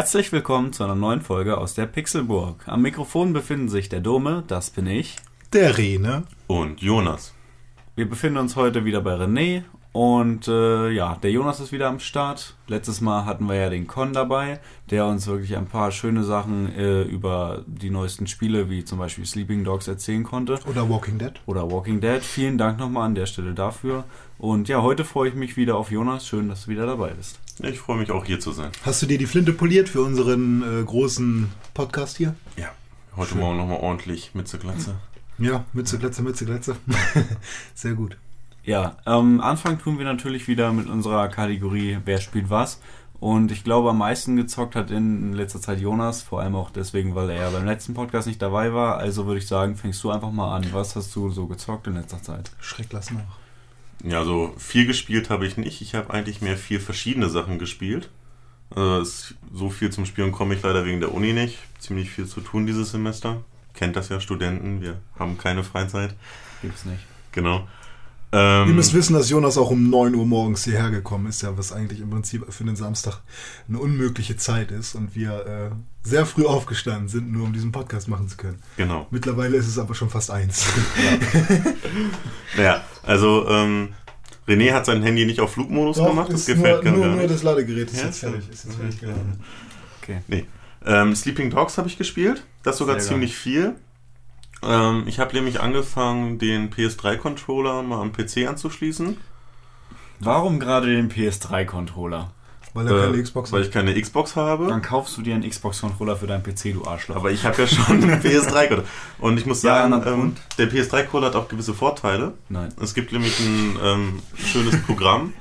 Herzlich willkommen zu einer neuen Folge aus der Pixelburg. Am Mikrofon befinden sich der Dome, das bin ich. Der Rene. Und Jonas. Wir befinden uns heute wieder bei René und äh, ja, der Jonas ist wieder am Start. Letztes Mal hatten wir ja den Con dabei, der uns wirklich ein paar schöne Sachen äh, über die neuesten Spiele, wie zum Beispiel Sleeping Dogs, erzählen konnte. Oder Walking Dead. Oder Walking Dead. Vielen Dank nochmal an der Stelle dafür. Und ja, heute freue ich mich wieder auf Jonas. Schön, dass du wieder dabei bist. Ich freue mich auch hier zu sein. Hast du dir die Flinte poliert für unseren äh, großen Podcast hier? Ja. Heute Schön. Morgen nochmal ordentlich mit zur Glatze. Ja, Mütze, Glätze, Mütze, Glätze. Sehr gut. Ja, ähm, Anfang tun wir natürlich wieder mit unserer Kategorie Wer spielt was. Und ich glaube, am meisten gezockt hat in letzter Zeit Jonas, vor allem auch deswegen, weil er ja beim letzten Podcast nicht dabei war. Also würde ich sagen, fängst du einfach mal an. Was hast du so gezockt in letzter Zeit? Schreck lass nach. Ja, so viel gespielt habe ich nicht. Ich habe eigentlich mehr vier verschiedene Sachen gespielt. Es- so viel zum Spielen komme ich leider wegen der Uni nicht. Ziemlich viel zu tun dieses Semester. Kennt das ja, Studenten. Wir haben keine Freizeit. Gibt's nicht. Genau. Ähm, Ihr müsst wissen, dass Jonas auch um 9 Uhr morgens hierher gekommen ist, ja, was eigentlich im Prinzip für den Samstag eine unmögliche Zeit ist und wir äh, sehr früh aufgestanden sind, nur um diesen Podcast machen zu können. genau. Mittlerweile ist es aber schon fast eins. Naja, also ähm, René hat sein Handy nicht auf Flugmodus gemacht. Das gefällt nur, mir nur, gar nur das Ladegerät ist Ja, jetzt fertig. Ist jetzt fertig geladen. Okay. Nee. Ähm, Sleeping Dogs habe ich gespielt. Das sogar Sehr ziemlich viel. Ähm, ich habe nämlich angefangen, den PS3-Controller mal am PC anzuschließen. Warum gerade den PS3-Controller? Weil er keine Äh, Xbox Weil ich keine Xbox habe. Dann kaufst du dir einen Xbox-Controller für deinen PC, du Arschloch. Aber ich habe ja schon einen PS3-Controller. Und ich muss Ja, sagen, na, ähm, der PS3-Controller hat auch gewisse Vorteile. Nein. Es gibt nämlich ein ähm, schönes Programm,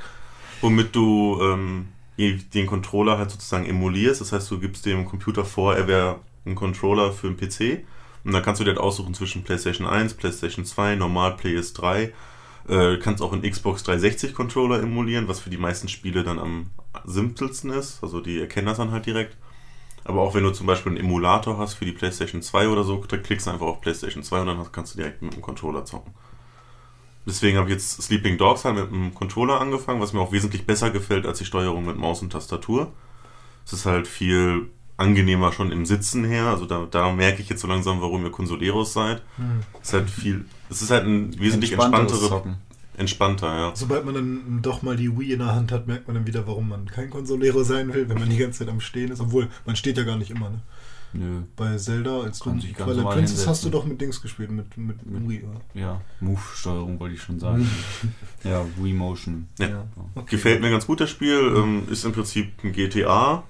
womit du ähm, den Controller halt sozusagen emulierst. Das heißt, du gibst dem Computer vor, er wäre ein Controller für einen PC. Und dann kannst du dir halt aussuchen zwischen PlayStation 1, PlayStation 2, normal PS3. Äh, kannst auch einen Xbox 360 Controller emulieren, was für die meisten Spiele dann am simpelsten ist. Also die erkennen das dann halt direkt. Aber auch wenn du zum Beispiel einen Emulator hast für die PlayStation 2 oder so, da klickst du einfach auf PlayStation 2 und dann kannst du direkt mit dem Controller zocken. Deswegen habe ich jetzt Sleeping Dogs halt mit dem Controller angefangen, was mir auch wesentlich besser gefällt als die Steuerung mit Maus und Tastatur. Es ist halt viel angenehmer schon im Sitzen her. Also da, da merke ich jetzt so langsam, warum ihr Consoleros seid. Hm. Es ist halt viel, es ist halt ein wesentlich Entspannteres entspanntere, Zocken. Entspannter, ja. Sobald man dann doch mal die Wii in der Hand hat, merkt man dann wieder, warum man kein Consolero sein will, wenn man die ganze Zeit am Stehen ist. Obwohl, man steht ja gar nicht immer, ne? Nö. Bei Zelda, als du sich ganz Twilight Princess hast du doch mit Dings gespielt, mit, mit, Mit- Wii, oder? Ja, Move-Steuerung wollte ich schon sagen. ja, Wii Motion. Ja. Okay. Gefällt mir ganz gut das Spiel. Ähm, ist im Prinzip ein GTA.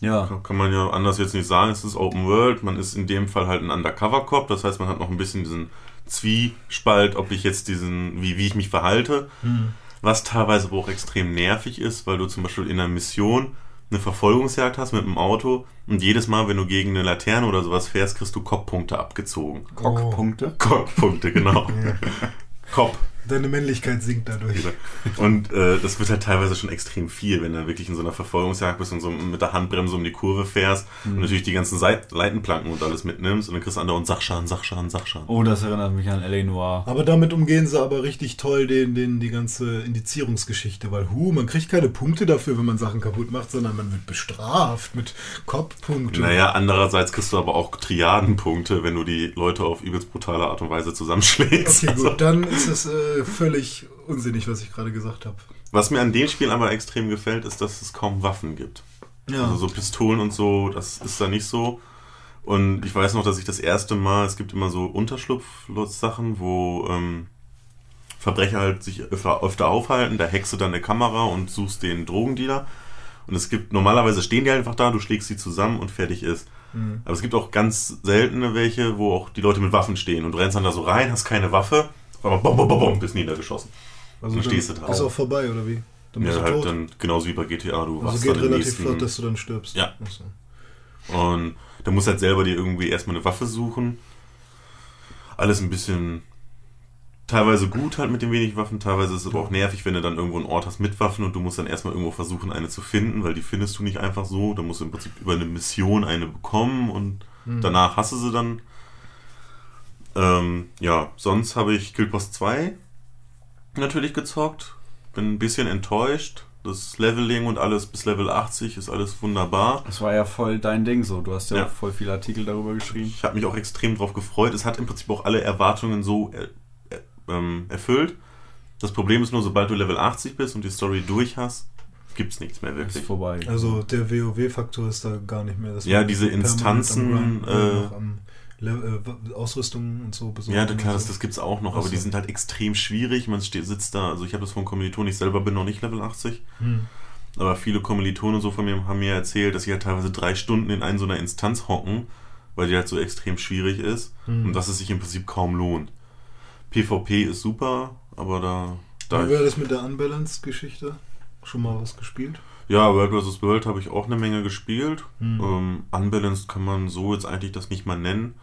Ja, Kann- Kann man ja anders jetzt nicht sagen. Es ist Open World. Man ist in dem Fall halt ein Undercover-Cop. Das heißt, man hat noch ein bisschen diesen Zwiespalt, ob ich jetzt diesen, wie, wie ich mich verhalte. Hm. Was teilweise aber auch extrem nervig ist, weil du zum Beispiel in einer Mission eine Verfolgungsjagd hast mit einem Auto und jedes Mal, wenn du gegen eine Laterne oder sowas fährst, kriegst du Cop-Punkte abgezogen. Cockpunkte. Cop-Punkte, genau. Ja. Deine Männlichkeit sinkt dadurch. Und äh, das wird halt teilweise schon extrem viel, wenn du wirklich in so einer Verfolgungsjagd bist und so mit der Handbremse um die Kurve fährst und natürlich die ganzen Seit Leitenplanken und alles mitnimmst und dann kriegst du andauernd Sachschaden, Sachschaden, Sachschaden. Oh, das erinnert mich an L.A. Noir. Aber damit umgehen sie aber richtig toll den, den, die ganze Indizierungsgeschichte, weil hu, man kriegt keine Punkte dafür, wenn man Sachen kaputt macht, sondern man wird bestraft mit Kopfpunkten. Naja, andererseits kriegst du aber auch Triadenpunkte, wenn du die Leute auf übelst brutale Art und Weise zusammenschlägst. Okay, Also, gut, dann ist es äh, völlig unsinnig, was ich gerade gesagt habe. was mir an dem Spiel aber extrem gefällt, ist, dass es kaum Waffen gibt. Ja. Also so Pistolen und so, das ist da nicht so. Und ich weiß noch, dass ich das erste Mal, es gibt immer so Unterschlupf-Sachen, wo ähm, Verbrecher halt sich öfter, öfter aufhalten, da hackst du dann eine Kamera und suchst den Drogendealer. Und es gibt, normalerweise stehen die einfach da, du schlägst sie zusammen und fertig ist. Mhm. Aber es gibt auch ganz seltene welche, wo auch die Leute mit Waffen stehen und du rennst dann da so rein, hast keine Waffe, aber bom, bom, bom, bom, bist niedergeschossen. Also Dann stehst du da. Ist auch vorbei, oder wie? Dann bist Ja, du halt tot. dann genauso wie bei GTA, du also wachst geht dann relativ nächsten, flott, dass du dann stirbst. Ja. So. Und da musst halt selber dir irgendwie erstmal eine Waffe suchen. Alles ein bisschen teilweise gut halt mit den wenig Waffen, teilweise ist es aber auch nervig, wenn du dann irgendwo einen Ort hast mit Waffen und du musst dann erstmal irgendwo versuchen, eine zu finden, weil die findest du nicht einfach so. Da musst du im Prinzip über eine Mission eine bekommen und Hm. danach hast du sie dann. Ähm, ja, sonst habe ich Guild Wars 2 natürlich gezockt. Bin ein bisschen enttäuscht. Das Leveling und alles bis Level 80 ist alles wunderbar. Das war ja voll dein Ding so. Du hast ja, Ja. auch voll viele Artikel darüber geschrieben. Ich habe mich auch extrem drauf gefreut. Es hat im Prinzip auch alle Erwartungen so äh, äh, ähm, erfüllt. Das Problem ist nur, sobald du Level 80 bist und die Story durch hast, gibt's nichts mehr Ist wirklich. vorbei. Also der WoW-Faktor ist da gar nicht mehr. Das Ja, diese Instanzen, am äh, am äh, Ausrüstung und so besorgen. Ja, klar, und das, so. das gibt's auch noch, Ach aber die so. sind halt extrem schwierig. Man steht, sitzt da, also ich habe das von Kommilitonen, ich selber bin noch nicht Level 80, Hm. aber viele Kommilitonen so von mir haben mir erzählt, dass sie halt teilweise drei Stunden in einer so einer Instanz hocken, weil die halt so extrem schwierig ist Hm. und dass es sich im Prinzip kaum lohnt. PvP ist super, aber da, da Wie wäre das mit der Unbalanced-Geschichte? Schon mal was gespielt? Ja, World vs. World habe ich auch eine Menge gespielt. Hm. Ähm, unbalanced kann man so jetzt eigentlich das nicht mal nennen.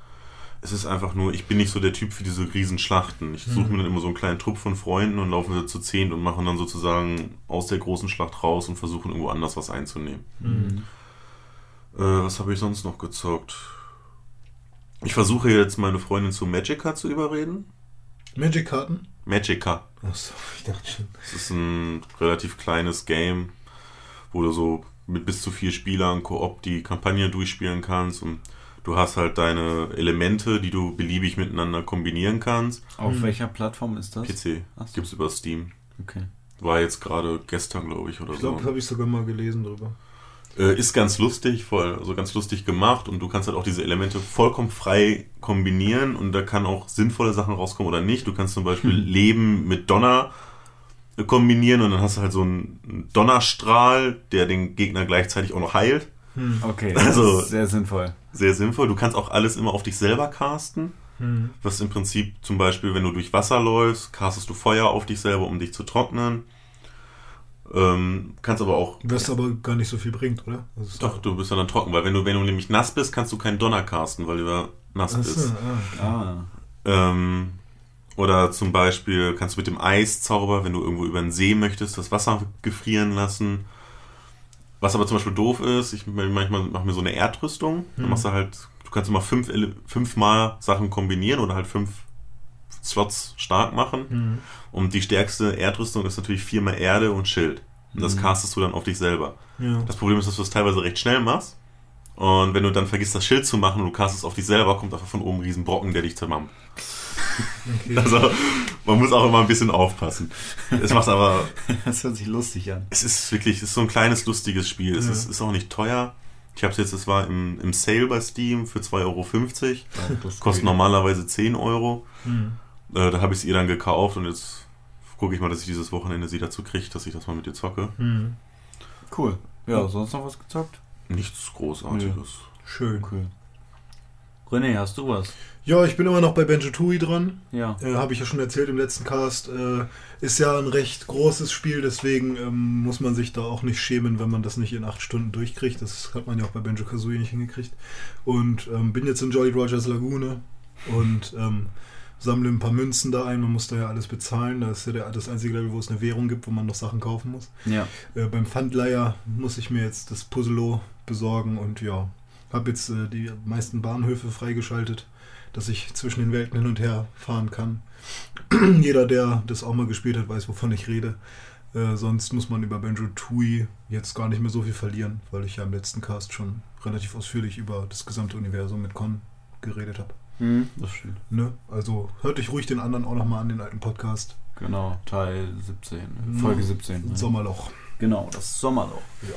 Es ist einfach nur, ich bin nicht so der Typ für diese Riesenschlachten. Ich suche Hm. mir dann immer so einen kleinen Trupp von Freunden und laufen wir zu zehn und machen dann sozusagen aus der großen Schlacht raus und versuchen irgendwo anders was einzunehmen. Mhm. Äh, was habe ich sonst noch gezockt? Ich versuche jetzt meine Freundin zu Magica zu überreden. Magic-Karten? Magica. Achso, ich dachte schon. Es ist ein relativ kleines Game, wo du so mit bis zu vier Spielern Koop die Kampagne durchspielen kannst und du hast halt deine Elemente, die du beliebig miteinander kombinieren kannst. Auf Hm. welcher Plattform ist das? PC so. gibt's über Steam. Okay. War jetzt gerade gestern, glaube ich, oder Ich glaube, so. habe ich sogar mal gelesen drüber. Äh, ist ganz lustig, voll, also ganz lustig gemacht und du kannst halt auch diese Elemente vollkommen frei kombinieren und da kann auch sinnvolle Sachen rauskommen oder nicht. Du kannst zum Beispiel Hm. Leben mit Donner äh, kombinieren und dann hast du halt so einen Donnerstrahl, der den Gegner gleichzeitig auch noch heilt. Hm. Okay, Also- das ist sehr sinnvoll. Sehr sinnvoll. Du kannst auch alles immer auf dich selber casten. Hm. Was im Prinzip zum Beispiel, wenn du durch Wasser läufst, castest du Feuer auf dich selber, um dich zu trocknen. Ähm, kannst aber auch. Was aber gar nicht so viel bringt, oder? Doch, du bist ja dann trocken, weil wenn du, wenn du nämlich nass bist, kannst du keinen Donner casten, weil du ja nass Achso, bist. ah. Ah. Ähm, oder zum Beispiel kannst du mit dem Eiszauber, wenn du irgendwo über den See möchtest, das Wasser gefrieren lassen. Was aber zum Beispiel doof ist, ich manchmal mache mir so eine Erdrüstung. Dann Hm. machst du halt, du kannst immer fünf, fünfmal Sachen kombinieren oder halt fünf Slots stark machen. Hm. Und die stärkste Erdrüstung ist natürlich viermal Erde und Schild. Und das Mhm. castest du dann auf dich selber. Ja. Das Problem ist, dass du es teilweise recht schnell machst. Und wenn du dann vergisst, das Schild zu machen und du castest auf dich selber, kommt einfach von oben ein Riesenbrocken, der dich zermammt. Okay. Also, man muss auch immer ein bisschen aufpassen. Es macht aber, Das hört sich lustig an. es ist wirklich, es ist so ein kleines, lustiges Spiel. Es Ja. ist, ist auch nicht teuer. Ich habe es jetzt, es war im, im Sale bei Steam für 2,50 Euro. Kostet normalerweise 10 Euro. Hm. Äh, da habe ich es ihr dann gekauft und jetzt gucke ich mal, dass ich dieses Wochenende sie dazu kriege, dass ich das mal mit ihr zocke. Hm. Cool. Ja, sonst noch was gezockt? Nichts Großartiges. Schön. Cool. René, hast du was? Ja, ich bin immer noch bei Benjo Tui dran. Ja. Äh, Habe ich ja schon erzählt im letzten Cast. Äh, ist ja ein recht großes Spiel, deswegen ähm, muss man sich da auch nicht schämen, wenn man das nicht in acht Stunden durchkriegt. Das hat man ja auch bei Benjo Kazooie nicht hingekriegt. Und ähm, bin jetzt in Jolly Rogers Lagune und ähm, sammle ein paar Münzen da ein. Man muss da ja alles bezahlen. Das ist ja der, das einzige Level, wo es eine Währung gibt, wo man noch Sachen kaufen muss. Ja. Äh, beim Pfandleiher muss ich mir jetzt das Puzzlo besorgen und ja, habe jetzt äh, die meisten Bahnhöfe freigeschaltet, dass ich zwischen den Welten hin und her fahren kann. Jeder, der das auch mal gespielt hat, weiß, wovon ich rede. Äh, sonst muss man über Benjo Tui jetzt gar nicht mehr so viel verlieren, weil ich ja im letzten Cast schon relativ ausführlich über das gesamte Universum mit Con geredet habe. Hm, das stimmt. Ne? Also hört euch ruhig den anderen auch nochmal an, den alten Podcast. Genau, Teil 17. Folge 17. ne? Sommerloch. Genau, das Sommerloch. Ja.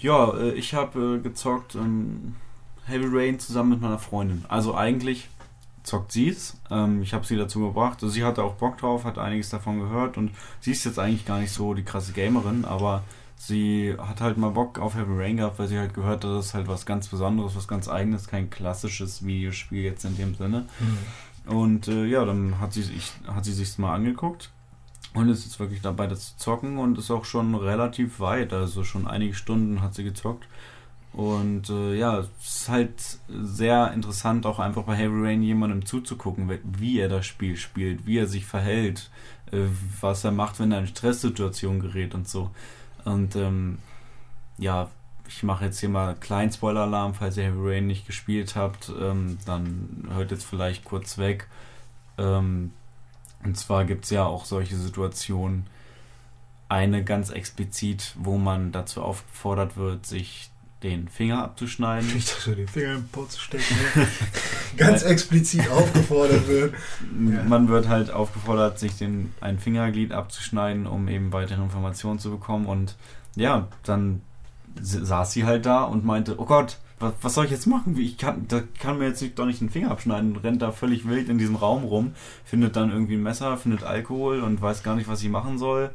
Ja, äh, ich habe äh, gezockt ähm, Heavy Rain zusammen mit meiner Freundin. Also eigentlich zockt sie es. Ähm, ich habe sie dazu gebracht. Also sie hatte auch Bock drauf, hat einiges davon gehört und sie ist jetzt eigentlich gar nicht so die krasse Gamerin, aber sie hat halt mal Bock auf Heavy Rain gehabt, weil sie halt gehört hat, das ist halt was ganz Besonderes, was ganz eigenes, kein klassisches Videospiel jetzt in dem Sinne. Und äh, ja, dann hat sie, ich, hat sie sich mal angeguckt und ist jetzt wirklich dabei, das zu zocken und ist auch schon relativ weit. Also schon einige Stunden hat sie gezockt. Und äh, ja, es ist halt sehr interessant, auch einfach bei Heavy Rain jemandem zuzugucken, wie er das Spiel spielt, wie er sich verhält, äh, was er macht, wenn er in Stresssituationen gerät und so. Und ähm, ja, ich mache jetzt hier mal einen kleinen Spoiler-Alarm, falls ihr Heavy Rain nicht gespielt habt, ähm, dann hört jetzt vielleicht kurz weg. Ähm, und zwar gibt es ja auch solche Situationen, eine ganz explizit, wo man dazu aufgefordert wird, sich den Finger abzuschneiden. Ich dachte, den Finger im Po zu stecken. ganz explizit aufgefordert wird. Man wird halt aufgefordert, sich den, ein Fingerglied abzuschneiden, um eben weitere Informationen zu bekommen. Und ja, dann saß sie halt da und meinte, oh Gott, was, was soll ich jetzt machen? Ich kann, da kann mir jetzt nicht, doch nicht den Finger abschneiden und rennt da völlig wild in diesem Raum rum, findet dann irgendwie ein Messer, findet Alkohol und weiß gar nicht, was sie machen soll.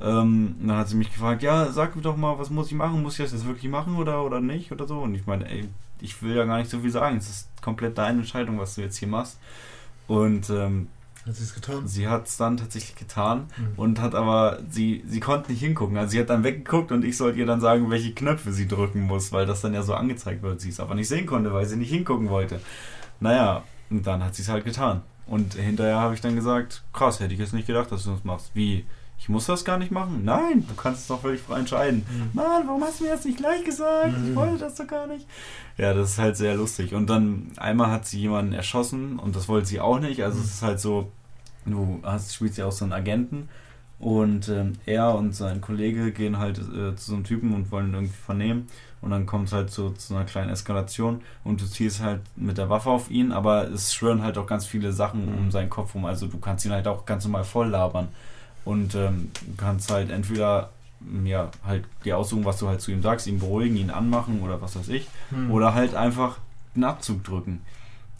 Ähm, dann hat sie mich gefragt, ja, sag mir doch mal, was muss ich machen? Muss ich das jetzt wirklich machen oder, oder nicht oder so? Und ich meine, ey, ich will ja gar nicht so viel sagen. Es ist komplett deine Entscheidung, was du jetzt hier machst. Und ähm, hat sie es getan? Sie hat es dann tatsächlich getan mhm. und hat aber, sie, sie konnte nicht hingucken. Also sie hat dann weggeguckt und ich sollte ihr dann sagen, welche Knöpfe sie drücken muss, weil das dann ja so angezeigt wird. Sie es aber nicht sehen konnte, weil sie nicht hingucken wollte. Naja, und dann hat sie es halt getan. Und hinterher habe ich dann gesagt, krass, hätte ich jetzt nicht gedacht, dass du das machst. Wie? Ich muss das gar nicht machen? Nein, du kannst es doch völlig frei entscheiden. Mhm. Mann, warum hast du mir das nicht gleich gesagt? Mhm. Ich wollte das doch gar nicht. Ja, das ist halt sehr lustig. Und dann einmal hat sie jemanden erschossen und das wollte sie auch nicht. Also mhm. es ist halt so, du hast, spielst ja auch so einen Agenten und ähm, er und sein Kollege gehen halt äh, zu so einem Typen und wollen irgendwie vernehmen und dann kommt es halt zu, zu einer kleinen Eskalation und du ziehst halt mit der Waffe auf ihn, aber es schwören halt auch ganz viele Sachen mhm. um seinen Kopf rum, also du kannst ihn halt auch ganz normal voll labern und ähm, kannst halt entweder ja, halt dir aussuchen, was du halt zu ihm sagst, ihn beruhigen, ihn anmachen oder was weiß ich, mhm. oder halt einfach einen Abzug drücken.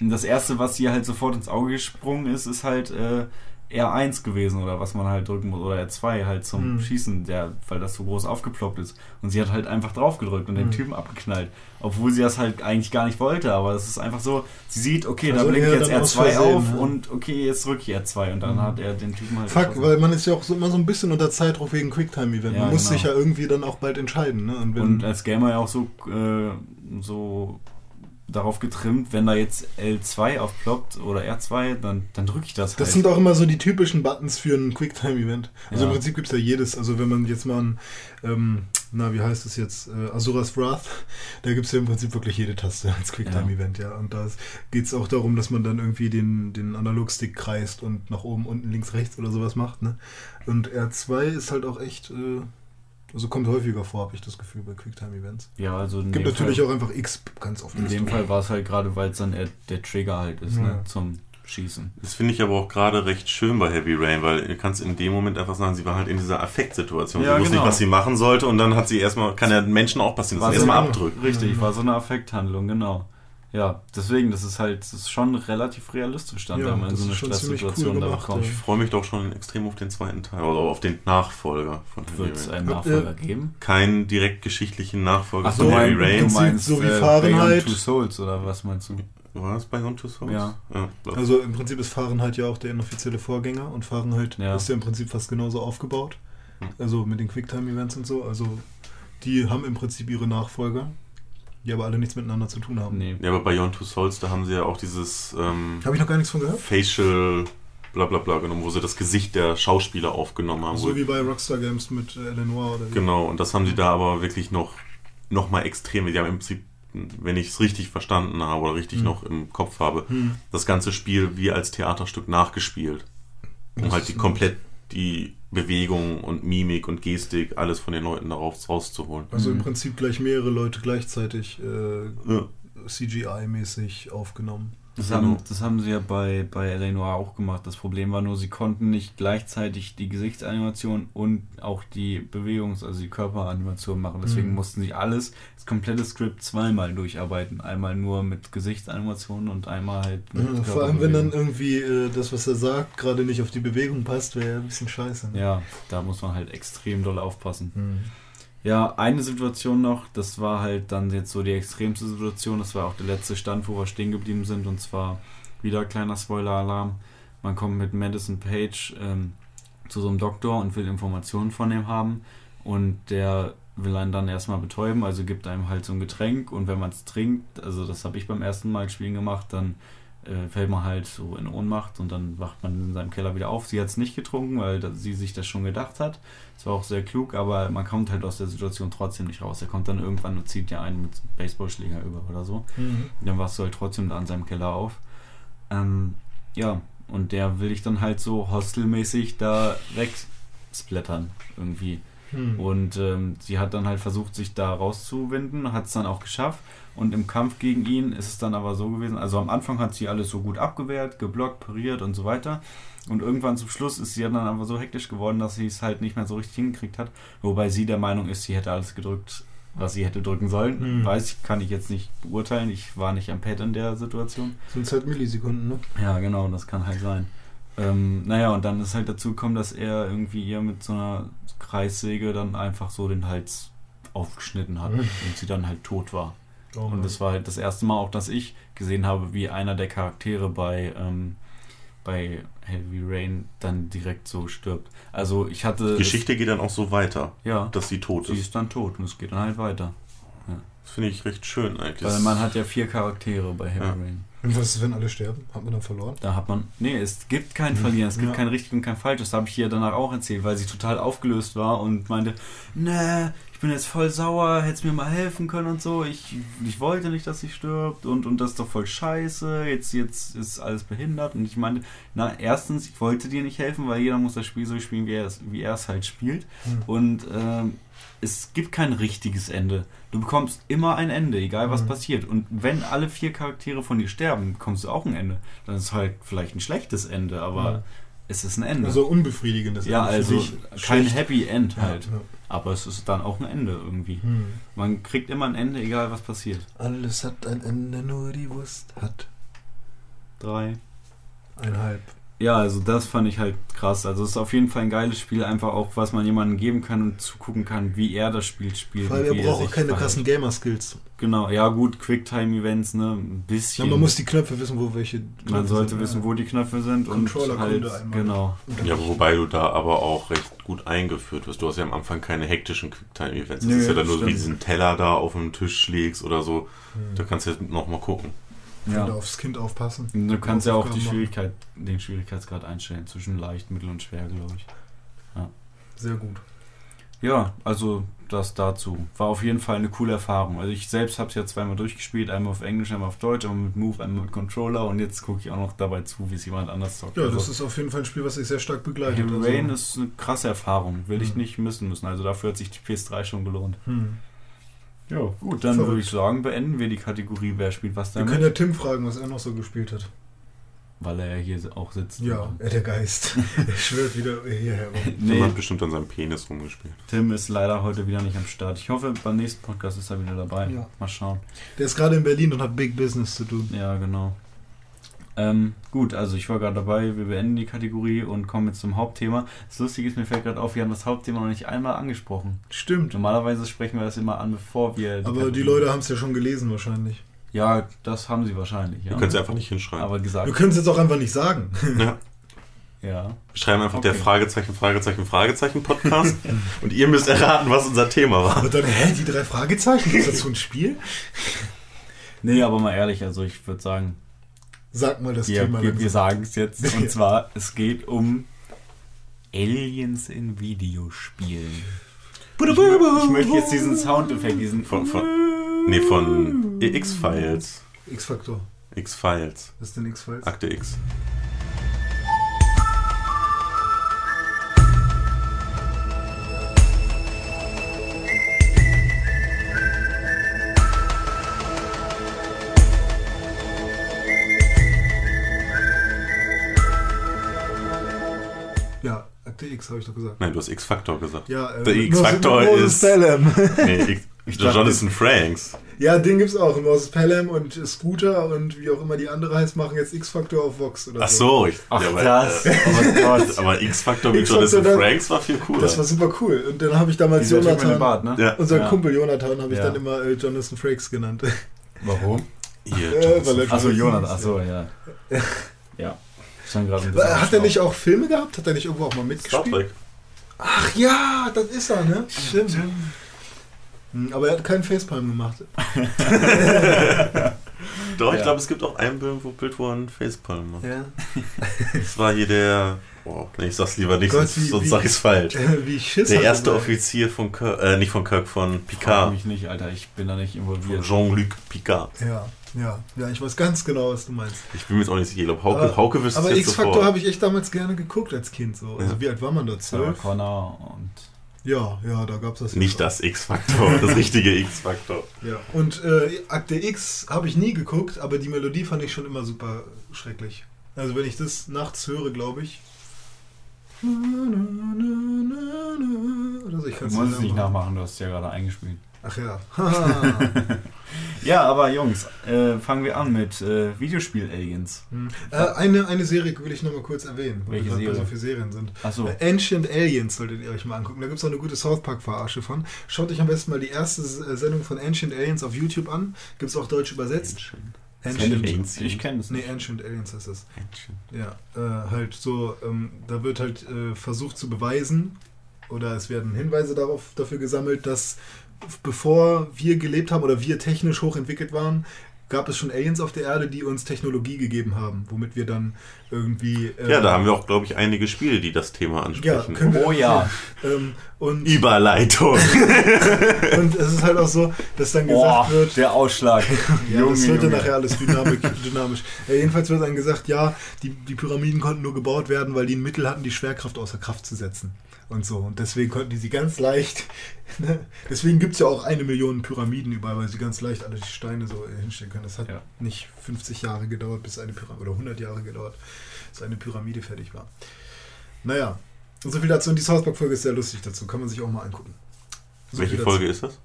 Und das erste, was ihr halt sofort ins Auge gesprungen ist, ist halt äh, R1 gewesen oder was man halt drücken muss, oder R2 halt zum mhm. Schießen, der, weil das so groß aufgeploppt ist. Und sie hat halt einfach drauf gedrückt und mhm. den Typen abgeknallt. Obwohl sie das halt eigentlich gar nicht wollte, aber es ist einfach so, sie sieht, okay, also da blinkt jetzt R2 auf ne? und okay, jetzt drücke ich R2 und dann mhm. hat er den Typen halt. Fuck, weil man ist ja auch so, immer so ein bisschen unter Zeitdruck wegen Quicktime-Event. Ja, man muss genau. sich ja irgendwie dann auch bald entscheiden. Ne? Und, und als Gamer ja auch so, äh, so darauf getrimmt, wenn da jetzt L2 aufploppt oder R2, dann, dann drücke ich das halt. Das sind auch immer so die typischen Buttons für ein Quicktime-Event. Also ja. im Prinzip gibt es ja jedes. Also wenn man jetzt mal ein, ähm, na, wie heißt es jetzt, äh, Asuras Wrath, da gibt es ja im Prinzip wirklich jede Taste als Quicktime-Event, ja. ja. Und da geht es auch darum, dass man dann irgendwie den, den Analogstick kreist und nach oben, unten, links, rechts oder sowas macht, ne? Und R2 ist halt auch echt... Äh, also kommt häufiger vor, habe ich das Gefühl, bei Quicktime-Events. Ja, also Gibt natürlich Fall, auch einfach X ganz oft. In dem Fall war es halt gerade, weil es dann eher der Trigger halt ist, ne, ja. ne, zum Schießen. Das finde ich aber auch gerade recht schön bei Heavy Rain, weil du kannst in dem Moment einfach sagen, sie war halt in dieser Affektsituation. Ja, sie wusste genau. nicht, was sie machen sollte und dann hat sie erstmal, kann ja Menschen auch passieren, dass sie erstmal abdrücken. Richtig, war so eine Affekthandlung, genau. Ja, deswegen, das ist halt, das ist schon relativ realistisch dann, ja, wenn man in so eine Stresssituation cool da kommt. Ich freue mich doch schon extrem auf den zweiten Teil oder auf den Nachfolger von Wird es einen Nachfolger äh, geben? Keinen direkt geschichtlichen Nachfolger Ach, von Heavy Rain. Du meinst so wie äh, Fahrenheit. Two Souls oder was meinst du? War das bei Two Souls? Ja. ja also im Prinzip ist Fahrenheit ja auch der inoffizielle Vorgänger und Fahrenheit ja. ist ja im Prinzip fast genauso aufgebaut. Hm. Also mit den Quicktime-Events und so. Also die haben im Prinzip ihre Nachfolger die aber alle nichts miteinander zu tun haben. Nee. Ja, aber bei Beyond Two Souls, da haben sie ja auch dieses ähm, Habe ich noch gar nichts von gehört? Facial bla bla bla genommen, wo sie das Gesicht der Schauspieler aufgenommen haben. So wie bei Rockstar Games mit äh, Eleanor oder wie. Genau, und das haben sie da aber wirklich noch, noch mal extrem. Die haben im Prinzip, wenn ich es richtig verstanden habe oder richtig hm. noch im Kopf habe, hm. das ganze Spiel wie als Theaterstück nachgespielt. Um das halt die komplett die Bewegung und Mimik und Gestik, alles von den Leuten darauf rauszuholen. Also im mhm. Prinzip gleich mehrere Leute gleichzeitig äh, ja. CGI-mäßig aufgenommen. Das haben, das haben sie ja bei, bei L.A. Noir auch gemacht. Das Problem war nur, sie konnten nicht gleichzeitig die Gesichtsanimation und auch die Bewegungs-, also die Körperanimation machen. Deswegen mhm. mussten sie alles, das komplette Skript zweimal durcharbeiten. Einmal nur mit Gesichtsanimation und einmal halt mit ja, Vor allem, wenn dann irgendwie äh, das, was er sagt, gerade nicht auf die Bewegung passt, wäre ja ein bisschen scheiße. Ne? Ja, da muss man halt extrem doll aufpassen. Mhm. Ja, eine Situation noch, das war halt dann jetzt so die extremste Situation, das war auch der letzte Stand, wo wir stehen geblieben sind, und zwar wieder kleiner Spoiler-Alarm. Man kommt mit Madison Page ähm, zu so einem Doktor und will Informationen von ihm haben. Und der will einen dann erstmal betäuben, also gibt einem halt so ein Getränk. Und wenn man es trinkt, also das habe ich beim ersten Mal spielen gemacht, dann äh, fällt man halt so in Ohnmacht und dann wacht man in seinem Keller wieder auf. Sie hat es nicht getrunken, weil da, sie sich das schon gedacht hat. Das war auch sehr klug, aber man kommt halt aus der Situation trotzdem nicht raus. Er kommt dann irgendwann und zieht ja einen mit Baseballschläger über oder so. Mhm. Dann wachst du halt trotzdem da an seinem Keller auf. Ähm, ja, und der will ich dann halt so hostelmäßig da wegsplattern irgendwie. Hm. Und ähm, sie hat dann halt versucht, sich da rauszuwinden, hat es dann auch geschafft. Und im Kampf gegen ihn ist es dann aber so gewesen, also am Anfang hat sie alles so gut abgewehrt, geblockt, pariert und so weiter. Und irgendwann zum Schluss ist sie dann aber so hektisch geworden, dass sie es halt nicht mehr so richtig hingekriegt hat. Wobei sie der Meinung ist, sie hätte alles gedrückt, was sie hätte drücken sollen. Hm. Weiß ich, kann ich jetzt nicht beurteilen. Ich war nicht am Pad in der Situation. Sind halt Millisekunden, ne? Ja, genau, das kann halt sein. Ähm, naja, und dann ist halt dazu gekommen, dass er irgendwie ihr mit so einer Kreissäge dann einfach so den Hals aufgeschnitten hat Mhm. und sie dann halt tot war. Oh Und das war halt das erste Mal auch, dass ich gesehen habe, wie einer der Charaktere bei, ähm, bei Heavy Rain dann direkt so stirbt. Also ich hatte... Die Geschichte geht dann auch so weiter, ja, dass sie tot sie ist. ist dann tot und es geht dann halt weiter. Das finde ich recht schön eigentlich. Weil man hat ja vier Charaktere bei Heavy Ja. Rain. Und was ist, wenn alle sterben? Hat man dann verloren? Da hat man. Nee, es gibt kein Verlieren, es gibt Ja. kein richtig und kein falsch. Das habe ich ihr danach auch erzählt, weil sie total aufgelöst war und meinte, nee, ich bin jetzt voll sauer, hättest mir mal helfen können und so. Ich, ich wollte nicht, dass sie stirbt und, und das ist doch voll scheiße. Jetzt, jetzt ist alles behindert. Und ich meinte, na, erstens, ich wollte dir nicht helfen, weil jeder muss das Spiel so spielen, wie er es, wie er es halt spielt. Hm. Und ähm, es gibt kein richtiges Ende. Du bekommst immer ein Ende, egal was Mhm. passiert. Und wenn alle vier Charaktere von dir sterben, bekommst du auch ein Ende. Dann ist es halt vielleicht ein schlechtes Ende, aber Ja. Es ist ein Ende. Also unbefriedigendes ja, Ende für also kein Schlecht. Happy End Ja, halt. ja. Aber es ist dann auch ein Ende irgendwie. Hm. Man kriegt immer ein Ende, egal was passiert. Alles hat ein Ende, nur die Wurst hat Drei. einhalb. Ja, also das fand ich halt krass. Also es ist auf jeden Fall ein geiles Spiel, einfach auch, was man jemandem geben kann und zugucken kann, wie er das Spiel spielt. Vor allem, und wie er braucht auch sich keine verhält. krassen Gamer-Skills. Genau, ja gut, Quicktime-Events, ne, ein Ja, bisschen. man muss die Knöpfe wissen, wo welche Knöpfe Man sollte sind, wissen, ja. wo die Knöpfe sind und Controller halt, Kunde einmal. genau. Ja, wobei du da aber auch recht gut eingeführt wirst. Du hast ja am Anfang keine hektischen Quicktime-Events. Das Nö, ist ja dann nur, stimmt. wie diesen Teller da auf dem Tisch legst oder so. Hm. Da kannst du jetzt noch mal gucken. Ja. Ja. aufs Kind aufpassen. Du kannst ja auch die machen. Schwierigkeit, den Schwierigkeitsgrad einstellen zwischen leicht, mittel und schwer, glaube ich. Sehr gut. Ja, also das dazu. War auf jeden Fall eine coole Erfahrung. Also ich selbst habe es ja zweimal durchgespielt, einmal auf Englisch, einmal auf Deutsch, einmal mit Move, einmal mit Controller und jetzt gucke ich auch noch dabei zu, wie es jemand anders zockt. Ja, also, das ist auf jeden Fall ein Spiel, was sich sehr stark begleitet. Heavy also- Rain ist eine krasse Erfahrung, will ich Mhm. nicht missen müssen. Also dafür hat sich die PS3 schon gelohnt. Hm. Ja, gut, dann Verrückt. würde ich sagen, beenden wir die Kategorie Wer spielt was Wir damit, können ja Tim fragen, was er noch so gespielt hat. weil er ja hier auch sitzt. Ja, er der Geist. er schwört wieder hierher Nee, hat bestimmt an seinem Penis rumgespielt. Tim ist leider heute wieder nicht am Start. Ich hoffe, beim nächsten Podcast ist er wieder dabei. Ja. Mal schauen. Der ist gerade in Berlin und hat Big Business zu tun. Ja, genau. Ähm, gut, also ich war gerade dabei, wir beenden die Kategorie und kommen jetzt zum Hauptthema. Das Lustige ist, mir fällt gerade auf, wir haben das Hauptthema noch nicht einmal angesprochen. Stimmt. Normalerweise sprechen wir das immer an, bevor wir. Aber die Leute haben es ja schon gelesen wahrscheinlich. Ja, das haben sie wahrscheinlich, ja. Du kannst einfach nicht hinschreiben. Aber Wir gesagt. können es jetzt auch einfach nicht sagen. ja. Ja. Wir schreiben einfach der Okay. Fragezeichen, Fragezeichen, Fragezeichen Podcast und ihr müsst erraten, was unser Thema war. Und dann, hä, die drei Fragezeichen? Ist das so ein Spiel? Nee, aber mal ehrlich, also ich würde sagen, Sag mal das wir, Thema. wir, wir sagen es jetzt. Und zwar, es geht um Aliens in Videospielen. Ich, ich möchte jetzt diesen Soundeffekt, diesen. Von, von, nee, von X-Files. X-Faktor. X-Files. Was ist denn X-Files? Akte X. X habe ich doch gesagt. Nein, du hast X-Factor gesagt. Ja, äh, Der X-Factor ist- Pelham. Nee, X dachte- Jonathan Franks. Ja, den gibt's auch. Moses Pelham und Scooter und wie auch immer die andere heißt, machen jetzt X-Faktor auf Vox oder Ach so. so, ich, Ach, ja, aber, das. äh, Oh Gott. aber X-Factor mit X-Factor, Jonathan Franks war viel cooler. Das war super cool. Und dann habe ich damals Dieser Jonathan, Bart, ne? Ja. unser Ja. Kumpel Jonathan, habe ich Ja. dann immer äh, Jonathan Frakes genannt. Warum? Hier, Äh, Jonathan weil er- Achso, Jonathan, achso, ja. Ja. Bisschen Hat er nicht auch Filme gehabt? Hat er nicht irgendwo auch mal Star mitgespielt? Trek. Ach ja, das ist er, ne? Stimmt. Hm, Aber er hat keinen Facepalm gemacht. Doch, ich Ja. glaube, es gibt auch ein Bild, wo, Bild, wo er einen Facepalm macht. Ja. Das war hier der. Boah, nee, ich sag's lieber nicht, Gott, sonst, wie- sonst wie- sag ich's falsch. Wie ich Schiss Der erste Offizier von Kirk, äh, nicht von Kirk, von Frag Picard. mich nicht, Alter, ich bin da nicht involviert. Jean-Luc Picard. Ja, ja, ja, ich weiß ganz genau, was du meinst. Ich bin mir jetzt auch nicht sicher. Ich glaube, Hauke, Aber- Hauke wüsste Aber X-Faktor habe ich echt damals gerne geguckt als Kind. So. Also Ja. wie alt war man da? Zwölf? Connor und Ja, ja, da gab es das. Nicht das X-Faktor, das richtige X-Faktor. Ja. Und äh, Akte X habe ich nie geguckt, aber die Melodie fand ich schon immer super schrecklich. Also wenn ich das nachts höre, glaube ich. Oder so, ich du musst es nicht nachmachen. nachmachen, du hast es ja gerade eingespielt. Ach ja. Ja, aber Jungs, äh, fangen wir an mit äh, Videospiel-Aliens. Hm. äh, eine, eine Serie will ich noch mal kurz erwähnen, Welche wir gerade so viele Serien sind. Achso, Äh, Ancient Aliens solltet ihr euch mal angucken. Da gibt es auch eine gute South Park-Verarsche von. Schaut euch am besten mal die erste äh, Sendung von Ancient Aliens auf YouTube an. Gibt es auch deutsch übersetzt. Ancient. Ancient. ich kenne es Nee. Ancient Aliens heißt das. Ja, äh, halt so, ähm, da wird halt äh, versucht zu beweisen, oder es werden Hinweise darauf dafür gesammelt, dass bevor wir gelebt haben oder wir technisch hochentwickelt waren, gab es schon Aliens auf der Erde, die uns Technologie gegeben haben, womit wir dann irgendwie. äh, Ja, da haben wir auch, glaube ich, einige Spiele, die das Thema Ja, ansprechen. können wir Oh ja. Ähm, und, Überleitung. und es ist halt auch so, dass dann gesagt Boah, wird, der Ausschlag. Ja, das wird dann Junge. nachher alles dynamik, dynamisch. Ja, jedenfalls wird dann gesagt, ja, die, die Pyramiden konnten nur gebaut werden, weil die ein Mittel hatten, die Schwerkraft außer Kraft zu setzen. Und so. Und deswegen konnten die sie ganz leicht. Ne? Deswegen gibt es ja auch eine Million Pyramiden überall, weil sie ganz leicht alle die Steine so hinstellen können. Das hat Ja. nicht 50 Jahre gedauert, bis eine Pyramide, oder 100 Jahre gedauert, bis eine Pyramide fertig war. Naja, so viel dazu. Und die South Park-Folge ist sehr lustig dazu. Kann man sich auch mal angucken. So Welche. Folge ist das?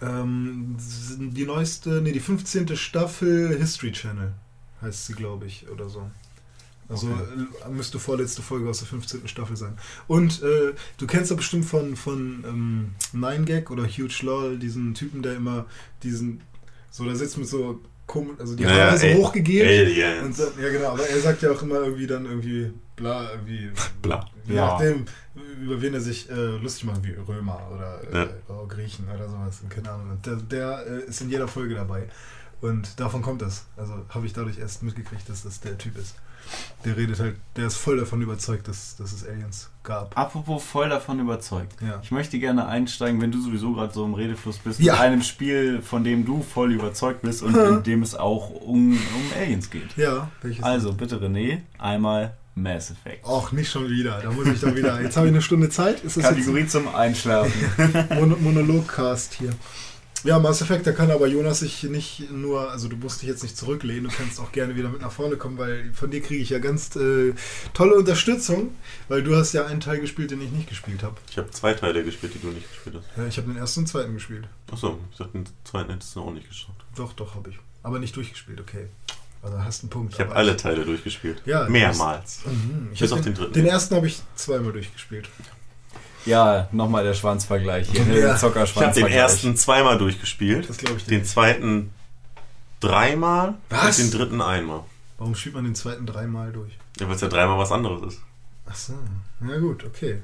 Ähm, die neueste, nee, die 15. Staffel History Channel heißt sie, glaube ich, oder so. Also äh, müsste vorletzte Folge aus der 15. Staffel sein. Und äh, du kennst doch bestimmt von, von ähm, 9gag oder Huge Lol, diesen Typen, der immer diesen, so da sitzt mit so, kom- also die Ja, Haare so. Aliens. Und so, ja, genau, aber er sagt ja auch immer irgendwie dann irgendwie bla, irgendwie. Bla. Je Ja. nachdem, über wen er sich äh, lustig macht, wie Römer oder äh, Ja. oh, Griechen oder sowas. Keine Ahnung. Der, der äh, ist in jeder Folge dabei. Und davon kommt das. Also habe ich dadurch erst mitgekriegt, dass das der Typ ist. Der redet halt, der ist voll davon überzeugt, dass, dass es Aliens gab. Apropos voll davon überzeugt. Ja. Ich möchte gerne einsteigen, wenn du sowieso gerade so im Redefluss bist, Ja. mit einem Spiel, von dem du voll überzeugt bist und in dem es auch um, um Aliens geht. Ja, welches? Also, bitte René, einmal Mass Effect. Och, nicht schon wieder. Da muss ich dann wieder. Jetzt habe ich eine Stunde Zeit. Ist das Kategorie zum Einschlafen. jetzt ein Mon Monologcast hier? Ja, Mass Effect, da kann aber Jonas sich nicht nur, also du musst dich jetzt nicht zurücklehnen, du kannst auch gerne wieder mit nach vorne kommen, weil von dir kriege ich ja ganz äh, tolle Unterstützung, weil du hast ja einen Teil gespielt, den ich nicht gespielt habe. Ich habe zwei Teile gespielt, die du nicht gespielt hast. Ja, ich habe den ersten und zweiten gespielt. Achso, ich dachte, den zweiten hättest du auch nicht geschaut. Doch, doch, habe ich. Aber nicht durchgespielt, okay. Also hast einen Punkt. Ich habe alle Teile durchgespielt. Ja, Mehrmals. Mhm. Ich Bis auf den, den dritten. Den ersten habe ich zweimal durchgespielt. Ja, nochmal der Schwanzvergleich hier. Ja. Der Ich habe den ersten zweimal durchgespielt, Das glaube ich dir. den zweiten dreimal Was? und den dritten einmal. Warum spielt man den zweiten dreimal durch? Ja, weil es ja dreimal was anderes ist. Ach so, ja gut, okay.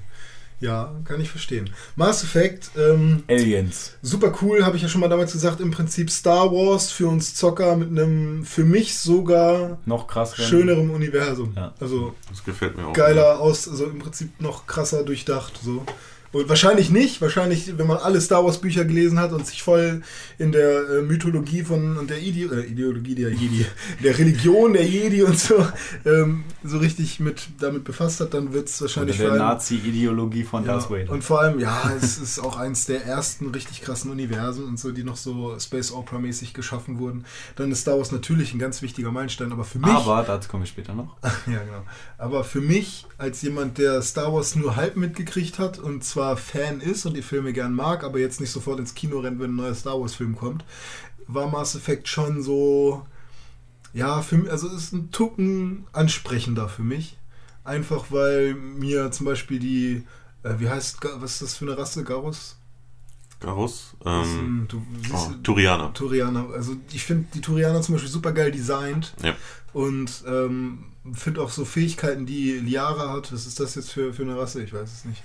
Ja, kann ich verstehen. Mass Effect, ähm, Aliens. super cool, habe ich ja schon mal damals gesagt, im Prinzip Star Wars für uns Zocker mit einem für mich sogar Noch krass. schönerem Universum. Ja. Also Das gefällt mir auch. geiler aus, also im Prinzip noch krasser durchdacht. So. Und wahrscheinlich nicht, wahrscheinlich, wenn man alle Star Wars Bücher gelesen hat und sich voll in der äh, Mythologie von und der Ide äh, Ideologie der Jedi, der Religion der Jedi und so ähm, so richtig mit damit befasst hat, dann wird es Oder wahrscheinlich der vor allem- Nazi-Ideologie von ja, Darth Vader. und vor allem, ja, es ist auch eins der ersten richtig krassen Universen und so, die noch so Space Opera mäßig geschaffen wurden. Dann ist Star Wars natürlich ein ganz wichtiger Meilenstein, aber für mich Aber dazu komme ich später noch. ja, genau. Aber für mich, als jemand, der Star Wars nur halb mitgekriegt hat und zwar Fan ist und die Filme gern mag, aber jetzt nicht sofort ins Kino rennt, wenn ein neuer Star Wars-Film kommt, war Mass Effect schon so. Ja, für mich, also ist ein Tucken ansprechender für mich. Einfach weil mir zum Beispiel die. Äh, wie heißt. Was ist das für eine Rasse? Garus? Garus. Ähm, du siehst, oh, Turianer. Turianer. Also ich finde die Turianer zum Beispiel super geil designt. Ja. Und ähm, finde auch so Fähigkeiten, die Liara hat. Was ist das jetzt für, für eine Rasse? Ich weiß es nicht.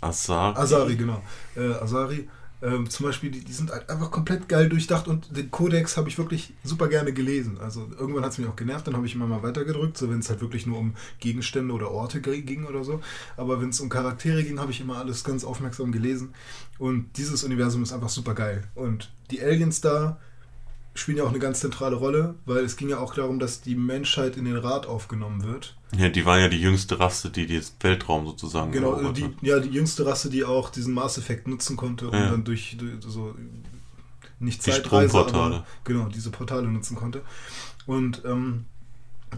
Asar. Asari, genau. Äh, Asari. Ähm, zum Beispiel, die, die sind halt einfach komplett geil durchdacht und den Codex habe ich wirklich super gerne gelesen. Also irgendwann hat es mich auch genervt, dann habe ich immer mal weitergedrückt, so wenn es halt wirklich nur um Gegenstände oder Orte ging oder so. Aber wenn es um Charaktere ging, habe ich immer alles ganz aufmerksam gelesen. Und dieses Universum ist einfach super geil. Und die Aliens da spielen ja auch eine ganz zentrale Rolle, weil es ging ja auch darum, dass die Menschheit in den Rat aufgenommen wird. Ja, die waren ja die jüngste Rasse, die den Weltraum sozusagen Genau, die, ja, die jüngste Rasse, die auch diesen Mass Effect nutzen konnte und Ja. dann durch, so nicht Die Zeitreise, aber genau, diese Portale nutzen konnte. Und ähm,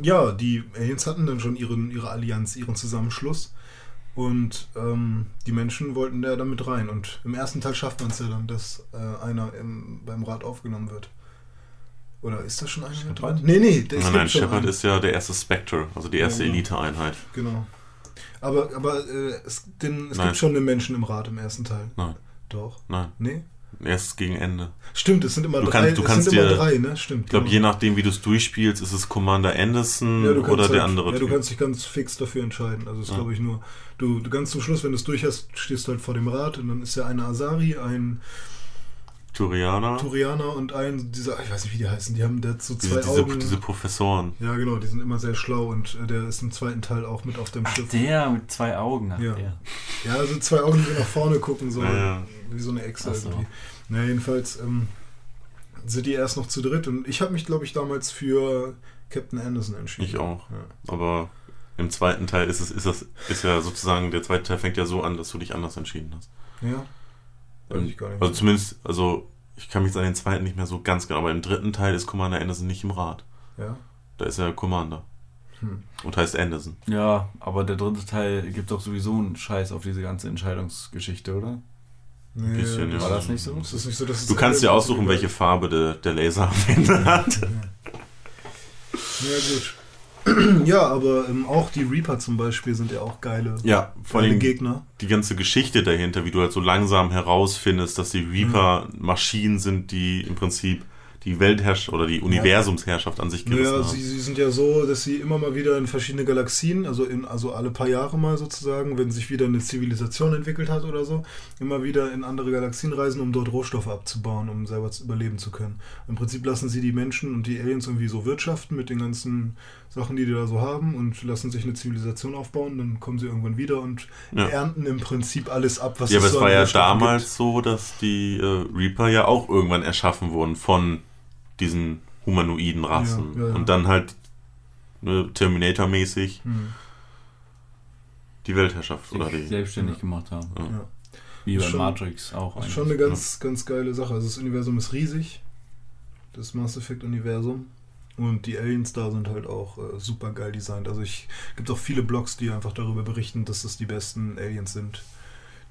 ja, die Aliens hatten dann schon ihren, ihre Allianz, ihren Zusammenschluss. Und ähm, die Menschen wollten da dann mit rein. Und im ersten Teil schafft man es ja dann, dass äh, einer im, beim Rat aufgenommen wird. Oder ist da schon einer mit? Nee, nee, der Nein, nein, schon Shepard ist ja der erste Spectre, also die erste Ja, genau. Elite-Einheit. Genau. Aber, aber äh, es, den, es Nein. gibt schon einen Menschen im Rat im ersten Teil. Nein, Doch. nein, Nee? erst gegen Ende. Stimmt, es sind immer Du drei. kannst- du es kannst sind immer dir- drei, ne? Stimmt. Ich glaube, je nachdem, wie du es durchspielst, ist es Commander Anderson ja, oder der halt- andere Ja, du Typ. kannst dich ganz fix dafür entscheiden. Also, es ist, Ja. glaube ich, nur. Du, du ganz zum Schluss, wenn du es durch hast, stehst du halt vor dem Rat und dann ist ja eine Asari, ein Turianer, Turianer und ein dieser, ich weiß nicht, wie die heißen, die haben der hat so zwei diese, diese, Augen. diese Professoren. ja, genau, die sind immer sehr schlau und äh, der ist im zweiten Teil auch mit auf dem Ach, Schiff. der mit zwei Augen. Ach, Ja. der. Ja, also zwei Augen, die nach vorne gucken, so Ja, ja. wie so eine Echse so. irgendwie. Na, jedenfalls ähm, sind die erst noch zu dritt und ich habe mich, glaube ich, damals für Captain Anderson entschieden. Ich auch. Ja. Aber im zweiten Teil ist es, ist das, ist ja sozusagen, der zweite Teil fängt ja so an, dass du dich anders entschieden hast. Ja. Weiß ich gar nicht. Also zumindest, also ich kann mich jetzt an den zweiten nicht mehr so ganz genau, aber im dritten Teil ist Commander Anderson nicht im Rat. ja. Da ist er Commander. Hm. Und heißt Anderson. Ja, aber der dritte Teil gibt doch sowieso einen Scheiß auf diese ganze Entscheidungsgeschichte, oder? Nee, bisschen, ja. War das nicht so? Ist das nicht so, Du kannst dir aussuchen, welche Farbe der, der Laser am Ende hat. Ja, gut. Ja, aber ähm, auch die Reaper zum Beispiel sind ja auch geile, Ja, vor geile allem Gegner. die ganze Geschichte dahinter, wie du halt so langsam herausfindest, dass die Reaper Maschinen sind, die im Prinzip die Weltherrschaft oder die Universumsherrschaft an sich gerissen Naja, haben. sie, sie sind ja so, dass sie immer mal wieder in verschiedene Galaxien, also in also alle paar Jahre mal sozusagen, wenn sich wieder eine Zivilisation entwickelt hat oder so, immer wieder in andere Galaxien reisen, um dort Rohstoffe abzubauen, um selber zu überleben zu können. Im Prinzip lassen sie die Menschen und die Aliens irgendwie so wirtschaften mit den ganzen Sachen, die die da so haben und lassen sich eine Zivilisation aufbauen, dann kommen sie irgendwann wieder und Ja. ernten im Prinzip alles ab, was ja, aber es so war ja damals gibt. so, dass die äh, Reaper ja auch irgendwann erschaffen wurden von diesen humanoiden Rassen. Ja, ja, ja. Und dann halt ne, Terminator-mäßig Hm, die Weltherrschaft oder sich die. selbstständig Ja. gemacht haben. Ja. ja. Wie bei schon- Matrix auch Das ist schon eine ganz, ganz geile Sache. Also das Universum ist riesig. Das Mass Effect Universum. Und die Aliens da sind halt auch äh, super geil designt. Also ich gibt auch viele Blogs, die einfach darüber berichten, dass das die besten Aliens sind,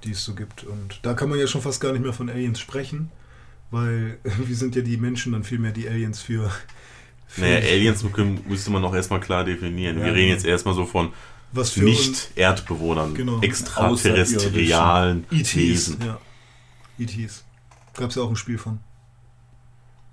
die es so gibt. Und da kann man ja schon fast gar nicht mehr von Aliens sprechen, weil irgendwie sind ja die Menschen dann vielmehr die Aliens für. für Naja, Aliens müsste man auch erstmal klar definieren. Ja, Wir reden genau. jetzt erstmal so von uns- Nicht-Erdbewohnern, Genau. extraterrestrialen ETs. Wesen. Ja. ETs. Gab es ja auch ein Spiel von.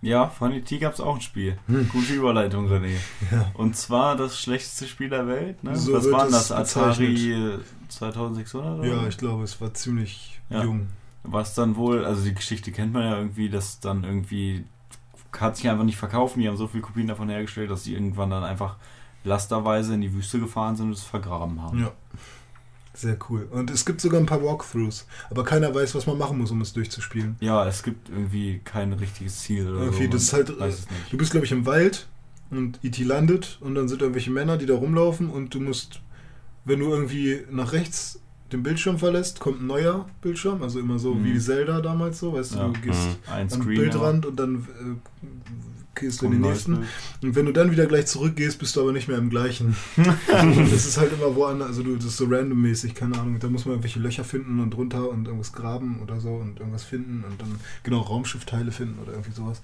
Ja, von E.T. gab es auch ein Spiel. Hm. Gute Überleitung, René. Ja. Und zwar das schlechteste Spiel der Welt. Ne? So Was war das? Atari äh, 2600? Oder? Ja, ich glaube, es war ziemlich Ja. jung. Was dann wohl, also die Geschichte kennt man ja irgendwie, dass dann irgendwie hat sich einfach nicht verkaufen. Die haben so viele Kopien davon hergestellt, dass sie irgendwann dann einfach lasterweise in die Wüste gefahren sind und es vergraben haben. Ja. Sehr cool. Und es gibt sogar ein paar Walkthroughs, aber keiner weiß, was man machen muss, um es durchzuspielen. Ja, es gibt irgendwie kein richtiges Ziel oder Irgendwie, so. das ist halt. Du bist, glaube ich, im Wald und E.T. landet und dann sind irgendwelche Männer, die da rumlaufen und du musst, wenn du irgendwie nach rechts den Bildschirm verlässt, kommt ein neuer Bildschirm, also immer so Mhm. wie Zelda damals so, weißt Ja. du, du gehst Mhm. Am Screen. Bildrand und dann äh, gehst du in den nächsten. neues Und wenn du dann wieder gleich zurückgehst, bist du aber nicht mehr im gleichen. das ist halt immer woanders, also du, das ist so randommäßig, keine Ahnung. Da muss man irgendwelche Löcher finden und runter und irgendwas graben oder so und irgendwas finden und dann genau Raumschiffteile finden oder irgendwie sowas.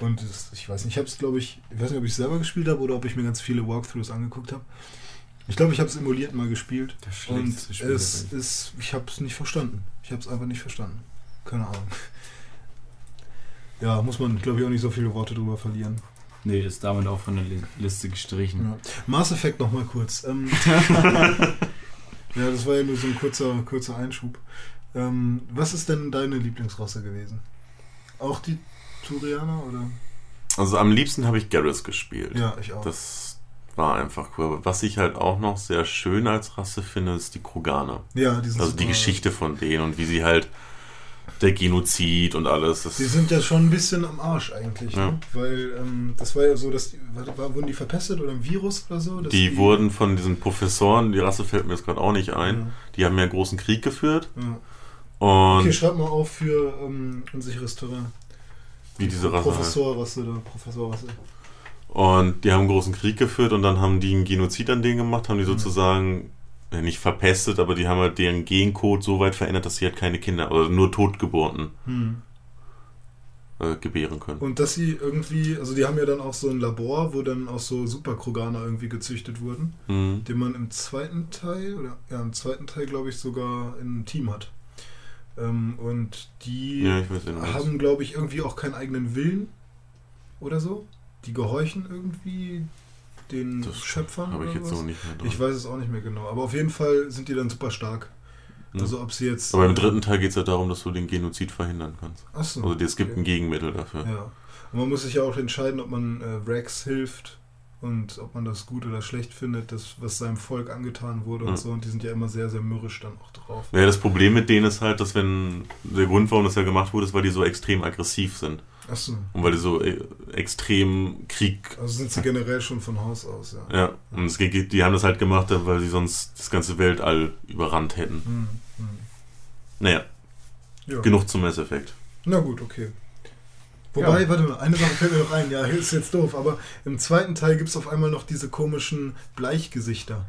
Und das, ich weiß nicht, ich habe es glaube ich, ich weiß nicht, ob ich selber gespielt habe oder ob ich mir ganz viele Walkthroughs angeguckt habe. Ich glaube, ich habe es emuliert mal gespielt. Das Und Spiel. es ist, ich habe es nicht verstanden. Ich habe es einfach nicht verstanden. Keine Ahnung. Ja, muss man, glaube ich, auch nicht so viele Worte drüber verlieren. Nee, ist damit auch von der Li- Liste gestrichen. Ja. Mass Effect nochmal kurz. Ähm, ja, das war ja nur so ein kurzer, kurzer Einschub. Ähm, was ist denn deine Lieblingsrasse gewesen? Auch die Turianer oder? Also am liebsten habe ich Garrus gespielt. Ja, ich auch. Das war einfach cool. Aber was ich halt auch noch sehr schön als Rasse finde, ist die Kroganer. ja, die sind Also die. Geschichte von denen und wie sie halt der Genozid und alles. Das Die sind ja schon ein bisschen am Arsch eigentlich, Ja. ne? weil ähm, das war ja so, dass die, war, wurden die verpestet oder ein Virus oder so? Dass die wurden von diesen Professoren, die Rasse fällt mir jetzt gerade auch nicht ein, Ja. die haben ja einen großen Krieg geführt. Ja. Und Okay, schreib mal auf für ähm, unsicheres Terrain. wie diese Rasse. Professorrasse da, Professorrasse. Und die haben einen großen Krieg geführt und dann haben die einen Genozid an denen gemacht, haben die sozusagen ja, nicht verpestet, aber die haben halt deren Gencode so weit verändert, dass sie halt keine Kinder oder nur Totgeburten Hm. äh, gebären können. Und dass sie irgendwie, also die haben ja dann auch so ein Labor, wo dann auch so Superkroganer irgendwie gezüchtet wurden, Mhm. den man im zweiten Teil, oder ja, im zweiten Teil glaube ich sogar im Team hat. Ähm, und die Ja, haben, glaube ich, irgendwie auch keinen eigenen Willen oder so. Die gehorchen irgendwie den Das Schöpfern. Habe ich jetzt was. so nicht mehr dran. Ich weiß es auch nicht mehr genau. Aber auf jeden Fall sind die dann super stark. Mhm. Also ob sie jetzt. Aber im dritten Teil geht es ja darum, dass du den Genozid verhindern kannst. Achso. Also es gibt ein Gegenmittel dafür. Ja. Und man muss sich ja auch entscheiden, ob man äh, Rex hilft und ob man das gut oder schlecht findet, das, was seinem Volk angetan wurde und so. Und die sind ja immer sehr, sehr mürrisch dann auch drauf. Ja, das Problem mit denen ist halt, dass wenn der Grund, warum das ja gemacht wurde, ist, weil die so extrem aggressiv sind. Achso. Und weil die so äh, extrem Krieg. Also sind sie generell schon von Haus aus, ja. Ja, und es geht, die haben das halt gemacht, weil sie sonst das ganze Weltall überrannt hätten. Hm, hm. Naja, ja. genug zum Mass Effect. Na gut, okay. Wobei, Ja. warte mal, eine Sache fällt mir noch ein. Ja, ist jetzt doof, aber im zweiten Teil gibt es auf einmal noch diese komischen Bleichgesichter,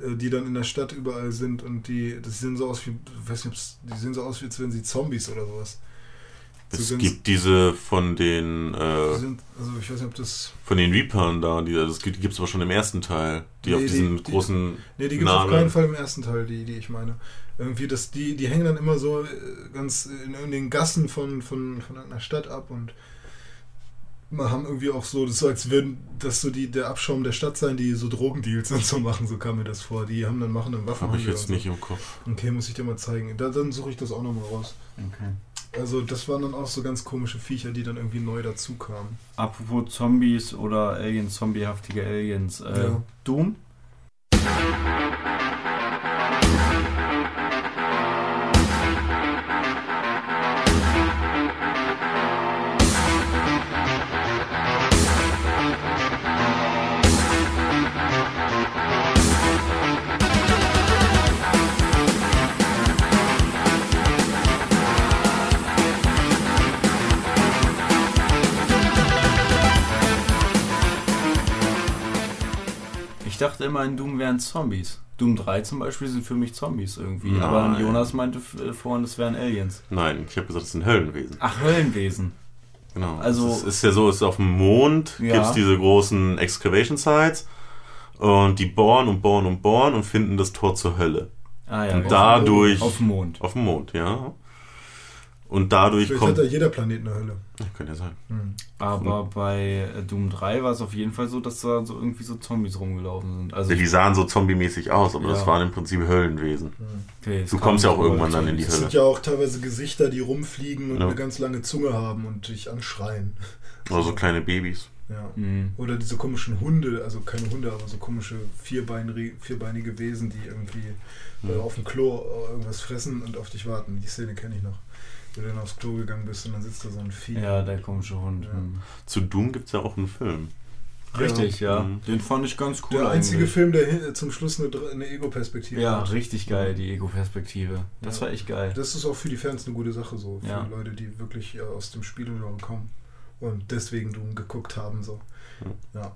äh, die dann in der Stadt überall sind und die, das sehen so aus wie, weiß nicht, die sehen so aus, wie als wären sie Zombies oder sowas. So Es ganz- gibt diese von den Die äh, sind, also ich weiß nicht, ob das. von den Reapern da, die, das gibt es aber schon im ersten Teil, die Nee, auf die- diesen die- großen Ne, die gibt es auf keinen Fall im ersten Teil, die, die ich meine. Irgendwie, das, die, die hängen dann immer so äh, ganz in, in den Gassen von, von, von einer Stadt ab und wir haben irgendwie auch so, das ist so, als würden das so die, der Abschaum der Stadt sein, die so Drogendeals und so machen, so kam mir das vor. Die haben dann machen dann Waffen. habe ich jetzt nicht im Kopf. Okay, muss ich dir mal zeigen. Da, dann suche ich das auch nochmal raus. Okay. Also das waren dann auch so ganz komische Viecher, die dann irgendwie neu dazu kamen. Apropos Zombies oder Aliens, zombiehaftige Aliens. Äh, Ja. Doom? Ich dachte immer, in Doom wären Zombies. Doom 3 zum Beispiel sind für mich Zombies irgendwie. Nein. Aber Jonas meinte äh, vorhin, das wären Aliens. Nein, ich habe gesagt, das sind Höllenwesen. Ach, Höllenwesen. Genau. Also- es ist, ist ja so, es ist auf dem Mond Ja. gibt es diese großen Excavation Sites und die bohren und bohren und bohren und finden das Tor zur Hölle. Ah ja, Und auf- dadurch- Auf dem Mond. Auf dem Mond, ja. Und dadurch Vielleicht kommt. hat da jeder Planet eine Hölle. Ja, könnte ja sein. Hm. Aber bei äh, Doom 3 war es auf jeden Fall so, dass da so irgendwie so Zombies rumgelaufen sind. Also Ja, die sahen so zombie-mäßig aus, aber das Ja. waren im Prinzip Höllenwesen. okay, es Du kommst ja auch irgendwann dann in die Das Hölle. sind ja auch teilweise Gesichter, die rumfliegen und Ja. eine ganz lange Zunge haben und dich anschreien. Oder so kleine Babys. Ja. Mhm. Oder diese komischen Hunde, also keine Hunde, aber so komische vierbeinige, vierbeinige Wesen, die irgendwie äh, Mhm. auf dem Klo äh, irgendwas fressen und auf dich warten. Die Szene kenne ich noch. Wo du dann aufs Klo gegangen bist und dann sitzt da so ein Vieh. Ja, der komische Hund. Ja. Mhm. Zu Doom gibt es ja auch einen Film. Richtig, ja. Mhm. Den fand ich ganz cool. Der einzige eigentlich. Film, der zum Schluss eine, eine Ego-Perspektive Ja, hat. richtig geil, die Ego-Perspektive. Das Ja. war echt geil. Das ist auch für die Fans eine gute Sache so. Für Ja. Leute, die wirklich äh, aus dem Spieluniversum kommen und deswegen Doom geguckt haben. So. Ja.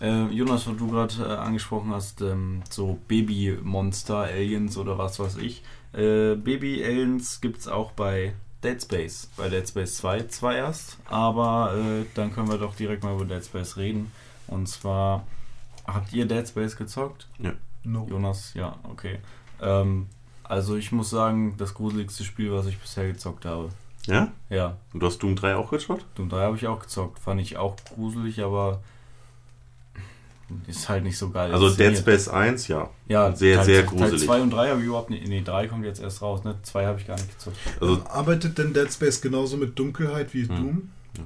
Äh, Jonas, was du gerade äh, angesprochen hast, ähm, so Baby-Monster, Aliens oder was weiß ich. Äh, Baby-Aliens gibt es auch bei Dead Space. Bei Dead Space 2 zwar erst, aber äh, dann können wir doch direkt mal über Dead Space reden. Und zwar, habt ihr Dead Space gezockt? No. Jonas, ja, okay. Ähm, also ich muss sagen, das gruseligste Spiel, was ich bisher gezockt habe. Ja? Ja, Und du hast Doom 3 auch geschaut? Doom 3 habe ich auch gezockt. Fand ich auch gruselig, aber ist halt nicht so geil. Also Dead. Space 1, ja. Ja, sehr, Teil, sehr Teil gruselig. 2 und 3 habe ich überhaupt nicht. Nee, 3 kommt jetzt erst raus, ne? 2 habe ich gar nicht gezockt. Also Arbeitet denn Dead Space genauso mit Dunkelheit wie Hm. Doom? Ja.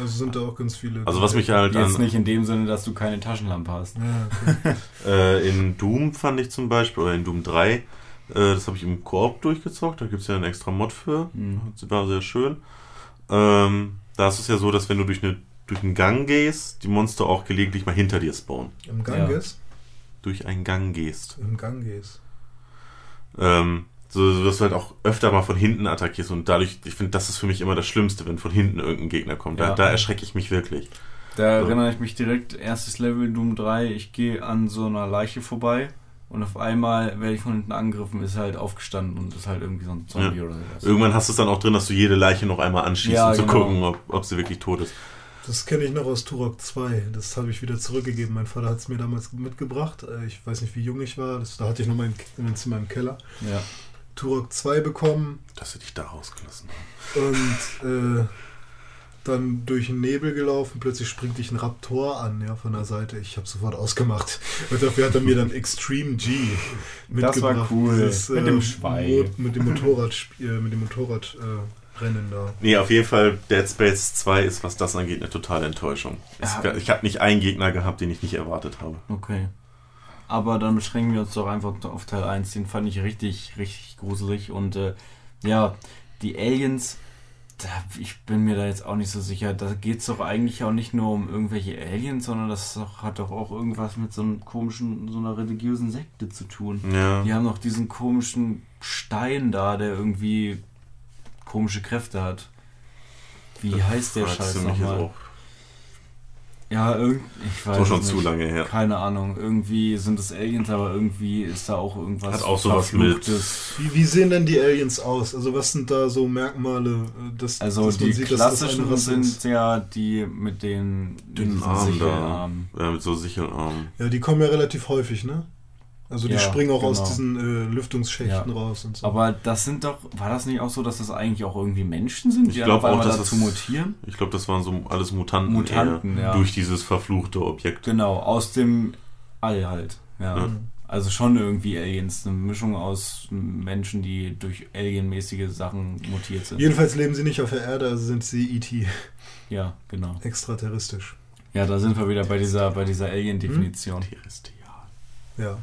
Also sind da auch ganz viele. Also was mich halt Jetzt an, nicht in dem Sinne, dass du keine Taschenlampe hast. Ja, okay. äh, in Doom fand ich zum Beispiel, oder in Doom 3, äh, das habe ich im Koop durchgezockt, da gibt es ja einen extra Mod für. Hm. Das war sehr schön. Ähm, da ist es ja so, dass wenn du durch, eine, durch einen Gang gehst, die Monster auch gelegentlich mal hinter dir spawnen. Im Gang Ja. gehst? Durch einen Gang gehst. Im Gang gehst. Ähm, so, so dass du halt auch öfter mal von hinten attackierst und dadurch, ich finde, das ist für mich immer das Schlimmste, wenn von hinten irgendein Gegner kommt. Da, Ja. da erschrecke ich mich wirklich. Da So. erinnere ich mich direkt, erstes Level Doom 3, ich gehe an so einer Leiche vorbei und auf einmal werde ich von hinten angegriffen, ist halt aufgestanden und ist halt irgendwie so ein Zombie Ja. oder sowas. Irgendwann hast du es dann auch drin, dass du jede Leiche noch einmal anschießt, Ja, um zu genau. gucken, ob, ob sie wirklich tot ist. Das kenne ich noch aus Turok 2. Das habe ich wieder zurückgegeben. Mein Vater hat es mir damals mitgebracht. Äh, Ich weiß nicht, wie jung ich war. Das, da hatte ich noch mein, mein Zimmer im Keller. Ja. Turok 2 bekommen Dass sie dich da rausgelassen haben. und äh, dann durch den Nebel gelaufen. Plötzlich springt dich ein Raptor an, ja, von der Seite. Ich habe sofort ausgemacht. Und dafür hat er mir dann Extreme G mitgebracht. Das war cool. Dieses, Mit äh, dem Schwein. Mo- Mit dem Motorrad, äh, mit dem Motorrad äh, Rennen da. Nee, auf jeden Fall, Dead Space 2 ist, was das angeht, eine totale Enttäuschung. Ja. Ich habe nicht einen Gegner gehabt, den ich nicht erwartet habe. Okay. Aber dann beschränken wir uns doch einfach auf Teil 1. Den fand ich richtig, richtig gruselig. Und äh, ja, die Aliens, da, ich bin mir da jetzt auch nicht so sicher. Da geht es doch eigentlich auch nicht nur um irgendwelche Aliens, sondern das doch, hat doch auch irgendwas mit so einem komischen, so einer religiösen Sekte zu tun. Ja. Die haben noch diesen komischen Stein da, der irgendwie komische Kräfte hat. Wie heißt der Scheiß nochmal? Ja, irgend, ich weiß Das war schon es zu nicht. lange her. Keine Ahnung. Irgendwie sind es Aliens, aber irgendwie ist da auch irgendwas Hat auch sowas mit- Verfluchtes. Wie, wie sehen denn die Aliens aus? Also was sind da so Merkmale, äh, dass, Also dass man die sieht, dass das klassischen Rasse sind ist? ja die mit den Dünnen Armen da. Ja, mit so Sichelarmen. Ja, die kommen ja relativ häufig, ne? Also die Ja, springen auch aus genau. diesen äh, Lüftungsschächten Ja. raus und so. Aber das sind doch, war das nicht auch so, dass das eigentlich auch irgendwie Menschen sind, Ich die glaub dann auf auch, dass dazu das- mutieren? Ich glaube, das waren so alles Mutanten, Mutanten, eher, ja. durch dieses verfluchte Objekt. Genau, aus dem All halt. Ja. Mhm. Also schon irgendwie Aliens, eine Mischung aus Menschen, die durch alienmäßige Sachen mutiert sind. Jedenfalls leben sie nicht auf der Erde, also sind sie E.T. Ja, genau. extraterrestrisch. Ja, da sind wir wieder bei dieser, bei dieser Alien-Definition. Terrestrial, Ja.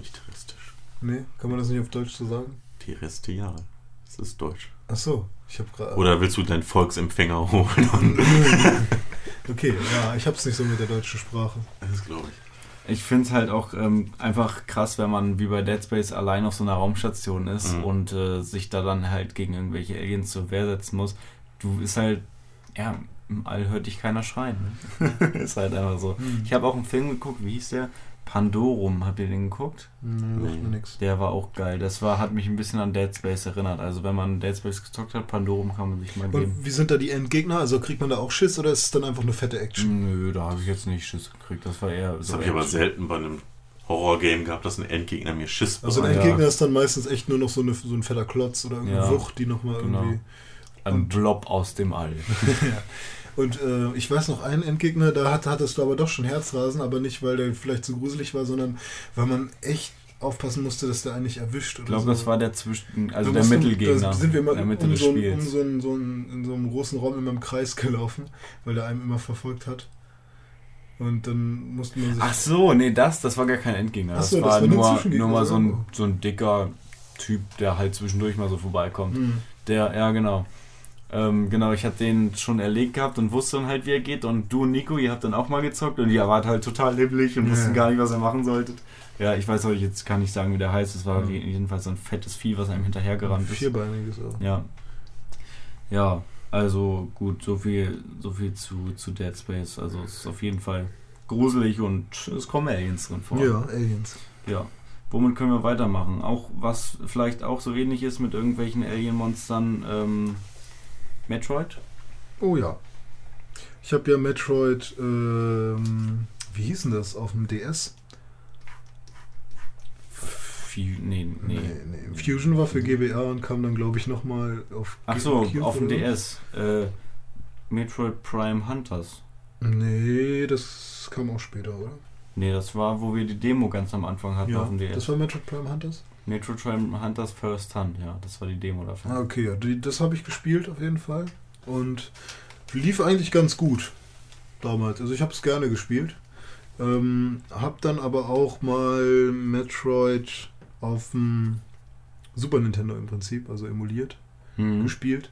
Nicht terrestrisch. Nee, kann man das nicht auf Deutsch so sagen? Terrestrial. Das ist Deutsch. Ach so, ich habe gerade. Oder willst du deinen Volksempfänger holen? Und Okay, ja, ich hab's nicht so mit der deutschen Sprache. das glaube ich. Ich finde es halt auch ähm, einfach krass, wenn man wie bei Dead Space allein auf so einer Raumstation ist Mhm. und äh, sich da dann halt gegen irgendwelche Aliens zur Wehr setzen muss. Du ist halt, ja, im All hört dich keiner schreien. Ne? ist halt einfach so. Hm. Ich habe auch einen Film geguckt, wie hieß der? Pandorum, habt ihr den geguckt? Nee, sagt mir nix. Der war auch geil. Das war, hat mich ein bisschen an Dead Space erinnert. Also wenn man Dead Space gezockt hat, Pandorum kann man sich mal geben. Und wie sind da die Endgegner? Also kriegt man da auch Schiss oder ist es dann einfach eine fette Action? Nö, da habe ich jetzt nicht Schiss gekriegt. Das war eher Das so habe ich aber selten bei einem Horror-Game gehabt, dass ein Endgegner mir Schiss Also ein bereitet. ja. Endgegner ist dann meistens echt nur noch so, eine, so ein fetter Klotz oder irgendeine Ja, Wucht, die nochmal genau. irgendwie. Ein Blob aus dem All. Und äh, ich weiß noch einen Endgegner, da hat, hattest du aber doch schon Herzrasen, aber nicht, weil der vielleicht zu gruselig war, sondern weil man echt aufpassen musste, dass der einen nicht erwischt. Oder Ich glaube, so. das war der zwischen, also Da der mussten- Mittelgegner. Da sind wir immer um, so, ein- um so, ein, so ein, in so einem großen Raum immer im Kreis gelaufen, weil der einem immer verfolgt hat. Und dann musste man sich. Ach so, nee, das, das war gar kein Endgegner. Das, so, das war, war nur nur, mal so ein, so ein dicker Typ, der halt zwischendurch mal so vorbeikommt. Hm. Der, ja, genau. Ähm, genau, ich hatte den schon erlegt gehabt und wusste dann halt, wie er geht. Und du und Nico, ihr habt dann auch mal gezockt und ihr wart halt total hibbelig und Ja. wussten gar nicht, was ihr machen solltet. Ja, ich weiß euch jetzt kann nicht sagen, wie der heißt. Es war Ja. jedenfalls so ein fettes Vieh, was einem hinterhergerannt ist. Vierbeiniges auch. Ja. Ja, also gut, so viel, so viel zu, zu Dead Space. Also es ist auf jeden Fall gruselig und es kommen Aliens drin vor. Ja, Aliens. Ja. Womit können wir weitermachen? Auch was vielleicht auch so ähnlich ist mit irgendwelchen Alien-Monstern, ähm, Metroid? Oh ja. Ich habe ja Metroid, ähm, wie hieß denn das, auf dem DS? Fu- Nee, nee. nee. Fusion war für GBA und kam dann, glaube ich, nochmal auf Ach so, GameCube auf dem. DS. Äh, Metroid Prime Hunters. Nee, das kam auch später, oder? Nee, das war, wo wir die Demo ganz am Anfang hatten Ja, auf dem DS. das war Metroid Prime Hunters? Metro Prime Hunters First Hunt, ja, das war die Demo davon. Ah, okay, ja, die, das habe ich gespielt auf jeden Fall. Und lief eigentlich ganz gut damals. Also ich habe es gerne gespielt. Ähm, hab dann aber auch mal Metroid auf dem Super Nintendo im Prinzip, also emuliert, Mhm. gespielt.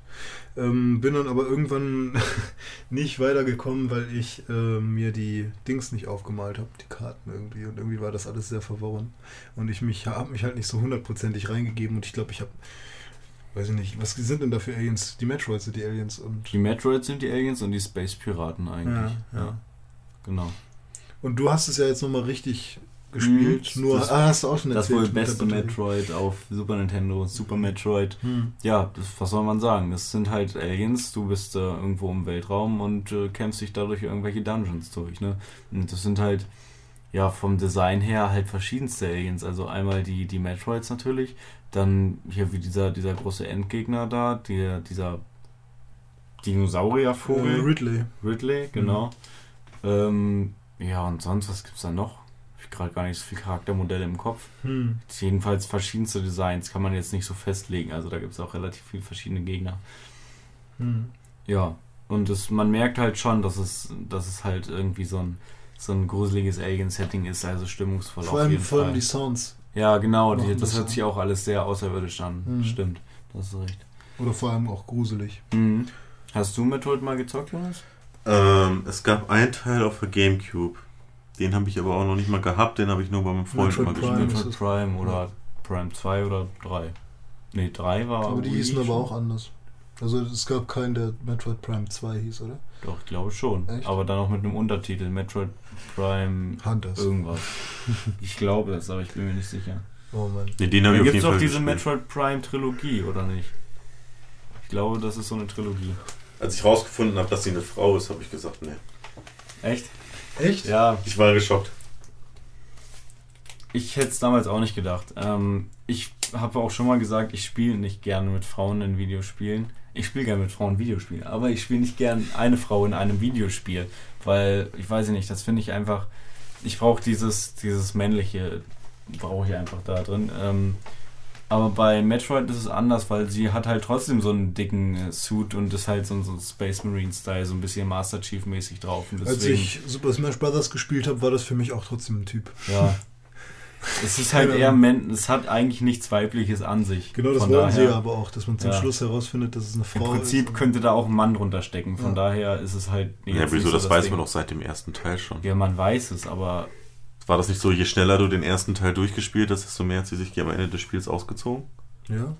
Ähm, bin dann aber irgendwann nicht weitergekommen, weil ich äh, mir die Dings nicht aufgemalt habe, die Karten irgendwie. Und irgendwie war das alles sehr verworren. Und ich mich habe mich halt nicht so hundertprozentig reingegeben. Und ich glaube, ich habe, weiß ich nicht, was sind denn da für Aliens? Die Metroids sind die Aliens und. Die Metroids sind die Aliens und die Space Piraten eigentlich. Ja, ja. Genau. Und du hast es ja jetzt nochmal richtig gespielt. Mhm, Nur, das- ah, hast du auch schon Das erzählt. wohl mit der beste. Metroid auf Super Nintendo, Super Metroid. Hm. Ja, das, was soll man sagen? Das sind halt Aliens, du bist äh, irgendwo im Weltraum und äh, kämpfst dich dadurch irgendwelche Dungeons durch, ne? Und das sind halt, ja, vom Design her halt verschiedenste Aliens. Also einmal die, die Metroids natürlich, dann hier wie dieser, dieser große Endgegner da, der, dieser Äh, Dinosauriervogel. Ridley. Ridley, genau. Ähm, ja, und sonst, was gibt's da noch? Habe gerade gar nicht so viel Charaktermodelle im Kopf. Hm. Jedenfalls verschiedenste Designs kann man jetzt nicht so festlegen. Also da gibt es auch relativ viele verschiedene Gegner. Hm. Ja, und es, man merkt halt schon, dass es, dass es halt irgendwie so ein, so ein gruseliges Alien-Setting ist, also stimmungsvoll Vor auf allem, jeden vor allem Fall. die Sounds. ja, genau, die, das das hört sich auch alles sehr außerirdisch an. Mhm. Stimmt, das ist recht. Oder vor allem auch gruselig. Mhm. Hast du Metroid mal gezockt, Jonas? Ähm, es gab einen Teil auf der Gamecube. Den habe ich aber auch noch nicht mal gehabt, den habe ich nur bei meinem Freund Metroid mal Prime. gespielt. Metroid. Prime oder Prime 2 oder 3. Ne, 3 war. Aber die hießen aber auch anders. Also es gab keinen, der Metroid Prime 2 hieß, oder? Doch, ich glaube schon. Echt? Aber dann auch mit einem Untertitel. Metroid Prime Hunters. irgendwas. ich glaube es, aber ich bin mir nicht sicher. Oh Mann. Nee, den Da habe ich auf gibt es jeden doch Fall diese gespielt. Metroid Prime Trilogie, oder nicht? Ich glaube, das ist so eine Trilogie. Als ich rausgefunden habe, dass sie eine Frau ist, habe ich gesagt, nee. Echt? Echt? Ja, Ich war geschockt. ich hätte es damals auch nicht gedacht. Ähm, ich habe auch schon mal gesagt, ich spiele nicht gerne mit Frauen in Videospielen. Ich spiele gerne mit Frauen Videospiele, aber ich spiele nicht gern eine Frau in einem Videospiel, weil ich weiß nicht, das finde ich einfach. Ich brauche dieses dieses männliche brauche ich einfach da drin. Ähm, aber bei Metroid ist es anders, weil sie hat halt trotzdem so einen dicken äh, Suit und ist halt so, ein- so ein Space Marine Style, so ein bisschen Master Chief mäßig drauf. Und Als ich Super Smash Bros. gespielt habe, war das für mich auch trotzdem ein Typ. ja. Es ist halt eher, men es hat eigentlich nichts Weibliches an sich. Genau, das Von wollen sie daher- ja aber auch, dass man zum Ja. Schluss herausfindet, dass es eine Im Frau Prinzip ist. könnte da auch ein Mann drunter stecken. Von Ja. daher ist es halt. Ja, wieso, nicht so das weiß Ding. man doch seit dem ersten Teil schon. Ja, man weiß es, aber War das nicht so, je schneller du den ersten Teil durchgespielt hast, desto mehr hat sie sich am Ende des Spiels ausgezogen? Ja.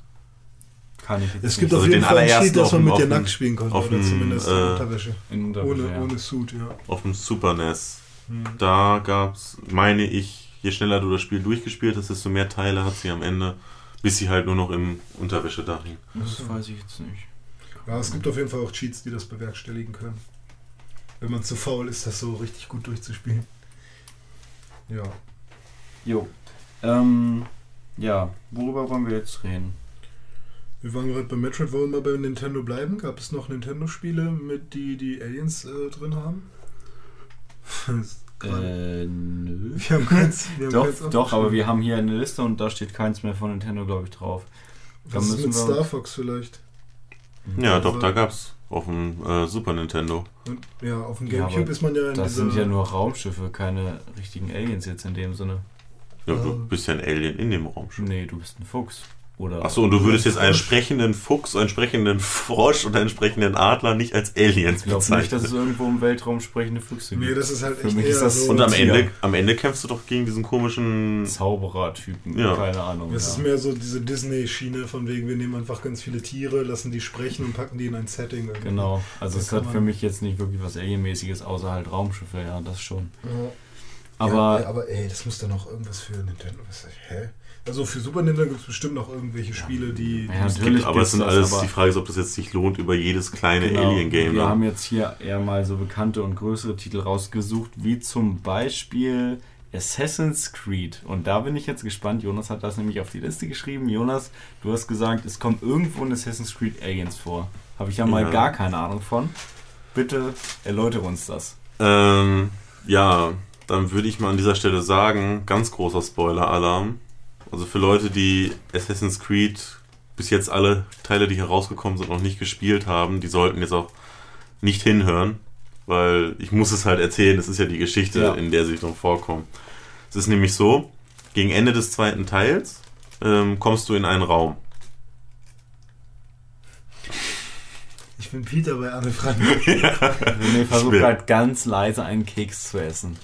kann ich jetzt Es gibt nicht auf Also jeden den Fall einen Cheat, dass man mit dem- nackt spielen konnte. auf oder dem, zumindest in äh, Unterwäsche. in Unterwäsche, Ohne, ja. ohne Suit, ja. Auf dem Super NES. Hm. Da gab's, meine ich, je schneller du das Spiel durchgespielt hast, desto mehr Teile hat sie am Ende, bis sie halt nur noch in Unterwäsche da hing. Das weiß ich jetzt nicht. Ja, es gibt auf jeden Fall auch Cheats, die das bewerkstelligen können. Wenn man zu faul ist, das so richtig gut durchzuspielen. Ja. Jo. Ähm, ja, worüber wollen wir jetzt reden? Wir waren gerade bei Metroid, wollen wir bei Nintendo bleiben? Gab es noch Nintendo-Spiele, mit die die Aliens äh, drin haben? Das ist gerade- Äh, nö. wir haben keins. Wir haben Doch, keins doch, aber wir haben hier eine Liste und da steht keins mehr von Nintendo, glaube ich, drauf. Da Was ist mit wir- Star Fox vielleicht? Ja, Also- doch, da gab's auf dem äh, Super Nintendo. Ja, auf dem Ja, Gamecube aber ist man ja in Das sind ja nur Raumschiffe, keine richtigen Aliens jetzt in dem Sinne. Ja, du Ähm. bist ja ein Alien in dem Raum schon. Nee, du bist ein Fuchs. Oder Achso, und du würdest jetzt einen sprechenden Fuchs, einen sprechenden Frosch und einen sprechenden Adler nicht als Aliens ich glaube nicht, dass es bezeichnen. irgendwo im Weltraum sprechende Füchse gibt. Nee, das ist halt Für echt mich eher ist das so... Und am. Ende, am Ende kämpfst du doch gegen diesen komischen. Zauberer-Typen, Ja. keine Ahnung. Es ja. ist mehr so diese Disney-Schiene, von wegen, wir nehmen einfach ganz viele Tiere, lassen die sprechen und packen die in ein Setting. irgendwie. Genau, also es hat für mich jetzt nicht wirklich was Alienmäßiges, außer halt Raumschiffe, ja, das schon. Ja. Aber ja, aber ey, das muss dann noch irgendwas für Nintendo. Was, hä? Also für Super Nintendo gibt es bestimmt noch irgendwelche Spiele, die. Ja, Es natürlich gibt, aber es sind das, alles, aber- die Frage ist, ob das jetzt sich lohnt, über jedes kleine Genau, Alien-Game. Wir haben jetzt hier eher mal so bekannte und größere Titel rausgesucht, wie zum Beispiel Assassin's Creed. Und da bin ich jetzt gespannt. Jonas hat das nämlich auf die Liste geschrieben. Jonas, du hast gesagt, es kommt irgendwo in Assassin's Creed Aliens vor. Habe ich ja mal Ja. gar keine Ahnung von. Bitte erläutere uns das. Ähm, ja, dann würde ich mal an dieser Stelle sagen, ganz großer Spoiler-Alarm. Also für Leute, die Assassin's Creed bis jetzt alle Teile, die hier rausgekommen sind, noch nicht gespielt haben, die sollten jetzt auch nicht hinhören, weil ich muss es halt erzählen, das ist ja die Geschichte, Ja. in der sie noch vorkommen. Es ist nämlich so, gegen Ende des zweiten Teils ähm, kommst du in einen Raum. Ich bin Peter bei Anne Frank. René versucht gerade ganz leise einen Keks zu essen.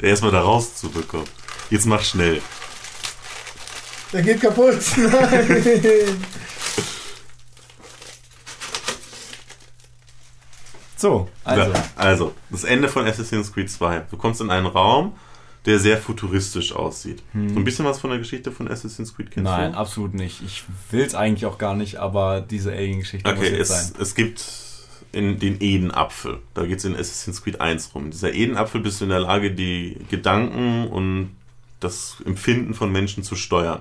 Erstmal da rauszubekommen. Jetzt mach schnell. Der geht kaputt. Nein. So, also. Ja, also, das Ende von Assassin's Creed 2. Du kommst in einen Raum, der sehr futuristisch aussieht. So ein bisschen was von der Geschichte von Assassin's Creed kennst Nein, du? absolut nicht. Ich will es eigentlich auch gar nicht, aber diese Alien-Geschichte muss Okay, jetzt es, sein. es gibt in den Edenapfel. Da geht es in Assassin's Creed 1 rum. Dieser Edenapfel bist du in der Lage, die Gedanken und das Empfinden von Menschen zu steuern.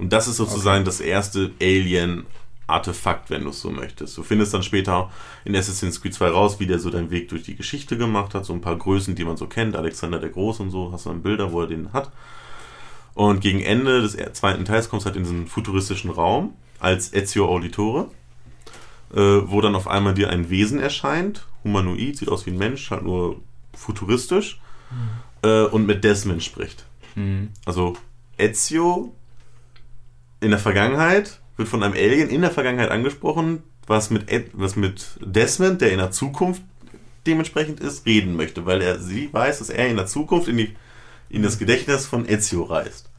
Und das ist sozusagen das erste Alien-Artefakt, wenn du es so möchtest. Du findest dann später in Assassin's Creed 2 raus, wie der so deinen Weg durch die Geschichte gemacht hat. So ein paar Größen, die man so kennt. Alexander der Große und so. Hast du dann Bilder, wo er den hat. Und gegen Ende des zweiten Teils kommst du halt in diesen futuristischen Raum als Ezio Auditore äh, wo dann auf einmal dir ein Wesen erscheint, humanoid, sieht aus wie ein Mensch, halt nur futuristisch, äh, und mit Desmond spricht. Mhm. Also Ezio in der Vergangenheit wird von einem Alien in der Vergangenheit angesprochen, was mit, Ed, was mit Desmond, der in der Zukunft dementsprechend ist, reden möchte, weil er sie weiß, dass er in der Zukunft in, die, in das Gedächtnis von Ezio reist.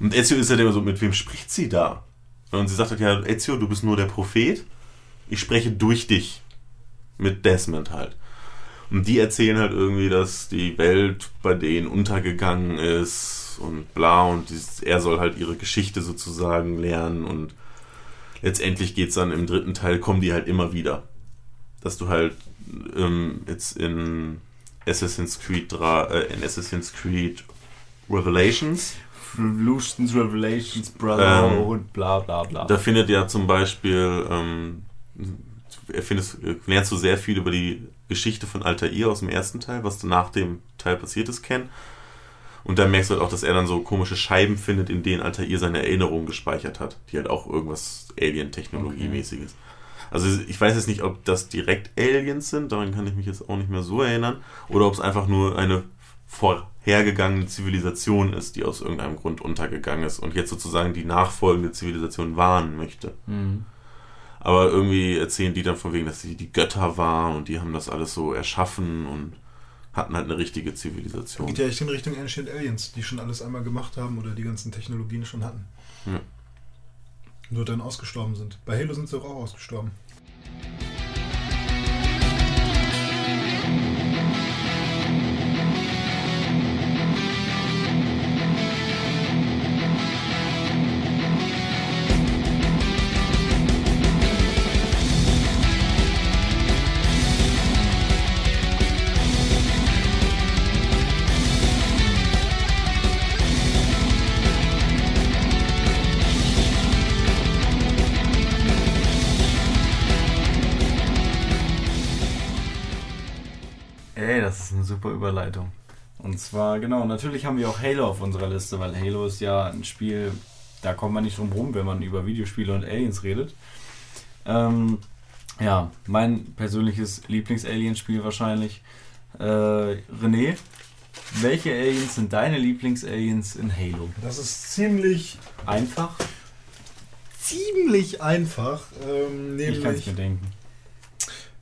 Und Ezio ist ja immer so, mit wem spricht sie da? Und sie sagt halt, ja, Ezio, du bist nur der Prophet. Ich spreche durch dich. Mit Desmond halt. Und die erzählen halt irgendwie, dass die Welt bei denen untergegangen ist und bla und dies, er soll halt ihre Geschichte sozusagen lernen und letztendlich geht's dann im dritten Teil, kommen die halt immer wieder. Dass du halt ähm, jetzt in Assassin's Creed 3, äh, in Assassin's Creed Revelations Revolutions, Revelations, Brotherhood, Ähm, bla bla bla. Da findet ja zum Beispiel, ähm, erfindest, lernst du sehr viel über die Geschichte von Altair aus dem ersten Teil, was nach dem Teil passiert ist, kennen. Und da merkst du halt auch, dass er dann so komische Scheiben findet, in denen Altair seine Erinnerungen gespeichert hat, die halt auch irgendwas Alien-Technologie-mäßiges. Also ich weiß jetzt nicht, ob das direkt Aliens sind, daran kann ich mich jetzt auch nicht mehr so erinnern, oder ob es einfach nur eine vorhergegangene Zivilisation ist, die aus irgendeinem Grund untergegangen ist und jetzt sozusagen die nachfolgende Zivilisation warnen möchte. Mhm. Aber irgendwie erzählen die dann von wegen, dass sie die Götter waren und die haben das alles so erschaffen und hatten halt eine richtige Zivilisation. Geht ja echt in Richtung Ancient Aliens, die schon alles einmal gemacht haben oder die ganzen Technologien schon hatten. Ja. Nur dann ausgestorben sind. Bei Halo sind sie auch ausgestorben. Super Überleitung. Und zwar, genau, natürlich haben wir auch Halo auf unserer Liste, weil Halo ist ja ein Spiel, da kommt man nicht drum rum, wenn man über Videospiele und Aliens redet. Ähm, ja, mein persönliches Lieblings-Alien-Spiel wahrscheinlich. Äh, René, welche Aliens sind deine Lieblings-Aliens in Halo? Das ist ziemlich, Einfach? ziemlich einfach. Ähm, Ich kann es mir denken.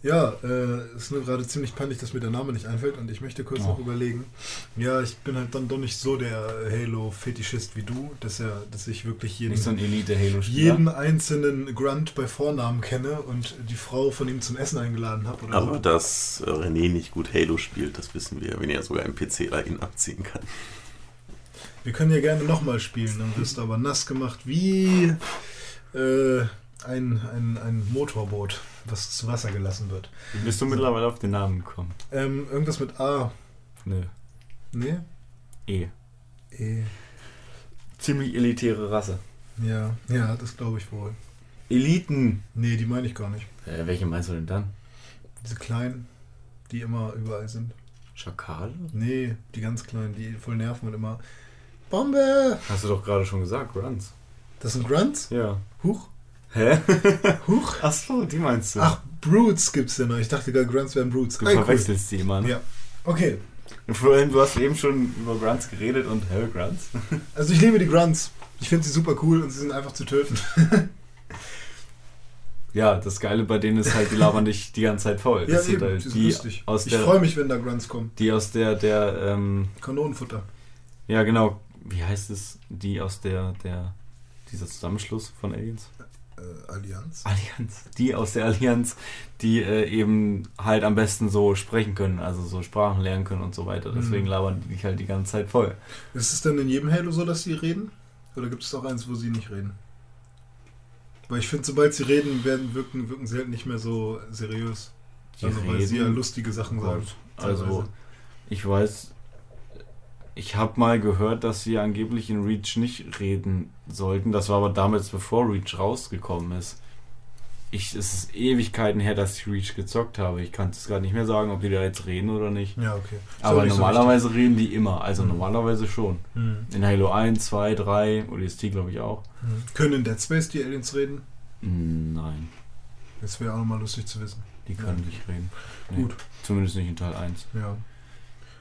Ja, äh, ist nur gerade ziemlich peinlich, dass mir der Name nicht einfällt und ich möchte kurz Oh. noch überlegen. Ja, ich bin halt dann doch nicht so der Halo-Fetischist wie du, dass, er, dass ich wirklich jeden, Nicht so jeden einzelnen Grunt bei Vornamen kenne und die Frau von ihm zum Essen eingeladen habe. Oder Aber so. dass René nicht gut Halo spielt, das wissen wir, wenn er sogar im PC ihn abziehen kann. Wir können ja gerne nochmal spielen, dann wirst du aber nass gemacht wie äh, ein, ein, ein Motorboot, was zu Wasser gelassen wird. Bist du mittlerweile auf den Namen gekommen? Ähm, irgendwas mit A. Nö. Nee? E. E. Ziemlich elitäre Rasse. Ja, ja, das glaube ich wohl. Eliten. Nee, die meine ich gar nicht. Äh, welche meinst du denn dann? Diese kleinen, die immer überall sind. Schakale? Nee, die ganz kleinen, die voll nerven und immer. Bombe! Hast du doch gerade schon gesagt, Grunts. Das sind Grunts? Ja. Huch. Hä? Huch. Ach so, die meinst du. Ach, Brutes gibt's ja noch. Ich dachte gar, Grunts wären Brutes. du Ey, cool. verwechselst die immer. ne? Ja. Okay. Vorhin, du hast eben schon über Grunts geredet und hä, Grunts? Also ich liebe die Grunts. Ich finde sie super cool und sie sind einfach zu töten. Ja, das Geile bei denen ist halt, die labern dich die ganze Zeit voll. ja, Das eben. halt Die lustig. aus Ich der, freue mich, wenn da Grunts kommen. die aus der, der, ähm, Kanonenfutter. ja genau, wie heißt es? Die aus der, der, dieser Zusammenschluss von Aliens? Äh, Allianz. Allianz. Die aus der Allianz, die äh, eben halt am besten so sprechen können, also so Sprachen lernen können und so weiter. Deswegen Mhm. labern die dich halt die ganze Zeit voll. Ist es denn in jedem Halo so, dass sie reden? Oder gibt es auch eins, wo sie nicht reden? Weil ich finde, sobald sie reden, werden, wirken, wirken sie halt nicht mehr so seriös. Die also, weil sie ja reden- lustige Sachen sagen. Also, ich weiß, ich habe mal gehört, dass sie angeblich in Reach nicht reden sollten. Das war aber damals, bevor Reach rausgekommen ist. Ich, es ist Ewigkeiten her, dass ich Reach gezockt habe. Ich kann es gerade nicht mehr sagen, ob die da jetzt reden oder nicht. Ja, okay. Ist Aber nicht so normalerweise reden die immer. Also Mhm. normalerweise schon. wichtig. Hm. In Halo 1, 2, 3, ODST glaube ich auch. Hm. Können in Dead Space die Aliens reden? Mm, Nein, Das wäre auch nochmal lustig zu wissen. die können Ja. nicht reden. Nee, Gut. Zumindest nicht in Teil 1. Ja.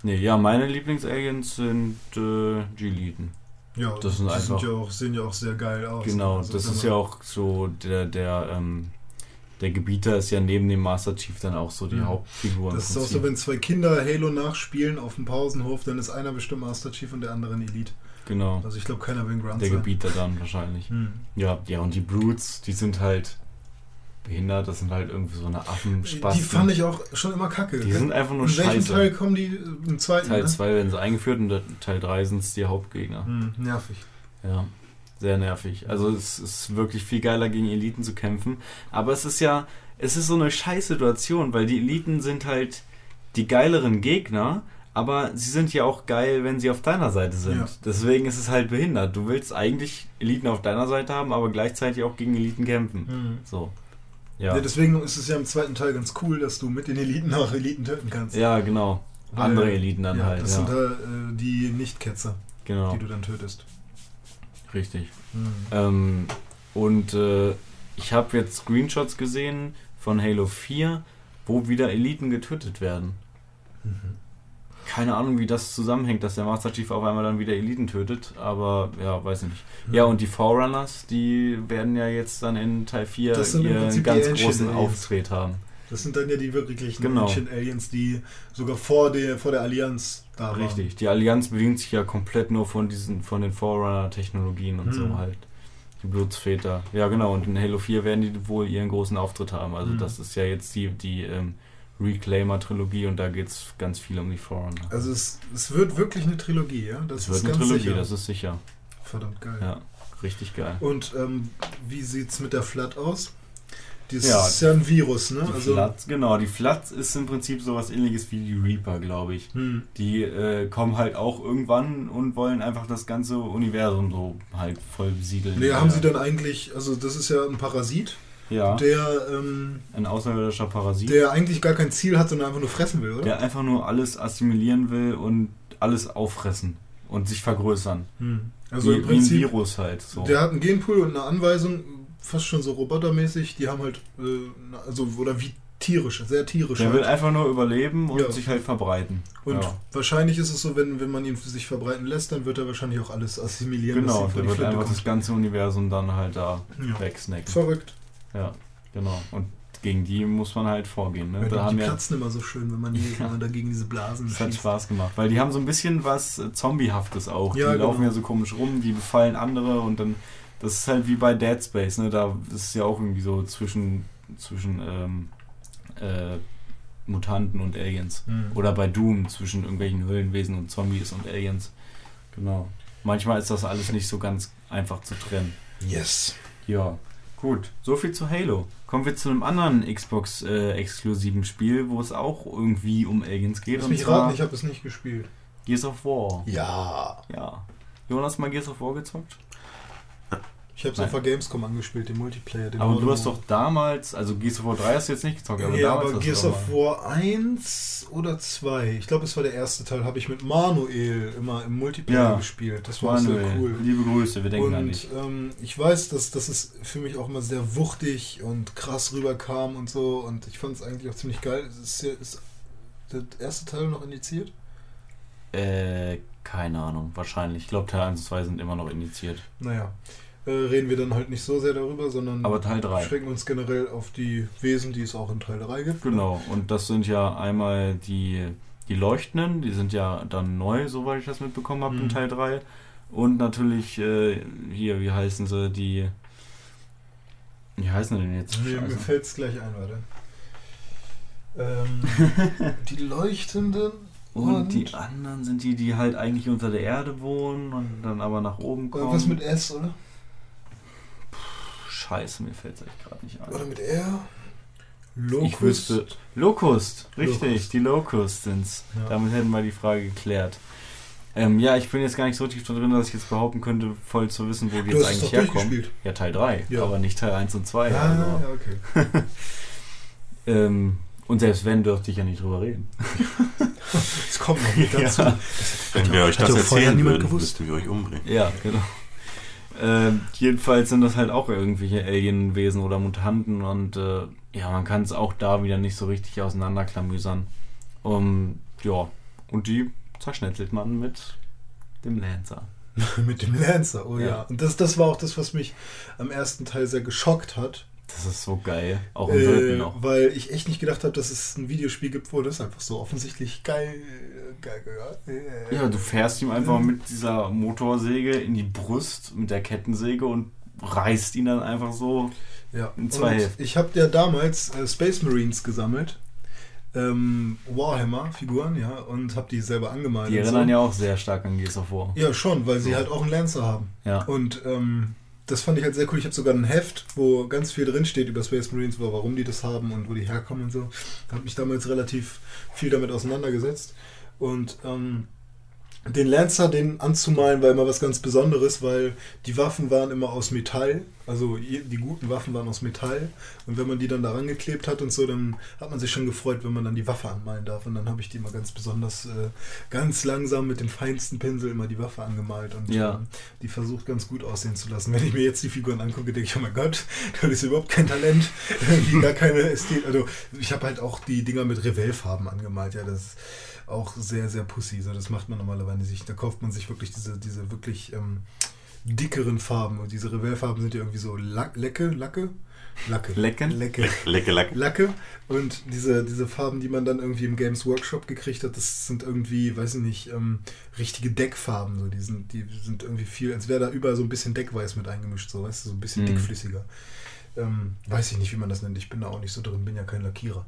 Nee, ja, meine Lieblingsaliens sind äh, G-Leaden. Ja, Das sind die einfach- ja auch, sehen ja auch sehr geil aus. Genau, Also, das ist ja auch so, der, der, ähm, der Gebieter ist ja neben dem Master Chief dann auch so die Mhm. Hauptfigur. Das ist auch so, wenn zwei Kinder Halo nachspielen auf dem Pausenhof, dann ist einer bestimmt Master Chief und der andere ein Elite. Genau, Also ich glaube, keiner will ein Grunt der sein. Gebieter dann wahrscheinlich. Hm. Ja, ja, und die Brutes, die sind halt behindert, das sind halt irgendwie so eine Affenspasten. Die fand ich auch schon immer kacke. Die sind einfach nur In welchem scheiße. Teil kommen die? Im zweiten? Teil ne? 2 werden sie eingeführt und Teil 3 sind es die Hauptgegner. Hm, nervig. Ja, sehr nervig. Also es ist wirklich viel geiler gegen Eliten zu kämpfen. Aber es ist ja, es ist so eine Scheißsituation, weil die Eliten sind halt die geileren Gegner, aber sie sind ja auch geil, wenn sie auf deiner Seite sind. Ja. Deswegen ist es halt behindert. Du willst eigentlich Eliten auf deiner Seite haben, aber gleichzeitig auch gegen Eliten kämpfen. Hm. So. Ja. Ja. deswegen ist es ja im zweiten Teil ganz cool, dass du mit den Eliten auch Eliten töten kannst. Ja, genau. Weil- Andere Eliten dann ja, halt. Das Ja. sind da äh, die Nicht-Ketzer, genau. die du dann tötest. Richtig. Hm. Ähm, und äh, ich habe jetzt Screenshots gesehen von Halo 4, wo wieder Eliten getötet werden. Mhm. Keine Ahnung, wie das zusammenhängt, dass der Master Chief auf einmal dann wieder Eliten tötet, aber ja, weiß ich nicht. Hm. Ja, und die Forerunners, die werden ja jetzt dann in Teil 4 Das sind im ihren ganz großen Aliens. Auftritt haben. Das sind dann ja die wirklichen Genau. Ancient Aliens, die sogar vor der, vor der Allianz da waren. Richtig. Die Allianz bedient sich ja komplett nur von diesen, von den Forerunner-Technologien und Hm. so halt. Die Blutsväter. Ja, genau. Und in Halo 4 werden die wohl ihren großen Auftritt haben. Also Hm. das ist ja jetzt die, die ähm, Reclaimer-Trilogie und da geht es ganz viel um die Forerunner. Also es, es wird wirklich eine Trilogie, ja? Das es wird eine Trilogie, sicher. das ist sicher. Verdammt geil. Ja, richtig geil. Und ähm, wie sieht's mit der Flat aus? Das Ja, ist ja ein Virus, ne? Die Also, Flat, genau, die Flat ist im Prinzip sowas ähnliches wie die Reaper, glaube ich. hm. Die äh, kommen halt auch irgendwann und wollen einfach das ganze Universum so halt voll besiedeln. Nee, haben sie dann eigentlich, also das ist ja ein Parasit, Ja, der, ähm, ein außerirdischer Parasit. der eigentlich gar kein Ziel hat, sondern einfach nur fressen will, oder? der einfach nur alles assimilieren will und alles auffressen und sich vergrößern. Hm. Also wie, im wie ein Prinzip, Virus halt. So. der hat einen Genpool und eine Anweisung, fast schon so robotermäßig, die haben halt, äh, also, oder wie tierisch, sehr tierisch. Der halt. will einfach nur überleben und Ja. sich halt verbreiten. Und ja. wahrscheinlich ist es so, wenn, wenn man ihn für sich verbreiten lässt, dann wird er wahrscheinlich auch alles assimilieren. Genau, der wird einfach kommt. das ganze Universum dann halt da Ja. wegsnacken. Verrückt. Ja, genau. Und gegen die muss man halt vorgehen. Ne? Ja, da die, haben platzen immer so schön, wenn man, die, wenn man dagegen diese Blasen Das hat schießt. Spaß gemacht, weil die haben so ein bisschen was äh, Zombiehaftes auch. Ja, die laufen genau. ja so komisch rum, die befallen andere und dann, das ist halt wie bei Dead Space, ne? Da ist es ja auch irgendwie so zwischen, zwischen ähm, äh, Mutanten und Aliens. Hm. Oder bei Doom zwischen irgendwelchen Höhlenwesen und Zombies und Aliens. Genau. Manchmal ist das alles nicht so ganz einfach zu trennen. Yes. Ja, gut. So viel zu Halo. Kommen wir zu einem anderen Xbox-exklusiven Spiel, wo es auch irgendwie um Aliens geht. Lass mich raten, ich habe es nicht gespielt. Gears of War. Ja. Ja. Jonas mal Gears of War gezockt? Ich habe es auf der Gamescom angespielt, den Multiplayer. Den Aber du Modern hast doch damals, also Gears of War 3 hast du jetzt nicht gezockt, aber ja, damals aber hast Gears du of War 1 oder 2, ich glaube, es war der erste Teil, habe ich mit Manuel immer im Multiplayer Ja. gespielt. Das war Manuel, sehr cool. liebe Grüße, wir denken an Und dich. ähm, ich weiß, dass, dass es für mich auch immer sehr wuchtig und krass rüberkam und so. Und ich fand es eigentlich auch ziemlich geil. Ist, ist der erste Teil noch indiziert? Äh, keine Ahnung, wahrscheinlich. Ich glaube, Teil 1 und 2 sind immer noch indiziert. Naja, äh, reden wir dann halt nicht so sehr darüber, sondern Aber Teil 3. beschränken uns generell auf die Wesen, die es auch in Teil 3 gibt. Genau, und das sind ja einmal die, die Leuchtenden, die sind ja dann neu, soweit ich das mitbekommen habe, in Mhm. Teil 3. Und natürlich äh, hier, wie heißen sie, die. Wie heißen die denn jetzt? Mir, mir fällt es gleich ein, warte. Ähm, die Leuchtenden Und die anderen sind die, die halt eigentlich unter der Erde wohnen und dann aber nach oben kommen. Irgendwas mit S, oder? Scheiße, mir fällt es echt gerade nicht Oder ein. mit R? Locust. Ich wüsste. Locust, richtig, Locust. die Locust sind's. Ja. Damit hätten wir die Frage geklärt. Ähm, ja, ich bin jetzt gar nicht so tief drin, dass ich jetzt behaupten könnte, voll zu wissen, wo Du jetzt eigentlich doch herkommen. durchgespielt. Ja, Teil 3, Ja. aber nicht Teil 1 und 2. Ah, also, ja, okay. ähm, und selbst wenn, dürfte ich ja nicht drüber reden. Es kommt noch mit dazu. Ja. Wenn wir euch das erzählen niemand würden, gewusst. müssten wir euch umbringen. Ja, genau. Ähm, jedenfalls sind das halt auch irgendwelche Alienwesen oder Mutanten und äh, ja, man kann es auch da wieder nicht so richtig auseinanderklamüsern. Um, ja, und die zerschnetzelt man mit dem Lancer. mit dem Lancer, oh ja. Ja. Und das, das war auch das, was mich am ersten Teil sehr geschockt hat. Das ist so geil. Auch im dritten Äh, noch. weil ich echt nicht gedacht habe, dass es ein Videospiel gibt, wo das einfach so offensichtlich geil. Geil äh, Ja, du fährst ihm einfach mit dieser Motorsäge in die Brust mit der Kettensäge und reißt ihn dann einfach so. Ja, In zwei Hälften. Ich habe ja damals äh, Space Marines gesammelt. Ähm, Warhammer-Figuren, ja, und habe die selber angemalt. Die erinnern so. ja auch sehr stark an Gears of War. Ja, schon, weil sie halt auch einen Lancer haben. Ja. Und ähm, das fand ich halt sehr cool. Ich habe sogar ein Heft, wo ganz viel drin steht über Space Marines, warum die das haben und wo die herkommen und so. Habe mich damals relativ viel damit auseinandergesetzt. Und ähm, den Lancer, den anzumalen, war immer was ganz Besonderes, weil die Waffen waren immer aus Metall. Also die guten Waffen waren aus Metall. Und wenn man die dann da rangeklebt hat und so, dann hat man sich schon gefreut, wenn man dann die Waffe anmalen darf. Und dann habe ich die immer ganz besonders, äh, ganz langsam mit dem feinsten Pinsel immer die Waffe angemalt. Und Ja. ähm, die versucht ganz gut aussehen zu lassen. Wenn ich mir jetzt die Figuren angucke, denke ich, oh mein Gott, das ist überhaupt kein Talent. Gar keine Ästhetik. Also ich habe halt auch die Dinger mit Revell-Farben angemalt. Ja, das ist auch sehr, sehr pussy. So, das macht man normalerweise nicht. Da kauft man sich wirklich diese, diese wirklich ähm, dickeren Farben. Und diese Revell-Farben sind ja irgendwie so Lack, Lecke, Lacke? Lacke. Lecken? Lecke. Lecke, lecke. Lacke und diese, diese Farben, die man dann irgendwie im Games Workshop gekriegt hat, das sind irgendwie, weiß ich nicht, ähm, richtige Deckfarben. So. Die, sind, die sind irgendwie viel, als wäre da überall so ein bisschen Deckweiß mit eingemischt, so, weißt du, so ein bisschen Mhm. dickflüssiger. Ähm, weiß ich nicht, wie man das nennt. Ich bin da auch nicht so drin, bin ja kein Lackierer.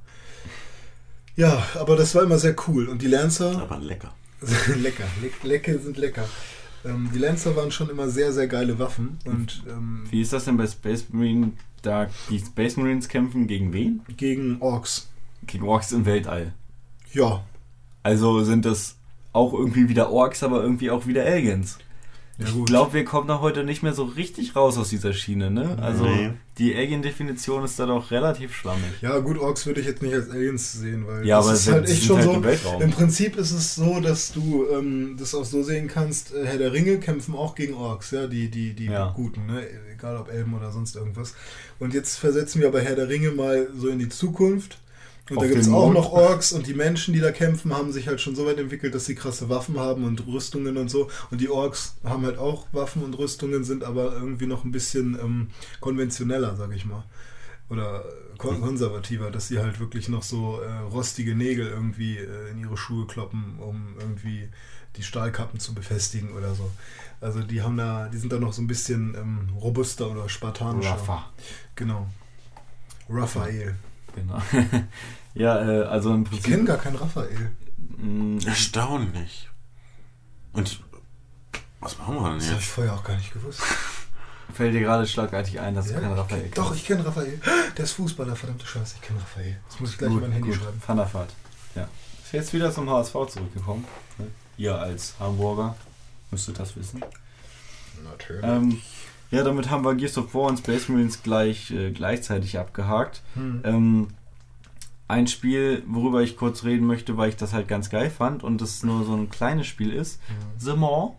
Ja, aber das war immer sehr cool. Und die Lancer, Aber lecker. lecker, Le Lecke sind lecker. Ähm, die Lancer waren schon immer sehr, sehr geile Waffen. Und ähm, Wie ist das denn bei Space Marine? Da die Space Marines kämpfen gegen wen? gegen Orks. Gegen Orks im Weltall. Ja, Also sind das auch irgendwie wieder Orks, aber irgendwie auch wieder Aliens. Ja Ich glaube, wir kommen da heute nicht mehr so richtig raus aus dieser Schiene, ne? Also Nee. die Alien-Definition ist da doch relativ schwammig. Ja, gut, Orks würde ich jetzt nicht als Aliens sehen, weil Ja, das aber ist halt echt schon halt so. im Weltraum. Im Prinzip ist es so, dass du ähm, das auch so sehen kannst, äh, Herr der Ringe kämpfen auch gegen Orks, ja, die, die, die Ja. Guten, ne? egal ob Elben oder sonst irgendwas. Und jetzt versetzen wir aber Herr der Ringe mal so in die Zukunft. Und da gibt es auch Mond. noch Orks und die Menschen, die da kämpfen, haben sich halt schon so weit entwickelt, dass sie krasse Waffen haben und Rüstungen und so. Und die Orks haben halt auch Waffen und Rüstungen, sind aber irgendwie noch ein bisschen ähm, konventioneller, sag ich mal. Oder kon konservativer, dass sie halt wirklich noch so äh, rostige Nägel irgendwie äh, in ihre Schuhe kloppen, um irgendwie die Stahlkappen zu befestigen oder so. Also die haben da, die sind da noch so ein bisschen ähm, robuster oder spartanischer. Raffa. Genau. Raphael. Genau. ja, äh, also im Ich Prinzip. kenne gar keinen Raphael. mh, Erstaunlich. Und was machen wir denn Das habe ich jetzt? vorher auch gar nicht gewusst. fällt dir gerade schlagartig ein, dass Ja, du keinen ich Raphael kenn, doch, ich kenne Raphael. Der ist Fußballer, verdammte Scheiße, ich kenne Raphael. Das muss ich gleich in mein Handy schreiben. Van der Vaart. Ja. Ist jetzt wieder zum HSV zurückgekommen. ne? Ihr als Hamburger müsstet das wissen. Natürlich. Ähm, Ja, damit haben wir Gears of War und Space Marines gleich, äh, gleichzeitig abgehakt. Hm. Ähm, ein Spiel, worüber ich kurz reden möchte, weil ich das halt ganz geil fand und das nur so ein kleines Spiel ist. The Maw.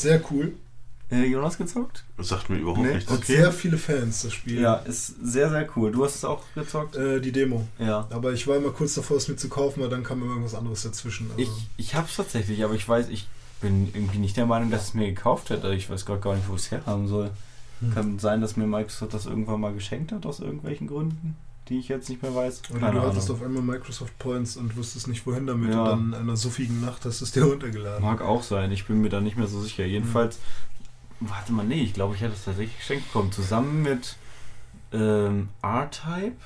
Sehr cool. Äh, Jonas gezockt? Das sagt mir überhaupt Nee, nichts. Hat Okay. sehr viele Fans, das Spiel. Ja, ist sehr, sehr cool. Du hast es auch gezockt? Äh, die Demo. Ja. Aber ich war immer kurz davor, es mir zu kaufen, weil dann kam immer irgendwas anderes dazwischen. Also, Ich, ich hab's tatsächlich, aber ich weiß, ich bin irgendwie nicht der Meinung, dass es mir gekauft hätte. Ich weiß gerade gar nicht, wo es herhaben soll. Hm. Kann sein, dass mir Microsoft das irgendwann mal geschenkt hat, aus irgendwelchen Gründen, die ich jetzt nicht mehr weiß. Oder Keine du hattest Ahnung. auf einmal Microsoft Points und wusstest nicht wohin damit Ja. und dann in einer suffigen Nacht hast du es dir runtergeladen. Mag auch sein, ich bin mir da nicht mehr so sicher. Jedenfalls, Hm. warte mal, nee, ich glaube, ich hätte es tatsächlich geschenkt bekommen. Zusammen mit ähm, R-Type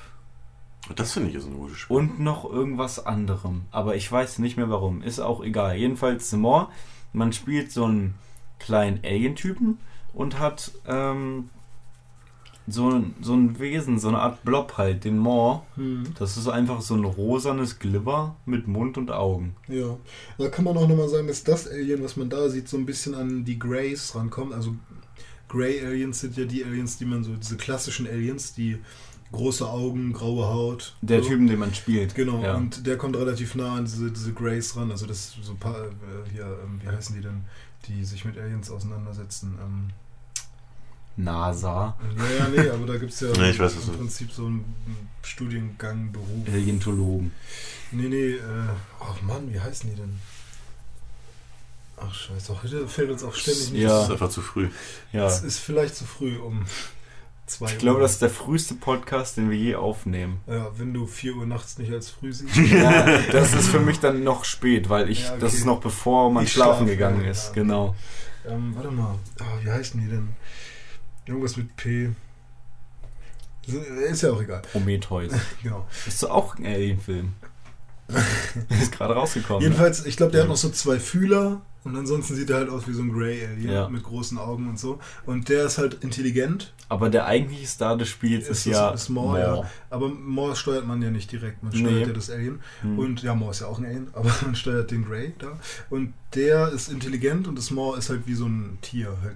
Das finde ich ist ein gutes Spiel. und noch irgendwas anderem. Aber ich weiß nicht mehr warum. Ist auch egal. Jedenfalls The More. Man spielt so einen kleinen Alien-Typen und hat ähm, so, ein- so ein Wesen, so eine Art Blob halt, den More. Hm. Das ist einfach so ein rosanes Glibber mit Mund und Augen. Ja, da kann man auch nochmal sagen, dass das Alien, was man da sieht, so ein bisschen an die Greys rankommt. Also Grey Aliens sind ja die Aliens, die man so, diese klassischen Aliens, die große Augen, graue Haut. Der so. Typen, den man spielt. Genau, Ja. und der kommt relativ nah an diese, diese Greys ran. Also das so ein paar, äh, hier, ähm, wie heißen die denn, die sich mit Aliens auseinandersetzen. Ähm, NASA. ja, ja, nee, aber da gibt es ja Nee, ich weiß, was im du- Prinzip so einen Studiengang, Beruf. Alientologen. Nee, nee, äh, ach Mann, wie heißen die denn? Ach scheiße, heute fällt uns auch ständig nicht Ja. Das ist einfach zu früh. Ja. Es ist vielleicht zu früh um zwei Ich glaube, Uhr. das ist der früheste Podcast, den wir je aufnehmen. Ja, wenn du 4 Uhr nachts nicht als früh siehst. Ja, das ist für mich dann noch spät, weil ich, Ja, okay. das ist noch bevor man Ich schlafen schlafe, gegangen ja, ist. ja. Genau. ähm, warte mal, ah, wie heißen die denn? Irgendwas mit P. Ist ja auch egal. Prometheus. Genau. Ist doch auch ein Alien-Film. ist gerade rausgekommen. ne? Jedenfalls, ich glaube, der hat Ja. noch so zwei Fühler und ansonsten sieht er halt aus wie so ein Grey Alien Ja. mit großen Augen und so. Und der ist halt intelligent, Aber der eigentliche Star des Spiels ist, Ist ja ist Maw, ja. aber Maw steuert man ja nicht direkt, man steuert Nee. ja das Alien. Hm. Und ja, Maw ist ja auch ein Alien, aber man steuert den Grey da. Und der ist intelligent und das Maw ist halt wie so ein Tier. Halt,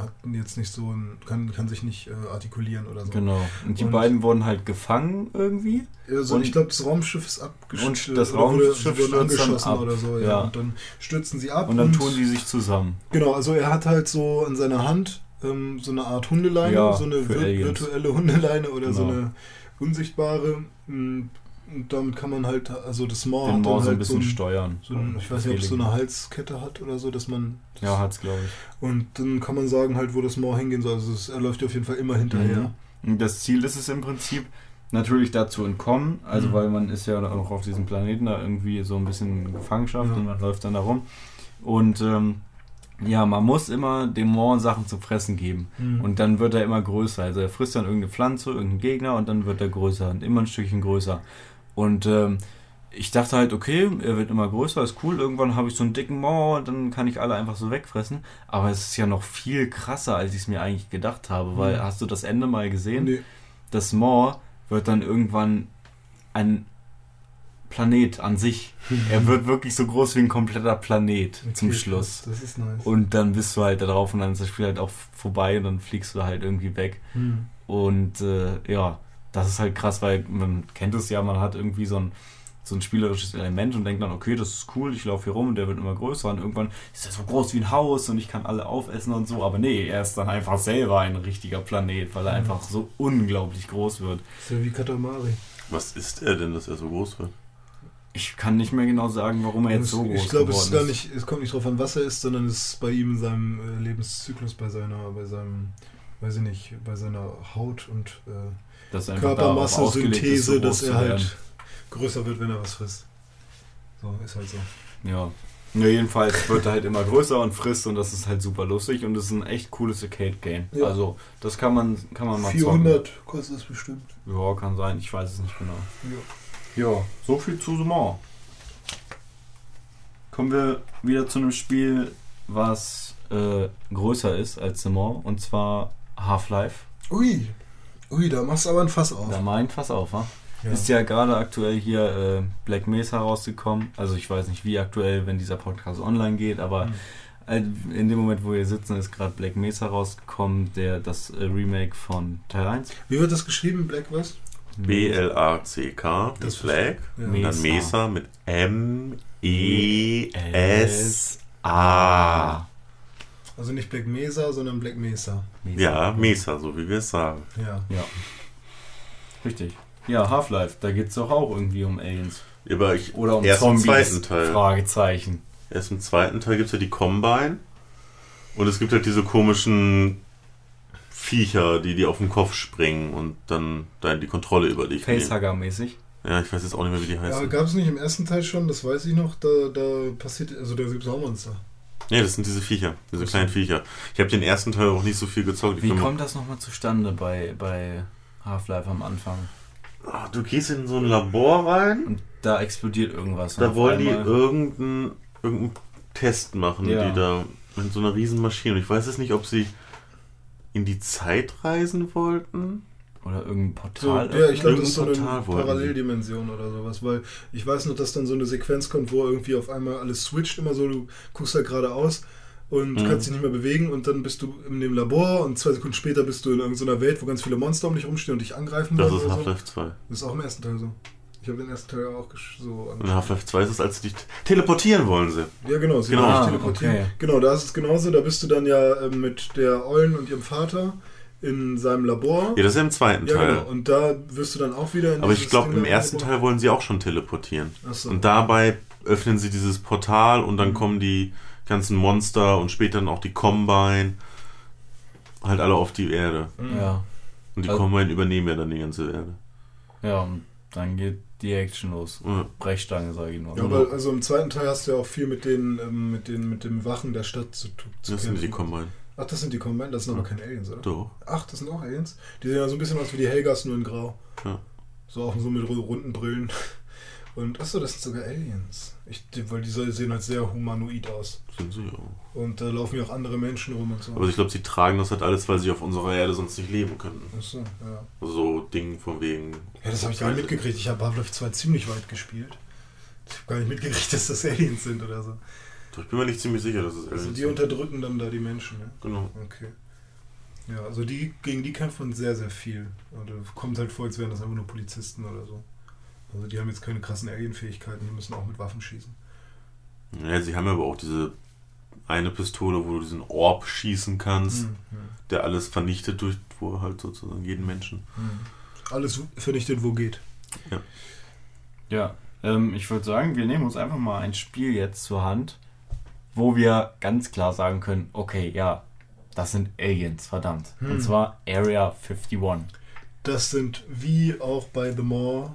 hat jetzt nicht so ein, kann, kann sich nicht äh, artikulieren oder so. Genau. Und die Und- beiden wurden halt gefangen irgendwie. Also Und- ich glaube, das Raumschiff ist abgestürzt. Und das oder wurde- Raumschiff sie dann angeschossen oder so. Ja. Ja. Und dann stürzen sie ab. Und dann tun die sich zusammen. Genau, also er hat halt so in seiner Hand ähm, so eine Art Hundeleine, Ja, so eine vir Aliens. virtuelle Hundeleine oder so Genau. eine unsichtbare. mm, Und damit kann man halt, also das Maw Den dann so ein halt so bisschen ein, steuern. so ein, ich weiß nicht, ob es so eine Halskette hat oder so, dass man. Ja, hat's, glaube ich. Und dann kann man sagen halt, wo das Maw hingehen soll. Also es, er läuft auf jeden Fall immer hinterher. Mhm. Das Ziel ist es im Prinzip, natürlich dazu entkommen, also Mhm. weil man ist ja auch auf diesem Planeten da irgendwie so ein bisschen in Gefangenschaft Ja. und man läuft dann da rum. Und ähm, ja, man muss immer dem Maw Sachen zu fressen geben. Mhm. Und dann wird er immer größer. Also er frisst dann irgendeine Pflanze, irgendeinen Gegner und dann wird er größer und immer ein Stückchen größer. Und ähm, ich dachte halt, okay, er wird immer größer, ist cool. Irgendwann habe ich so einen dicken Maw und dann kann ich alle einfach so wegfressen. Aber es ist ja noch viel krasser, als ich es mir eigentlich gedacht habe. Weil, Mhm. hast du das Ende mal gesehen? Nee. Das Maw wird dann irgendwann ein Planet an sich. Er wird wirklich so groß wie ein kompletter Planet zum Okay, Schluss. Das, das ist nice. Und dann bist du halt da drauf und dann ist das Spiel halt auch vorbei und dann fliegst du halt irgendwie weg. Mhm. Und äh, ja, das ist halt krass, weil man kennt es ja, man hat irgendwie so ein, so ein spielerisches Element und denkt dann, okay, das ist cool, ich laufe hier rum und der wird immer größer und irgendwann ist er so groß wie ein Haus und ich kann alle aufessen und so. Aber nee, er ist dann einfach selber ein richtiger Planet, weil er Mhm. einfach so unglaublich groß wird. ist ja wie Katamari. Was ist er denn, dass er so groß wird? Ich kann nicht mehr genau sagen, warum er jetzt so groß ich glaube, es ist gar nicht, es kommt nicht drauf an, was er ist, sondern es ist bei ihm in seinem äh, Lebenszyklus, bei seiner, bei seinem, weiß ich nicht, bei seiner Haut und äh, Dass einfach darauf Körpermasse, ausgelegt ist, dass er halt größer wird, wenn er was frisst. So, ist halt so. Ja. Ja, jedenfalls wird er halt immer größer und frisst und das ist halt super lustig und es ist ein echt cooles Arcade-Game. Ja. Also, das kann man, kann man mal 400 kostet es bestimmt. zocken. Ja, kann sein, ich weiß es nicht genau. Ja. Ja, so viel zu The Mall. Kommen wir wieder zu einem Spiel, was äh, größer ist als The Mall und zwar Half-Life. Ui, ui, da machst du aber ein Fass auf. Da meint Fass auf, wa? Ja. Ist ja gerade aktuell hier äh, Black Mesa rausgekommen. Also ich weiß nicht, wie aktuell, wenn dieser Podcast online geht, aber Mhm. äh, in dem Moment, wo wir sitzen, ist gerade Black Mesa rausgekommen, der das äh, Remake von Teil 1. Wie wird das geschrieben, Black was? B-L-A-C-K, Das Flag. Ja. Und dann Mesa. Mesa mit M-E-S-A. Also nicht Black Mesa, sondern Black Mesa. Mesa. Ja, Mesa, so wie wir es sagen. Ja. Ja. Richtig. Ja, Half-Life, da geht es doch auch irgendwie um Aliens. Aber ich, Oder um erst Zombies. im zweiten Teil. Fragezeichen. Erst im zweiten Teil gibt es ja die Combine. Und es gibt halt diese komischen Viecher, die dir auf den Kopf springen und dann, dann die Kontrolle über dich nehmen. Facehugger-mäßig. Ja, ich weiß jetzt auch nicht mehr, wie die Ja, heißen. gab es nicht im ersten Teil schon, das weiß ich noch, da, da passiert, also da gibt es auch Monster. Ja, das sind diese Viecher, diese Ach so. kleinen Viecher. Ich habe den ersten Teil auch nicht so viel gezockt. Ich Wie kommt das nochmal zustande bei, bei Half-Life am Anfang? Ah, du gehst in so ein Labor rein, Und da explodiert irgendwas. da wollen die irgendeinen irgendeinen Test machen, Ja. die da mit so einer riesen Maschine. Und ich weiß jetzt nicht, ob sie in die Zeit reisen wollten. Oder irgendein So, Portal. ja, ich glaube, das ist so eine. Paralleldimension oder sowas, weil ich weiß noch, dass dann so eine Sequenz kommt, wo irgendwie auf einmal alles switcht, immer so, du guckst halt geradeaus und Mhm. kannst dich nicht mehr bewegen und dann bist du in dem Labor und zwei Sekunden später bist du in irgendeiner Welt, wo ganz viele Monster um dich rumstehen und dich angreifen Das ist oder so. Half-Life 2. Das ist auch im ersten Teil so. Ich habe den ersten Teil auch so angeschaut. Half-Life 2 ist es, als sie dich teleportieren wollen sie. Ja, genau, sie Genau. wollen dich Ah, teleportieren. okay. Genau, da ist es genauso. Da bist du dann ja ähm, mit der Eulen und ihrem Vater in seinem Labor. Ja, das ist ja im zweiten Ja, Teil. genau. Und da wirst du dann auch wieder in Aber ich glaube, im ersten Labor- Teil wollen sie auch schon teleportieren. Ach so. Und dabei öffnen sie dieses Portal und dann Mhm. kommen die ganzen Monster und später dann auch die Combine halt alle auf die Erde. Mhm. Ja. Und die Also- Combine übernehmen ja dann die ganze Erde. ja, und dann geht die Action los. Ja. Brechstange, sage ich nur. Ja, aber also im zweiten Teil hast du ja auch viel mit den, ähm, mit den, mit den Wachen der Stadt zu, tu- zu Das sind die kämpfen. Combine. Ach, das sind die Combine? Das sind aber keine Aliens, oder? Doch. Ach, das sind auch Aliens? Die sehen ja so ein bisschen aus wie die Helgas, nur in grau. Ja. So auch so mit ru- runden Brillen. Und achso, das sind sogar Aliens. Ich, weil die sehen halt sehr humanoid aus. Sind sie auch. Und da laufen ja auch andere Menschen rum und so. Aber ich glaube, sie tragen das halt alles, weil sie auf unserer Erde sonst nicht leben könnten. Achso, ja. Also so Ding von wegen. Ja, das habe ich gar nicht mitgekriegt. Ich habe Half-Life 2 ziemlich weit gespielt. Ich habe gar nicht mitgekriegt, dass das Aliens sind oder so. Doch, Ich bin mir nicht ziemlich sicher, dass es Also Aliens die sind. unterdrücken dann da die Menschen, ne? Genau. Okay. Ja, also die, gegen die kämpft man sehr, sehr viel. Und äh, kommt halt vor, als wären das einfach nur Polizisten oder so. Also die haben jetzt keine krassen Alien-Fähigkeiten, die müssen auch mit Waffen schießen. Ja, sie haben aber auch diese eine Pistole, wo du diesen Orb schießen kannst, Hm, hm, der alles vernichtet durch, wo halt sozusagen jeden Menschen. hm. Alles vernichtet, wo geht. Ja, ähm, ich würde sagen, wir nehmen uns einfach mal ein Spiel jetzt zur Hand, wo wir ganz klar sagen können, okay, ja, das sind Aliens, verdammt. Hm. Und zwar Area 51. Das sind wie auch bei The Maw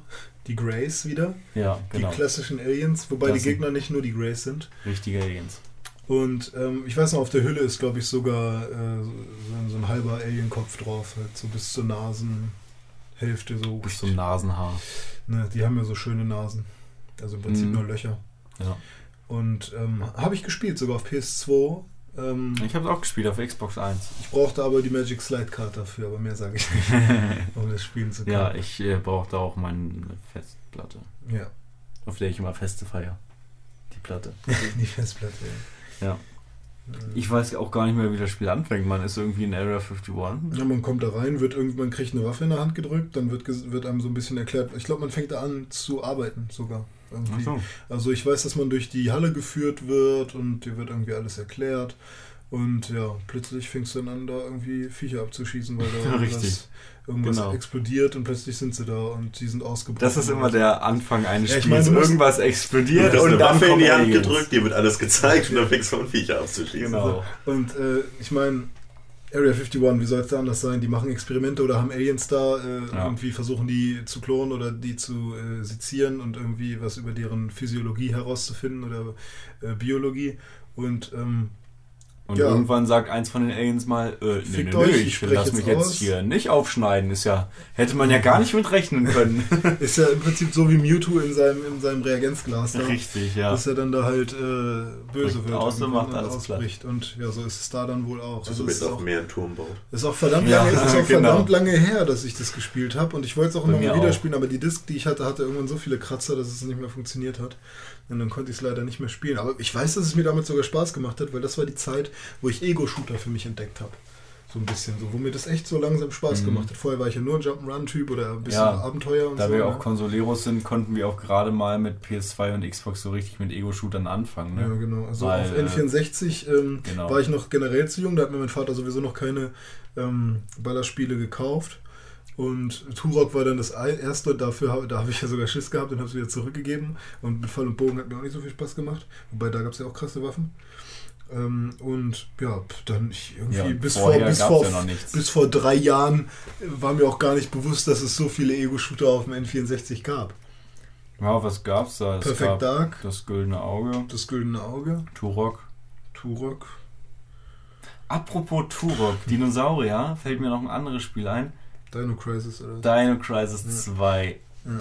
die Greys wieder. Ja, genau. Die klassischen Aliens, wobei Das die Gegner nicht nur die Greys sind. Richtige Aliens. Und ähm, ich weiß noch, auf der Hülle ist, glaube ich, sogar äh, so, ein- so ein halber Alienkopf drauf, halt so bis zur Nasenhälfte so. Bis zum Nasenhaar. Ne, die haben ja so schöne Nasen. Also im Prinzip Mhm. nur Löcher. Ja. Und ähm, habe ich gespielt, sogar auf PS2. Ähm, Ich habe es auch gespielt auf Xbox 1. ich brauchte aber die Magic Slide Card dafür, aber mehr sage ich nicht, um das spielen zu können. ja, ich äh, brauchte auch meine Festplatte, ja. auf der ich immer Feste feiere. Die Platte. die Festplatte. Ja. Mhm. Ich weiß auch gar nicht mehr, wie das Spiel anfängt. Man ist irgendwie in Area 51. Ja, man kommt da rein, wird irgendwann kriegt eine Waffe in der Hand gedrückt, dann wird, wird einem so ein bisschen erklärt. Ich glaube, man fängt da an zu arbeiten sogar. Irgendwie. Ach so. Also ich weiß, dass man durch die Halle geführt wird und dir wird irgendwie alles erklärt. Und ja, plötzlich fängst du dann an, da irgendwie Viecher abzuschießen, weil da Ja, irgendwas, irgendwas Genau. explodiert und plötzlich sind sie da und die sind ausgebrochen. Das ist immer der Anfang eines Ja, ich Spiels. meine, Irgendwas explodiert und eine dann Waffe in die Hand gedrückt, dir wird alles gezeigt und dann fängst du an, Viecher abzuschießen. Genau. Und äh, ich meine, Area 51, wie soll es da anders sein? Die machen Experimente oder haben Aliens da, äh, Ja. irgendwie versuchen die zu klonen oder die zu äh, sezieren und irgendwie was über deren Physiologie herauszufinden oder äh, Biologie. Und ähm, Und Ja. irgendwann sagt eins von den Aliens mal, äh, nee, nee, Fickt nee, euch, ich ich lass mich jetzt aus. hier nicht aufschneiden. Ist ja, hätte man ja gar nicht mit rechnen können. ist ja im Prinzip so wie Mewtwo in seinem, in seinem Reagenzglas da. Richtig, ja. Dass er dann da halt äh, böse Bricht wird und macht alles platt. ausbricht. Und ja, so ist es da dann wohl auch. Also mit ist auch, mehr einen Turm baut. ist auch verdammt Ja, lange, ist auch genau. verdammt lange her, dass ich das gespielt habe. Und ich wollte es auch immer mal wieder auch. spielen, aber die Disc, die ich hatte, hatte irgendwann so viele Kratzer, dass es nicht mehr funktioniert hat. Und dann konnte ich es leider nicht mehr spielen. Aber ich weiß, dass es mir damit sogar Spaß gemacht hat, weil das war die Zeit, wo ich Ego-Shooter für mich entdeckt habe. So ein bisschen, so, wo mir das echt so langsam Spaß Mhm. gemacht hat. Vorher war ich ja nur ein Jump'n'Run-Typ oder ein bisschen Ja, Abenteuer und Da so. wir ne? auch Konsoleros sind, konnten wir auch gerade mal mit PS2 und Xbox so richtig mit Ego-Shootern anfangen. Ja, Ne? genau. Also Weil, auf äh, N64 ähm, genau. war ich noch generell zu jung. Da hat mir mein Vater sowieso noch keine ähm, Ballerspiele gekauft. Und Turok war dann das erste dafür habe, da habe ich ja sogar Schiss gehabt und habe es wieder zurückgegeben. Und mit Fall und Bogen hat mir auch nicht so viel Spaß gemacht. Wobei da gab es ja auch krasse Waffen. Ähm, und ja, dann ich irgendwie Ja, bis, vor, bis, vor, ja bis vor drei Jahren war mir auch gar nicht bewusst, dass es so viele Ego-Shooter auf dem N64 gab. Ja, was gab's da? Es Perfect gab Dark, das Güldene Auge, das Güldene Auge, Turok. Turok. Apropos Turok, Dinosaurier, fällt mir noch ein anderes Spiel ein. Dino Crisis oder Dino Crisis 2. Ja.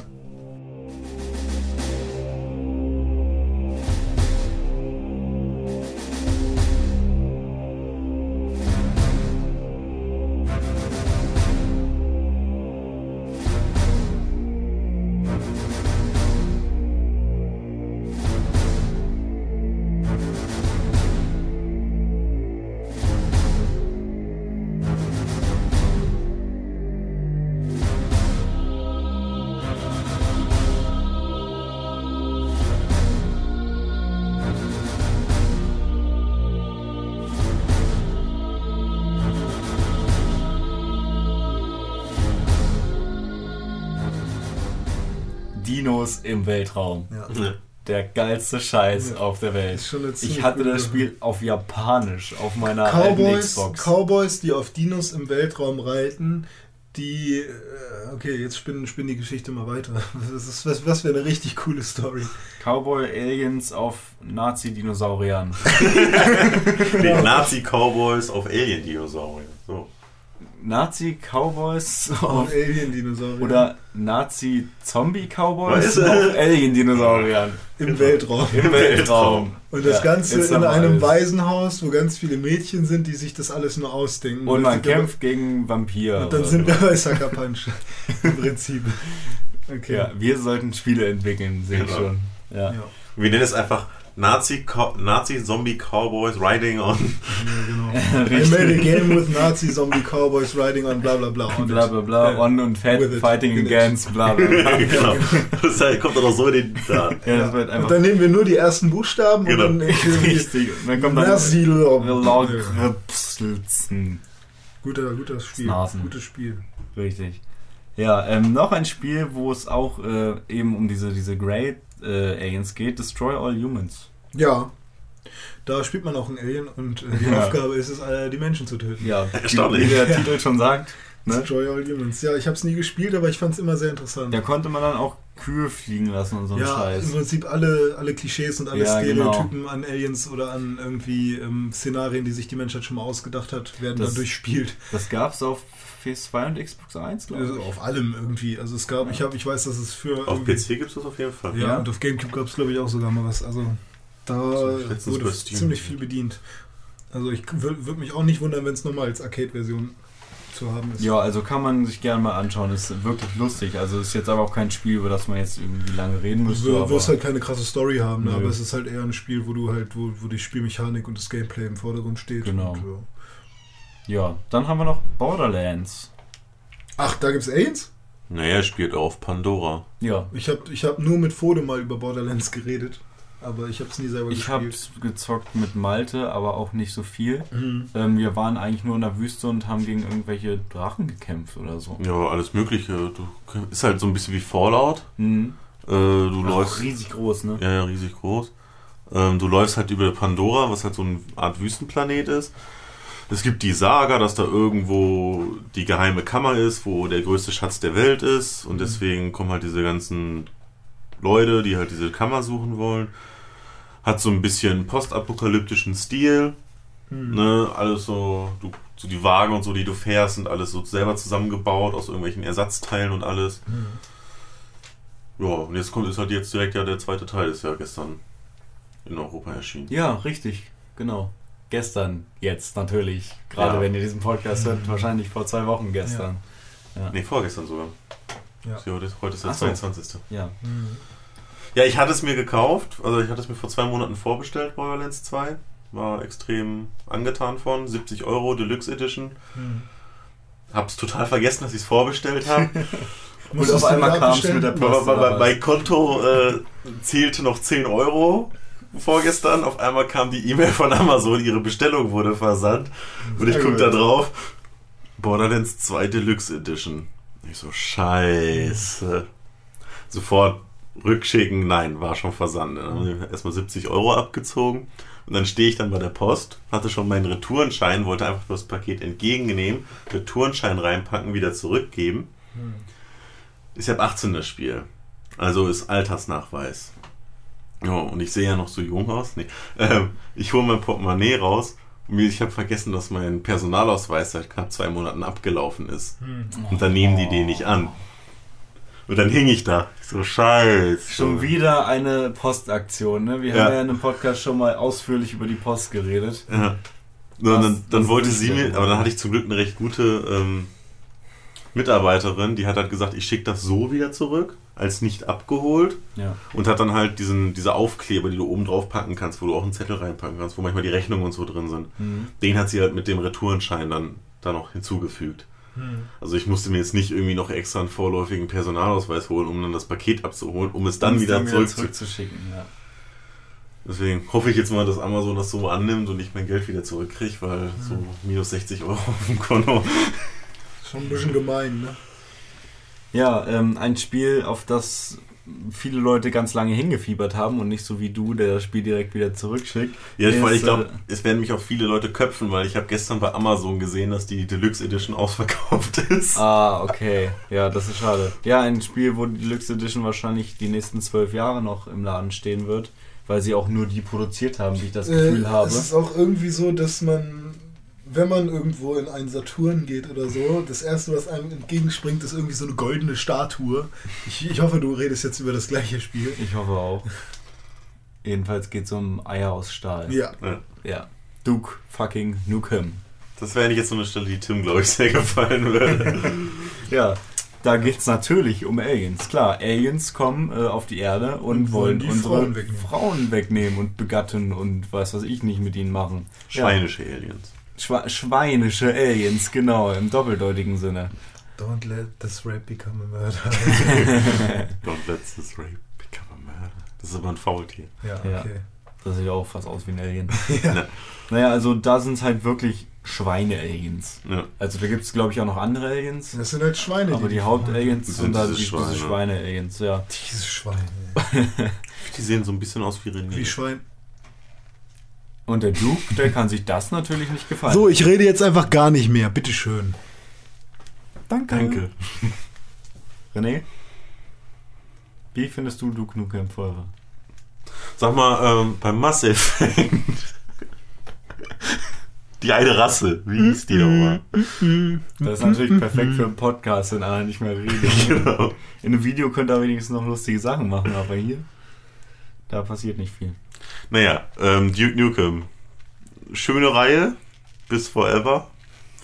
Im Weltraum. Ja. Der geilste Scheiß Ja. auf der Welt. Ich hatte das. Spiel auf Japanisch auf meiner Cowboys, Xbox. Cowboys, die auf Dinos im Weltraum reiten, die. äh, Okay, jetzt spinnen, spinnen die Geschichte mal weiter. Das ist, was, was wäre eine richtig coole Story. Cowboy Aliens auf Nazi-Dinosauriern. Nazi-Cowboys auf Alien-Dinosaurier. So. Nazi-Cowboys Auf Alien-Dinosaurier. oder du? auf Alien-Dinosauriern. im Weltraum. Im Weltraum. Und das Ja, Ganze in einem alles. Waisenhaus, wo ganz viele Mädchen sind, die sich das alles nur ausdenken. Und man Dann sind wir- kämpft gegen Vampire. Und dann sind wir bei Sucker Punch. Im Prinzip. Okay. Ja, wir sollten Spiele entwickeln, sehe ich Genau. schon. Ja. Ja. Wir nennen es einfach Nazi- Co- Nazi-Zombie-Cowboys riding on. Ja, genau. I made a game with Nazi zombie cowboys riding on bla bla bla. on Bla bla bla, on und fat, fighting In it. against, bla bla bla. genau. Das heißt, kommt dann auch so in den. Da. Ja, das wird Und dann nehmen wir nur die ersten Buchstaben Genau. und dann richtig. Und dann kommt dann Nazi. Guter, guter Spiel. Snasen. Gutes Spiel. Richtig. Ja, ähm, noch ein Spiel, wo es auch äh, eben um diese, diese Grey äh, Aliens geht, Destroy All Humans. Ja. Da spielt man auch einen Alien und äh, die Ja. Aufgabe ist es, äh, die Menschen zu töten. Ja, Erstaunlich. wie der Titel schon sagt. Ne? Destroy All Humans. Ja, ich habe es nie gespielt, aber ich fand es immer sehr interessant. Da konnte man dann auch Kühe fliegen lassen und so ein ja, Scheiß. im Prinzip alle, alle Klischees und alle Ja, genau. Stereotypen an Aliens oder an irgendwie ähm, Szenarien, die sich die Menschheit schon mal ausgedacht hat, werden Das- da durchspielt. Das gab's auf PS2 und Xbox 1, glaube Also ich. auf allem irgendwie. Also es gab, ich habe, ich weiß, dass es für Auf PC gibt es das auf jeden Fall. Ja, Ja. und auf Gamecube gab es glaube ich auch sogar mal was. Also da wurde ziemlich viel bedient. Also ich würde mich auch nicht wundern, wenn es nochmal als Arcade-Version zu haben ist. Ja, also kann man sich gerne mal anschauen. Ist wirklich lustig. Also ist jetzt aber auch kein Spiel, über das man jetzt irgendwie lange reden Du müsste. aber wirst halt keine krasse Story haben, ne? Aber es ist halt eher ein Spiel, wo du halt, wo, wo die Spielmechanik und das Gameplay im Vordergrund steht. Genau. Und, ja. Ja, dann haben wir noch Borderlands. Ach, da gibt's Aliens? Naja, er spielt auf Pandora. Ja, Ich habe ich hab nur mit Fode mal über Borderlands geredet, aber ich habe es nie selber ich habe gespielt. gezockt mit Malte, aber auch nicht so viel. Mhm. Ähm, wir waren eigentlich nur in der Wüste und haben gegen irgendwelche Drachen gekämpft oder so. Ja, alles Mögliche. Du, ist halt so ein bisschen wie Fallout. Mhm. Äh, du Auch läufst. riesig groß, ne? Ja, ja, riesig groß. Ähm, du läufst halt über Pandora, was halt so eine Art Wüstenplanet ist. Es gibt die Saga, dass da irgendwo die geheime Kammer ist, wo der größte Schatz der Welt ist. Und deswegen kommen halt diese ganzen Leute, die halt diese Kammer suchen wollen. Hat so ein bisschen postapokalyptischen Stil. Ne, alles so, du, so die Wagen und so, die du fährst, sind alles so selber zusammengebaut aus irgendwelchen Ersatzteilen und alles. Ja, und jetzt kommt ist halt jetzt direkt ja der zweite Teil, ist ja gestern in Europa erschienen. Ja, richtig, genau. Gestern, jetzt natürlich. Gerade Ja. wenn ihr diesen Podcast hört, wahrscheinlich vor zwei Wochen gestern. Nee, vorgestern sogar. Ja. Ja. Heute, heute ist der Ach so. 22. Ja. Mhm. Ja, ich hatte es mir gekauft. Also ich hatte es mir vor zwei Monaten vorbestellt, Borderlands 2. War extrem angetan von. 70 Euro Deluxe Edition. Mhm. Hab's total vergessen, dass ich es vorbestellt habe. Und auf einmal kam es mit der bei, Post. bei Konto äh, zählte noch 10 Euro vorgestern. Auf einmal kam die E-Mail von Amazon, ihre Bestellung wurde versandt. Und ich Sehr guck gut. da drauf. Borderlands 2 Deluxe Edition. Ich so, scheiße. Sofort rückschicken. Nein, war schon versandt. Erstmal 70 Euro abgezogen. Und dann stehe ich dann bei der Post, hatte schon meinen Retourenschein, wollte einfach das Paket entgegennehmen, Retourenschein reinpacken, wieder zurückgeben. Ist ja ab 18 das Spiel. Also ist Altersnachweis. Ja, und ich sehe ja noch so jung aus. Nee. Ähm, ich hole mein Portemonnaie raus und ich habe vergessen, dass mein Personalausweis seit knapp zwei Monaten abgelaufen ist. Hm. Und dann nehmen die den nicht an. Und dann hing ich da. Ich so, scheiße. Schon wieder eine Postaktion, ne? Wir Ja. haben ja in einem Podcast schon mal ausführlich über die Post geredet. Ja. Und Was- dann, dann wollte sie mir, aber dann hatte ich zum Glück eine recht gute ähm, Mitarbeiterin, die hat halt gesagt, ich schicke das so wieder zurück, als nicht abgeholt. Ja. Und hat dann halt diesen, diese Aufkleber, die du oben drauf packen kannst, wo du auch einen Zettel reinpacken kannst, wo manchmal die Rechnungen und so drin sind. Mhm. Den hat sie halt mit dem Retourenschein dann da noch hinzugefügt. Hm. Also ich musste mir jetzt nicht irgendwie noch extra einen vorläufigen Personalausweis holen, um dann das Paket abzuholen, um es dann Um es wieder zurück zu... zurückzuschicken. Ja. Deswegen hoffe ich jetzt mal, dass Amazon das so annimmt und ich mein Geld wieder zurückkriege, weil so minus 60 Euro auf dem Konto. Schon ein bisschen gemein, ne? Ja, ähm, ein Spiel, auf das viele Leute ganz lange hingefiebert haben und nicht so wie du, der das Spiel direkt wieder zurückschickt. Ja, ich, ich glaube, äh, es werden mich auch viele Leute köpfen, weil ich habe gestern bei Amazon gesehen, dass die Deluxe Edition ausverkauft ist. Ah, okay. Ja, das ist schade. Ja, ein Spiel, wo die Deluxe Edition wahrscheinlich die nächsten zwölf Jahre noch im Laden stehen wird, weil sie auch nur die produziert haben, wie ich das Gefühl äh, habe. Es ist auch irgendwie so, dass man, wenn man irgendwo in einen Saturn geht oder so, das erste, was einem entgegenspringt, ist irgendwie so eine goldene Statue. Ich, ich hoffe, du redest jetzt über das gleiche Spiel. Ich hoffe auch. Jedenfalls geht es um Eier aus Stahl. Ja. Ja. Ja. Duke fucking Nukem. Das wäre nicht jetzt so eine Stelle, die Tim, glaube ich, sehr gefallen würde. Ja, da geht es natürlich um Aliens. Klar, Aliens kommen äh, auf die Erde und, Und wollen wollen die unsere Frauen wegnehmen. Frauen wegnehmen und begatten und weiß was ich nicht mit ihnen machen. Schweinische Aliens. Ja, Schwe schweinische Aliens, genau, im doppeldeutigen Sinne. Don't let this rape become a murder. Don't let this rape become a murder. Das ist aber ein Faultier. ja, Ja. okay. Das sieht auch fast aus wie ein Alien. Ja. Naja, also da sind es halt wirklich Schweine-Aliens. Ja. Also da gibt es, glaube ich, auch noch andere Aliens. Das sind halt Schweine. Aber die Haupt-Aliens Das sind sind da diese die, diese Schweine. Schweine-Aliens, ja. Diese Schweine. Die sehen so ein bisschen aus wie René. Wie Schwein. Und der Duke, der kann sich das natürlich nicht gefallen. So, ich rede jetzt einfach gar nicht mehr. Bitteschön. danke. Danke. René? Wie findest du Duke Nukem Forever? Sag mal, ähm, beim Mass Effect. die eine Rasse, wie hieß die nochmal? Das ist natürlich perfekt für einen Podcast, wenn einer nicht mehr redet. genau. In einem Video könnt ihr wenigstens noch lustige Sachen machen, aber hier, da passiert nicht viel. Naja, ähm, Duke Nukem. Schöne Reihe. Bis Forever.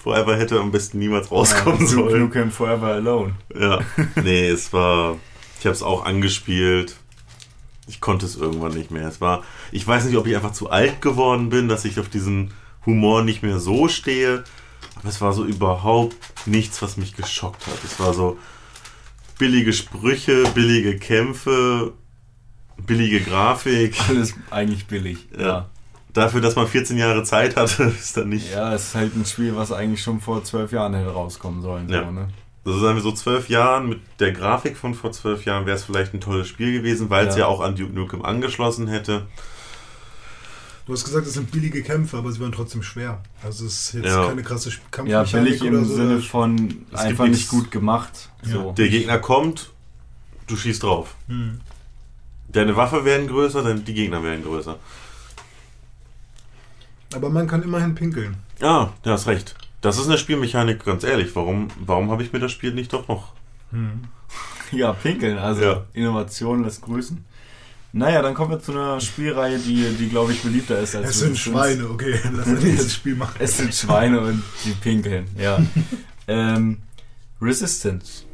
Forever hätte am besten niemals rauskommen Ja, Duke sollen. Nukem Forever Alone. Ja. Nee, es war. Ich habe es auch angespielt. Ich konnte es irgendwann nicht mehr. Es war. Ich weiß nicht, ob ich einfach zu alt geworden bin, dass ich auf diesen Humor nicht mehr so stehe. Aber es war so überhaupt nichts, was mich geschockt hat. Es war so billige Sprüche, billige Kämpfe, billige Grafik. Alles eigentlich billig. Ja. Dafür, dass man 14 Jahre Zeit hatte, ist dann nicht. Ja, es ist halt ein Spiel, was eigentlich schon vor zwölf Jahren hätte rauskommen sollen. Ja. So, ne? Also sagen wir so zwölf Jahren, mit der Grafik von vor zwölf Jahren wäre es vielleicht ein tolles Spiel gewesen, weil es Ja. ja auch an Duke Nukem angeschlossen hätte. Du hast gesagt, es sind billige Kämpfe, aber sie waren trotzdem schwer. Also es ist jetzt Ja. keine krasse Sp- Ja, Kampfmechanik billig im oder so. Sinne von gibt einfach nicht gut gemacht. So. Der Gegner kommt, du schießt drauf. Hm. Deine Waffe werden größer, die Gegner werden größer. Aber man kann immerhin pinkeln. Ja, du hast recht. Das ist eine Spielmechanik, ganz ehrlich. Warum, warum habe ich mir das Spiel nicht doch noch? Ja, pinkeln, also Ja. Innovation lässt grüßen. Naja, dann kommen wir zu einer Spielreihe, die, die glaube ich, beliebter ist als Es sind. Schweine, okay. Lass uns dieses Spiel machen. Es sind Schweine und die pinkeln, ja. ähm, Resistance.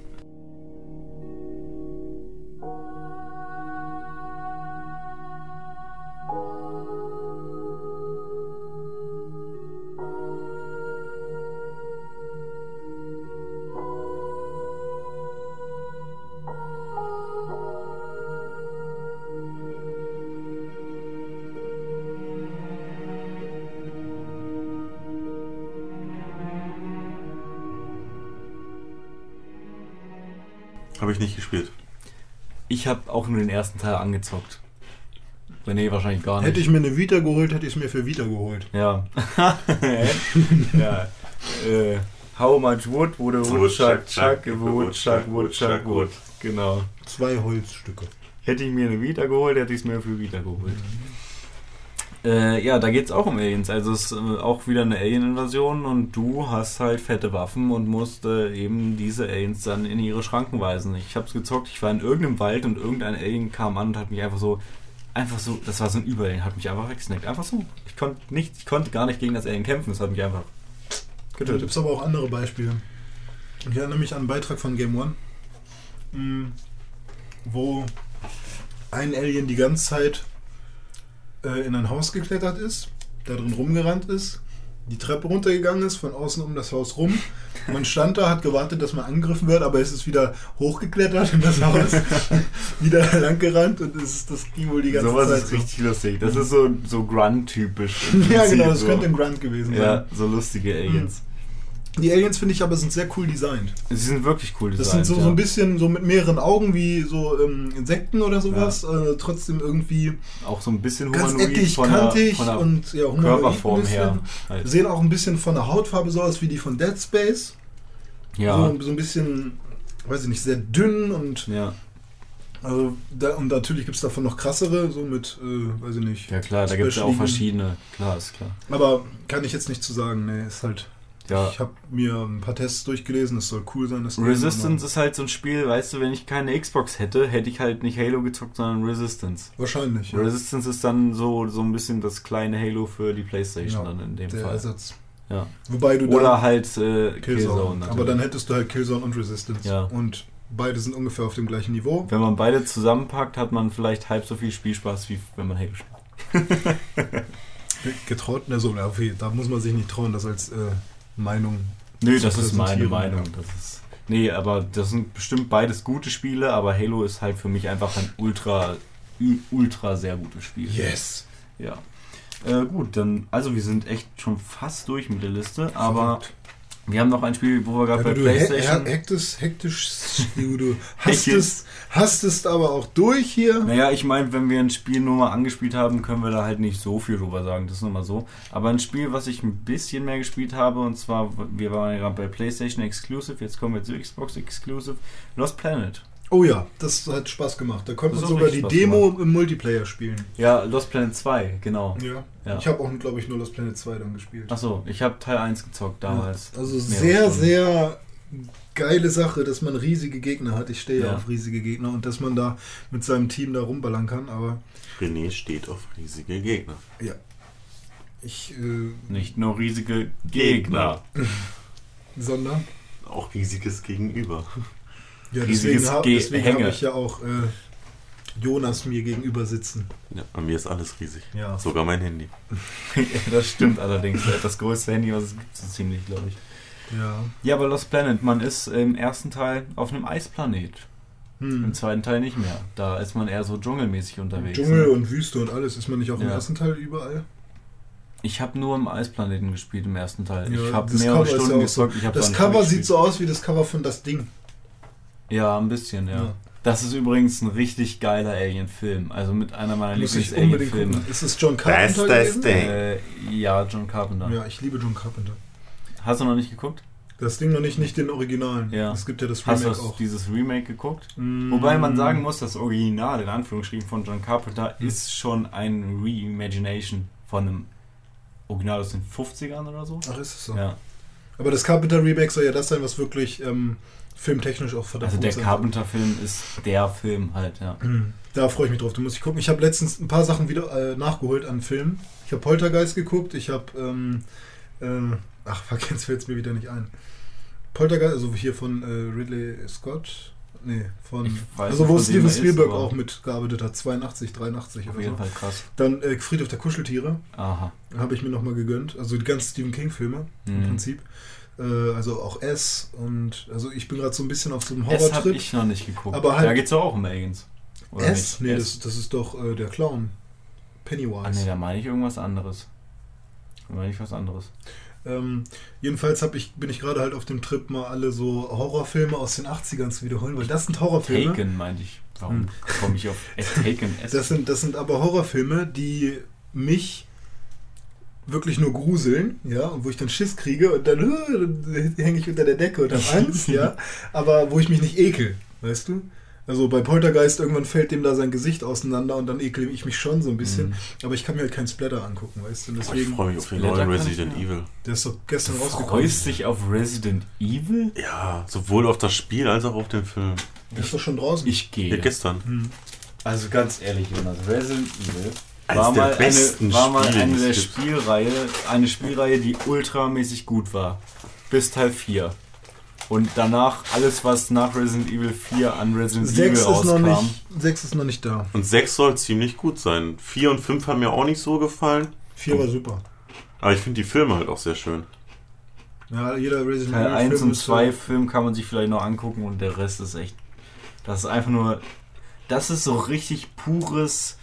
Nicht gespielt. Ich habe auch nur den ersten Teil angezockt. René wahrscheinlich gar nicht. Hätte ich mir eine Vita geholt, hätte ich es mir für Vita geholt. Ja. ja. Äh, how much wood would a woodchuck chuck, woodchuck, woodchuck, wood. Genau. Zwei Holzstücke. Hätte ich mir eine Vita geholt, hätte ich es mir für Vita geholt. Äh, ja, da geht es auch um Aliens. Also es ist äh, auch wieder eine Alien-Invasion und du hast halt fette Waffen und musst äh, eben diese Aliens dann in ihre Schranken weisen. Ich hab's gezockt, ich war in irgendeinem Wald und irgendein Alien kam an und hat mich einfach so, einfach so, das war so ein Überalien, hat mich einfach weggesnackt. Einfach so. Ich konnte nicht, ich konnte gar nicht gegen das Alien kämpfen, es hat mich einfach Da getötet. gibt es aber auch andere Beispiele. Ich erinnere mich an einen Beitrag von Game One, mh, wo ein Alien die ganze Zeit äh, in ein Haus geklettert ist, da drin rumgerannt ist, die Treppe runtergegangen ist, von außen um das Haus rum. Man stand da, hat gewartet, dass man angegriffen wird, aber es ist wieder hochgeklettert in das Haus, wieder lang gerannt und es, ist- das ging wohl die ganze Sowas Zeit ist so. richtig lustig. Das ist so, so Grunt-typisch. Ja, genau, das so. könnte ein Grunt gewesen sein. Ja, so lustige Aliens. Die Aliens finde ich aber sind sehr cool designt. Sie sind wirklich cool Das designt. sind so, ja. so ein bisschen so mit mehreren Augen wie so ähm, Insekten oder sowas. Äh, trotzdem irgendwie Auch so ein bisschen ganz humanoid eckig, von der, kantig von der und ja, Körperform her. Halt. Sehen auch ein bisschen von der Hautfarbe so aus wie die von Dead Space. Ja, So, so ein bisschen, weiß ich nicht, sehr dünn und ja, also da, und natürlich gibt es davon noch krassere, so mit, äh, weiß ich nicht. ja klar, da gibt es ja auch verschiedene. Klar, ist klar. Aber kann ich jetzt nicht zu sagen, nee, ist halt. Ja. Ich habe mir ein paar Tests durchgelesen, es soll cool sein. Das Game, Resistance ist halt so ein Spiel, weißt du, wenn ich keine Xbox hätte, hätte ich halt nicht Halo gezockt, sondern Resistance. Wahrscheinlich, ja. Resistance ist dann so, so ein bisschen das kleine Halo für die Playstation Ja, dann in dem der Fall. Ersatz. Ja. Wobei du Oder halt äh, Killzone. Killzone. aber dann hättest du halt Killzone und Resistance. Ja. Und beide sind ungefähr auf dem gleichen Niveau. wenn man beide zusammenpackt, hat man vielleicht halb so viel Spielspaß, wie wenn man Halo spielt. Getraut, also da muss man sich nicht trauen, das als äh, Meinung. Nö, das ist meine Meinung. ja. Das ist, nee, aber das sind bestimmt beides gute Spiele, aber Halo ist halt für mich einfach ein ultra, ultra sehr gutes Spiel. Yes! Ja. Äh, gut, dann, also wir sind echt schon fast durch mit der Liste, aber Verrückt. Wir haben noch ein Spiel, wo wir gerade Ja, bei du PlayStation. he- hektisch, hektisch, du, du hast es, hast es aber auch durch hier. Naja, ich meine, wenn wir ein Spiel nur mal angespielt haben, können wir da halt nicht so viel drüber sagen. Das ist nun mal so. Aber ein Spiel, was ich ein bisschen mehr gespielt habe, und zwar, wir waren ja gerade bei PlayStation Exclusive, jetzt kommen wir zu Xbox Exclusive, Lost Planet. Oh ja, das hat Spaß gemacht. Da konnte man sogar die Spaß Demo im Multiplayer spielen. Ja, Lost Planet 2, genau. Ja. Ja. Ich habe auch, glaube ich, nur das Planet 2 dann gespielt. Achso, ich habe Teil 1 gezockt damals. Ja, Also sehr, Stunden. sehr geile Sache, dass man riesige Gegner hat. Ich stehe ja Ja. auf riesige Gegner und dass man da mit seinem Team da rumballern kann, aber René steht auf riesige Gegner. ja. Ich, äh, Nicht nur riesige Gegner. sondern. Auch riesiges Gegenüber. Ja, Riesiges deswegen, ha Ge- deswegen habe ich ja auch äh, Jonas mir gegenüber sitzen. Ja, bei mir ist alles riesig. Ja. Sogar mein Handy. Ja, das stimmt allerdings. Das größte Handy, was es gibt, so ziemlich, glaube ich. Ja. Ja, aber Lost Planet, man ist im ersten Teil auf einem Eisplanet. Hm. Im zweiten Teil nicht mehr. Da ist man eher so dschungelmäßig unterwegs. Dschungel ne? und Wüste und alles. Ist man nicht auch im Ja. ersten Teil überall? Ich habe nur im Eisplaneten gespielt im ersten Teil. Ja, ich habe mehrere ja Stunden so. gezockt. Ich hab Das Cover sieht so aus wie das Cover von Das Ding. Ja, ein bisschen, ja. Das ist übrigens ein richtig geiler Alien-Film. Also mit einer meiner Muss ich unbedingt Lieblings-Alien-Filme. Ist es John Carpenter Best gewesen? Ding. Äh, ja, John Carpenter. Ja, ich liebe John Carpenter. Hast du noch nicht geguckt? Das Ding noch nicht, nicht den Originalen. Ja. Es gibt ja das Hast du Remake auch. dieses Remake geguckt? Mm. Wobei man sagen muss, das Original, in Anführungsstrichen, von John Carpenter Hm. ist schon ein Reimagination von einem Original aus den 50ern oder so. Ach, ist es so. Ja. Aber das Carpenter Remake soll ja das sein, was wirklich ähm, filmtechnisch auch verdammt Also der Carpenter-Film ist der Film halt, ja. Mm. Da freue ich mich drauf. Da muss ich gucken. Ich habe letztens ein paar Sachen wieder äh, nachgeholt an Filmen. Ich habe Poltergeist geguckt. Ich habe ähm, äh, ach fuck, jetzt fällt es mir wieder nicht ein. Poltergeist, also hier von äh, Ridley Scott. Nee, von. Also wo Steven er ist, Spielberg aber auch mitgearbeitet hat, 82, 83 Auf oder jeden so. Fall krass. Dann äh, Friedhof der Kuscheltiere, Aha. habe ich mir nochmal gegönnt. Also die ganzen Stephen King-Filme im Mhm. Prinzip. Äh, also auch S und also ich bin gerade so ein bisschen auf so einem Das habe Horrortrip. ich noch nicht geguckt. Aber halt- da geht es auch um Aliens. Oder S? nicht? Nee, S. das, das ist doch äh, der Clown. Pennywise. Ah, nee, da meine ich irgendwas anderes. Da meine ich was anderes. Ähm, jedenfalls ich, bin ich gerade halt auf dem Trip, mal alle so Horrorfilme aus den 80ern zu wiederholen, weil das sind Horrorfilme. Taken meinte ich. Warum Hm. komme ich auf Taken? S? Das sind, das sind aber Horrorfilme, die mich wirklich nur gruseln, ja, und wo ich dann Schiss kriege und dann, äh, dann hänge ich unter der Decke und habe Angst, ja, aber wo ich mich nicht ekel, weißt du? Also bei Poltergeist irgendwann fällt dem da sein Gesicht auseinander und dann ekel ich mich schon so ein bisschen, Mhm. aber ich kann mir halt keinen Splatter angucken, weißt du? Aber ich deswegen, freue mich auf den Splatter neuen kann ich Resident ja. Evil. der ist doch gestern Du rausgekommen. freust dich auf Resident Evil? Ja, sowohl auf das Spiel als auch auf den Film. Der ist doch schon draußen. Ich Ja, gehe. gestern. Hm. Also ganz ehrlich, Jonas, Resident Evil war der mal, besten eine, war mal Spiele, eine der. Spielreihe, eine Spielreihe, die ultramäßig gut war. Bis Teil 4. Und danach alles, was nach Resident Evil 4 an Resident Evil ist, noch rauskam. nicht, sechs ist noch nicht da. Und 6 soll ziemlich gut sein. 4 und 5 haben mir auch nicht so gefallen. Vier war super. Aber ich finde die Filme halt auch sehr schön. Ja, jeder Resident Teil 1 Film und ist, 2 äh, Film kann man sich vielleicht noch angucken und der Rest ist echt. Das ist einfach nur. Das ist so richtig pures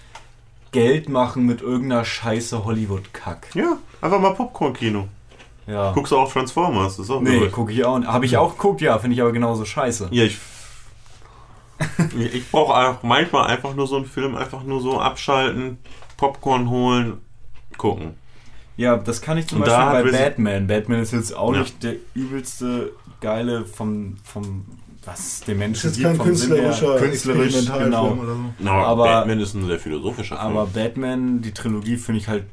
Geld machen mit irgendeiner scheiße Hollywood-Kack. Ja, einfach mal Popcorn-Kino. Ja. Guckst du auch Transformers? Das ist auch Nee, gucke ich auch. Habe ich auch geguckt, ja, finde ich aber genauso scheiße. Ja, ich. ich brauche auch manchmal einfach nur so einen Film, einfach nur so abschalten, Popcorn holen, gucken. Ja, das kann ich zum Und Beispiel bei Batman. Batman ist jetzt auch Ja. nicht der übelste geile vom, vom was den ist Menschen jetzt gibt, kein vom Sinn her. künstlerischer künstlerisch, genau. oder so. Aber, Aber- Batman ist ein sehr philosophischer Film. Aber Batman, die Trilogie finde ich halt,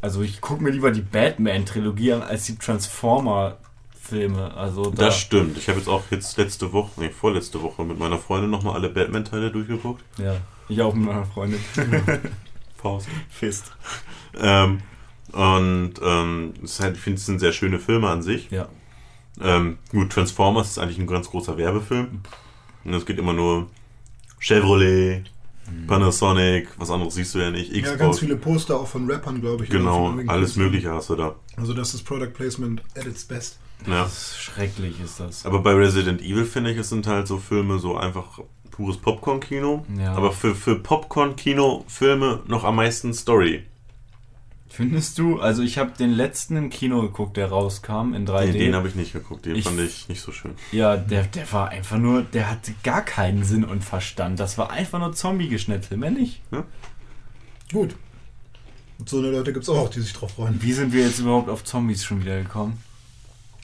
also ich gucke mir lieber die Batman-Trilogie an als die Transformer-Filme. Also da, das stimmt. Ich habe jetzt auch jetzt letzte Woche, nee, vorletzte Woche mit meiner Freundin nochmal alle Batman-Teile durchgeguckt. ja, ich auch mit meiner Freundin. Faust. Fist. Ähm, und ähm, es ist halt, ich finde, es sind sehr schöne Filme an sich. Ja. Ähm, gut, Transformers ist eigentlich ein ganz großer Werbefilm. Und es geht immer nur Chevrolet, Panasonic, was anderes siehst du ja nicht, Ja, ganz Xbox. viele Poster auch von Rappern, glaube ich. genau, alles. Mögliche hast du da. Also das ist Product Placement at its best. Ja. Das ist schrecklich ist das. Aber bei Resident Evil finde ich, es sind halt so Filme, so einfach pures Popcorn-Kino. Ja. Aber für, für Popcorn-Kino-Filme noch am meisten Story. Findest du? Also ich habe den letzten im Kino geguckt, der rauskam in 3D. Den, den habe ich nicht geguckt, den Ich- fand ich nicht so schön. Ja, der, der war einfach nur, der hatte gar keinen Sinn und Verstand. Das war einfach nur Zombie-Geschnetzel, mehr nicht. Gut. Und so eine Leute gibt es auch, die sich drauf freuen. Wie sind wir jetzt überhaupt auf Zombies schon wieder gekommen?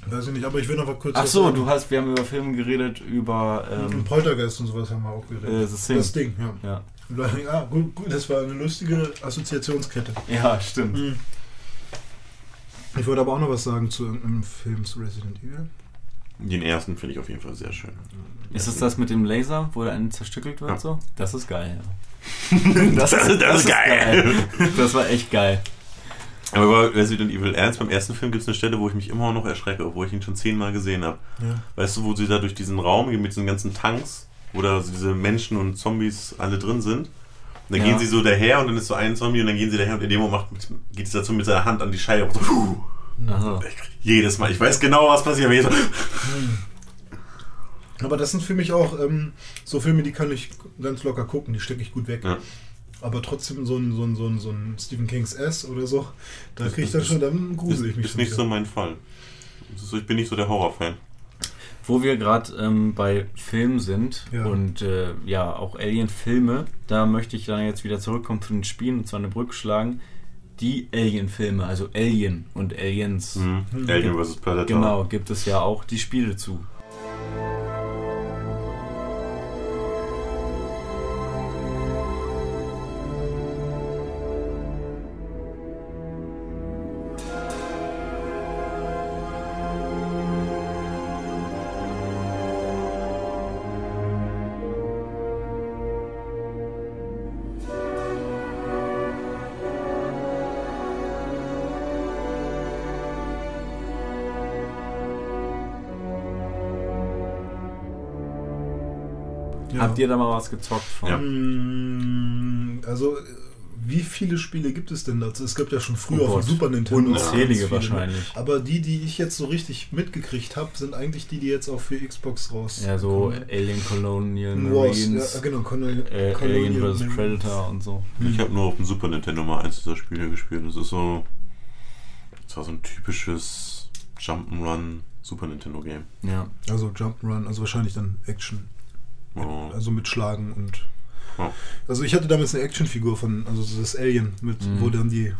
Weiß ich nicht, aber ich will noch mal kurz. Ach so, du hast, wir haben über Filme geredet, über Und ähm, Poltergeist und sowas haben wir auch geredet. äh, The Thing. das Ding, ja. Ja. Ja, gut, gut, das war eine lustige Assoziationskette. ja, stimmt. Mhm. Ich wollte aber auch noch was sagen zu irgendeinem Film zu Resident Evil. Den ersten finde ich auf jeden Fall sehr schön. Ist es das mit dem Laser, wo der einen zerstückelt wird? Ja. So? Das ist geil, ja. das, Das ist geil. Das war echt geil. Aber bei Resident Evil 1, beim ersten Film, gibt es eine Stelle, wo ich mich immer noch erschrecke, obwohl ich ihn schon zehnmal gesehen habe. Ja. Weißt du, wo sie da durch diesen Raum gehen mit diesen ganzen Tanks, wo da so diese Menschen und Zombies alle drin sind. Und dann Ja. gehen sie so daher und dann ist so ein Zombie und dann gehen sie daher und in dem Moment macht, geht es dazu mit seiner Hand an die Scheibe. Und so, puh, Aha. jedes Mal. Ich weiß genau, was passiert. Aber Mal, Aber das sind für mich auch ähm, so Filme, die kann ich ganz locker gucken, die stecke ich gut weg. Ja. Aber trotzdem so ein, so ein, so ein, so ein Stephen Kings S oder so, da kriege ich dann schon, dann grusel ich mich ist nicht wieder. so mein Fall. So, ich bin nicht so der Horrorfan. Wo wir gerade ähm, bei Filmen sind Ja. und äh, ja auch Alien-Filme, da möchte ich dann jetzt wieder zurückkommen zu den Spielen und zwar eine Brücke schlagen. Die Alien-Filme, also Alien und Aliens, Mhm. Alien vs. Predator. genau, gibt es ja auch die Spiele zu. Habt ihr da mal was gezockt von? Ja. Mm, Also, wie viele Spiele gibt es denn dazu? Es gibt ja schon früher Oh auf dem Super Nintendo. unzählige wahrscheinlich. Aber die, die ich jetzt so richtig mitgekriegt habe, sind eigentlich die, die jetzt auch für Xbox raus. Ja, so kommen. Alien Colonial Wars, Marines, ja, genau, Colonial, äh, Colonial Alien vs. Predator und so. Ich habe nur auf dem Super Nintendo mal eins dieser Spiele gespielt. Das ist so. Das war so ein typisches Jump'n'Run Super Nintendo Game. Ja. Also Jump'n'Run, also wahrscheinlich dann Action. Oh. Also mit Schlagen und. Oh. Also ich hatte damals eine Actionfigur von, also so das Alien, mit, Mhm. wo dann die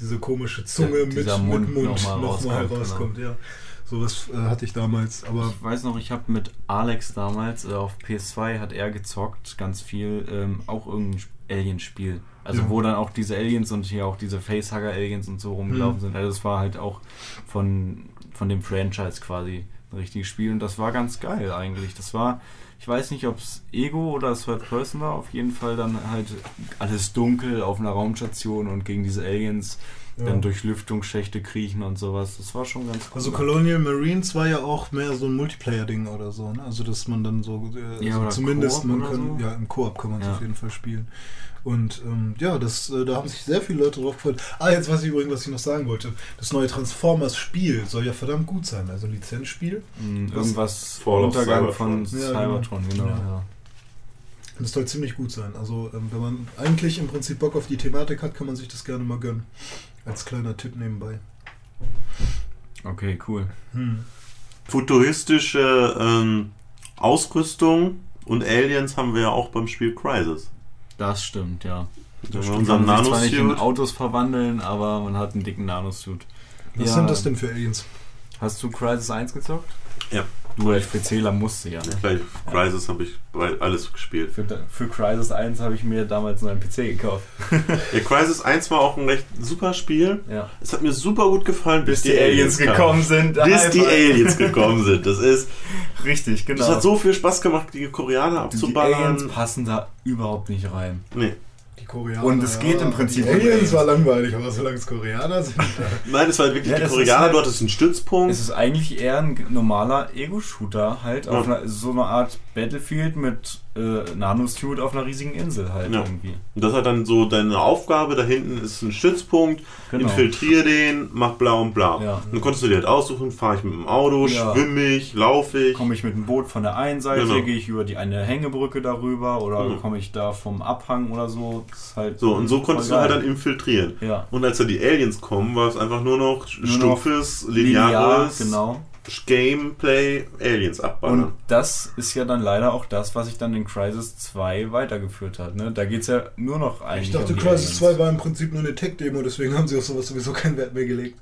diese komische Zunge Ja, mit, dieser mit Mund Mund nochmal nochmal rauskommt, rauskommt. Ja. Sowas äh, hatte ich damals, aber Ich weiß noch, ich habe mit Alex damals äh, auf PS2 hat er gezockt, ganz viel, ähm, auch irgendein Sp- Alien-Spiel. Also Ja. wo dann auch diese Aliens und hier auch diese Facehugger-Aliens und so rumgelaufen Mhm. sind. Also das war halt auch von, von dem Franchise quasi ein richtiges Spiel und das war ganz geil eigentlich. Das war, ich weiß nicht, ob es Ego oder Third Person war, auf jeden Fall dann halt alles dunkel auf einer Raumstation und gegen diese Aliens ja. dann durch Lüftungsschächte kriechen und sowas. Das war schon ganz cool. Also Colonial Marines war ja auch mehr so ein Multiplayer-Ding oder so, ne? Also dass man dann so, äh, Ja, also zumindest man kann, so. ja im Koop kann man es Ja. auf jeden Fall spielen. Und ähm, ja, das, äh, da haben sich sehr viele Leute drauf gefreut. Ah, jetzt weiß ich übrigens, was ich noch sagen wollte. Das neue Transformers-Spiel soll ja verdammt gut sein, also Lizenzspiel. Mm, Was? Irgendwas Untergang Cybertron. von Ja, Cybertron, genau. Ja. Ja. Das soll ziemlich gut sein. Also ähm, wenn man eigentlich im Prinzip Bock auf die Thematik hat, kann man sich das gerne mal gönnen. Als kleiner Tipp nebenbei. Okay, cool. Hm. Futuristische ähm, Ausrüstung und Aliens haben wir ja auch beim Spiel Crisis. Das stimmt, ja. Da wir Man kann sich zwar nicht in. Autos verwandeln, aber man hat einen dicken Nanosuit. Was Ja. sind das denn für Aliens? Hast du Crisis 1 gezockt? Ja. Du als PCler musste ja. Ne? Gleich Crisis habe ich alles gespielt. Für, für Crisis 1 habe ich mir damals einen PC gekauft. Ja, Crisis 1 war auch ein recht super Spiel. Ja. Es hat mir super gut gefallen, Bis die Aliens gekommen sind. Bis die Einfach. Aliens gekommen sind. Das ist. Richtig, genau. Das hat so viel Spaß gemacht, die Koreaner die Aliens abzuballern. passen da überhaupt nicht rein. Nee. Die Koreaner. Und es geht im Prinzip Die Aliens war langweilig, aber solange es Koreaner sind. Nein, es war wirklich Ja, die ist Koreaner. halt- du hattest einen Stützpunkt. Es ist eigentlich eher ein normaler Ego-Shooter, halt auf Ja. einer, so eine Art Battlefield mit äh, Nanosuit auf einer riesigen Insel halt Ja. irgendwie. Und das hat dann so deine Aufgabe. Da hinten ist ein Stützpunkt. Genau. Infiltrier den, mach bla und bla. Ja. Dann konntest du dir halt aussuchen, fahre ich mit dem Auto, Ja. schwimme ich, laufe ich. Komme ich mit dem Boot von der einen Seite, Genau. gehe ich über die eine Hängebrücke darüber oder Mhm. komme ich da vom Abhang oder so. Halt So, und so konntest du halt dann infiltrieren. Und als da die Aliens kommen, war es einfach nur noch Nur stumpfes, lineares genau. Gameplay Aliens abballern. Und das ist ja dann leider auch das, was sich dann in Crisis 2 weitergeführt hat. Ne? Da geht es ja nur noch eigentlich Ich dachte, um die Crisis Aliens. 2 war im Prinzip nur eine Tech-Demo, deswegen haben sie auf sowas sowieso keinen Wert mehr gelegt.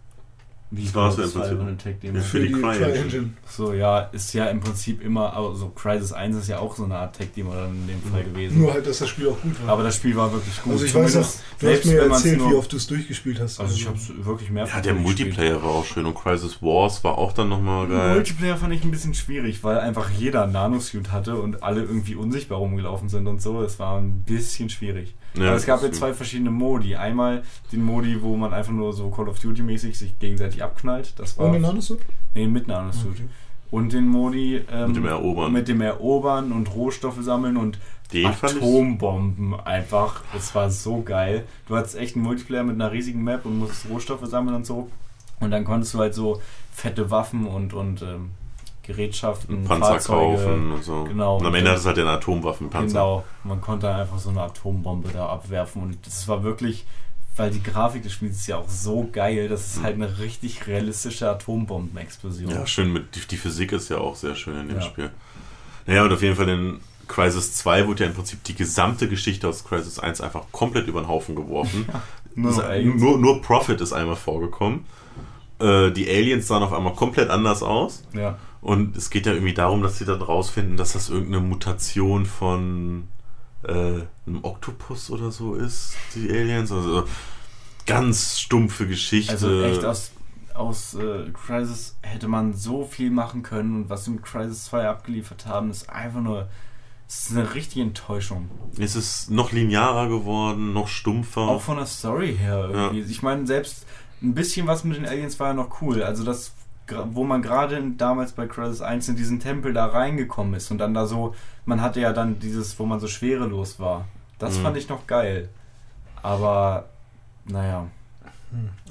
Wie Das war ja im Prinzip. Eine Tech-Demo? Ja, für die Cry-Engine. So, ja, ist ja im Prinzip immer, aber so Crisis 1 ist ja auch so eine Art Tech-Demo dann in dem Fall gewesen. Nur halt, dass das Spiel auch gut war. aber das Spiel war wirklich gut. also ich weiß noch, Zumindest du hast mir erzählt, nur- wie oft du es durchgespielt hast. Also ich habe es wirklich mehrfach ja, der. Multiplayer war auch schön und Crisis Wars war auch dann nochmal geil. Multiplayer fand ich ein bisschen schwierig, weil einfach jeder Nanosuit hatte und alle irgendwie unsichtbar rumgelaufen sind und so. Es war ein bisschen schwierig. Ja, Aber es gab jetzt zwei verschiedene Modi. Einmal den Modi, wo man einfach nur so Call of Duty mäßig sich gegenseitig abknallt. Das war Ohne Nanosuit? nee, mit Nanosuit. Okay. Und den Modi ähm, Mit dem Erobern. mit dem Erobern und Rohstoffe sammeln und Den Atombomben einfach. Es war so geil. Du hattest echt einen Multiplayer mit einer riesigen Map und musstest Rohstoffe sammeln und so. Und dann konntest du halt so fette Waffen und, und ähm, Gerätschaften, Panzer Fahrzeuge, kaufen und so. Genau. Und am Ende hat es halt den Atomwaffenpanzer. Genau, man konnte einfach so eine Atombombe da abwerfen und das war wirklich weil die Grafik des Spiels ist ja auch so geil, das ist halt eine richtig realistische Atombombenexplosion. Ja, schön mit, die, die Physik ist ja auch sehr schön in dem Ja. Spiel. Naja, und auf jeden Fall in Crisis 2 wurde ja im Prinzip die gesamte Geschichte aus Crisis 1 einfach komplett über den Haufen geworfen. nur nur, nur Profit ist einmal vorgekommen. Äh, die Aliens sahen auf einmal komplett anders aus. Ja. Und es geht ja irgendwie darum, dass sie dann rausfinden, dass das irgendeine Mutation von äh, einem Oktopus oder so ist, die Aliens. Also ganz stumpfe Geschichte. Also echt aus, aus äh, Crisis hätte man so viel machen können und was sie mit Crisis 2 abgeliefert haben, ist einfach nur. Es ist eine richtige Enttäuschung. es ist noch linearer geworden, noch stumpfer. Auch von der Story her irgendwie. Ich meine, selbst ein bisschen was mit den Aliens war ja noch cool. Also das, wo man gerade damals bei Crisis 1 in diesen Tempel da reingekommen ist und dann da so, man hatte ja dann dieses, wo man so schwerelos war. Das Mhm. fand ich noch geil. Aber, naja.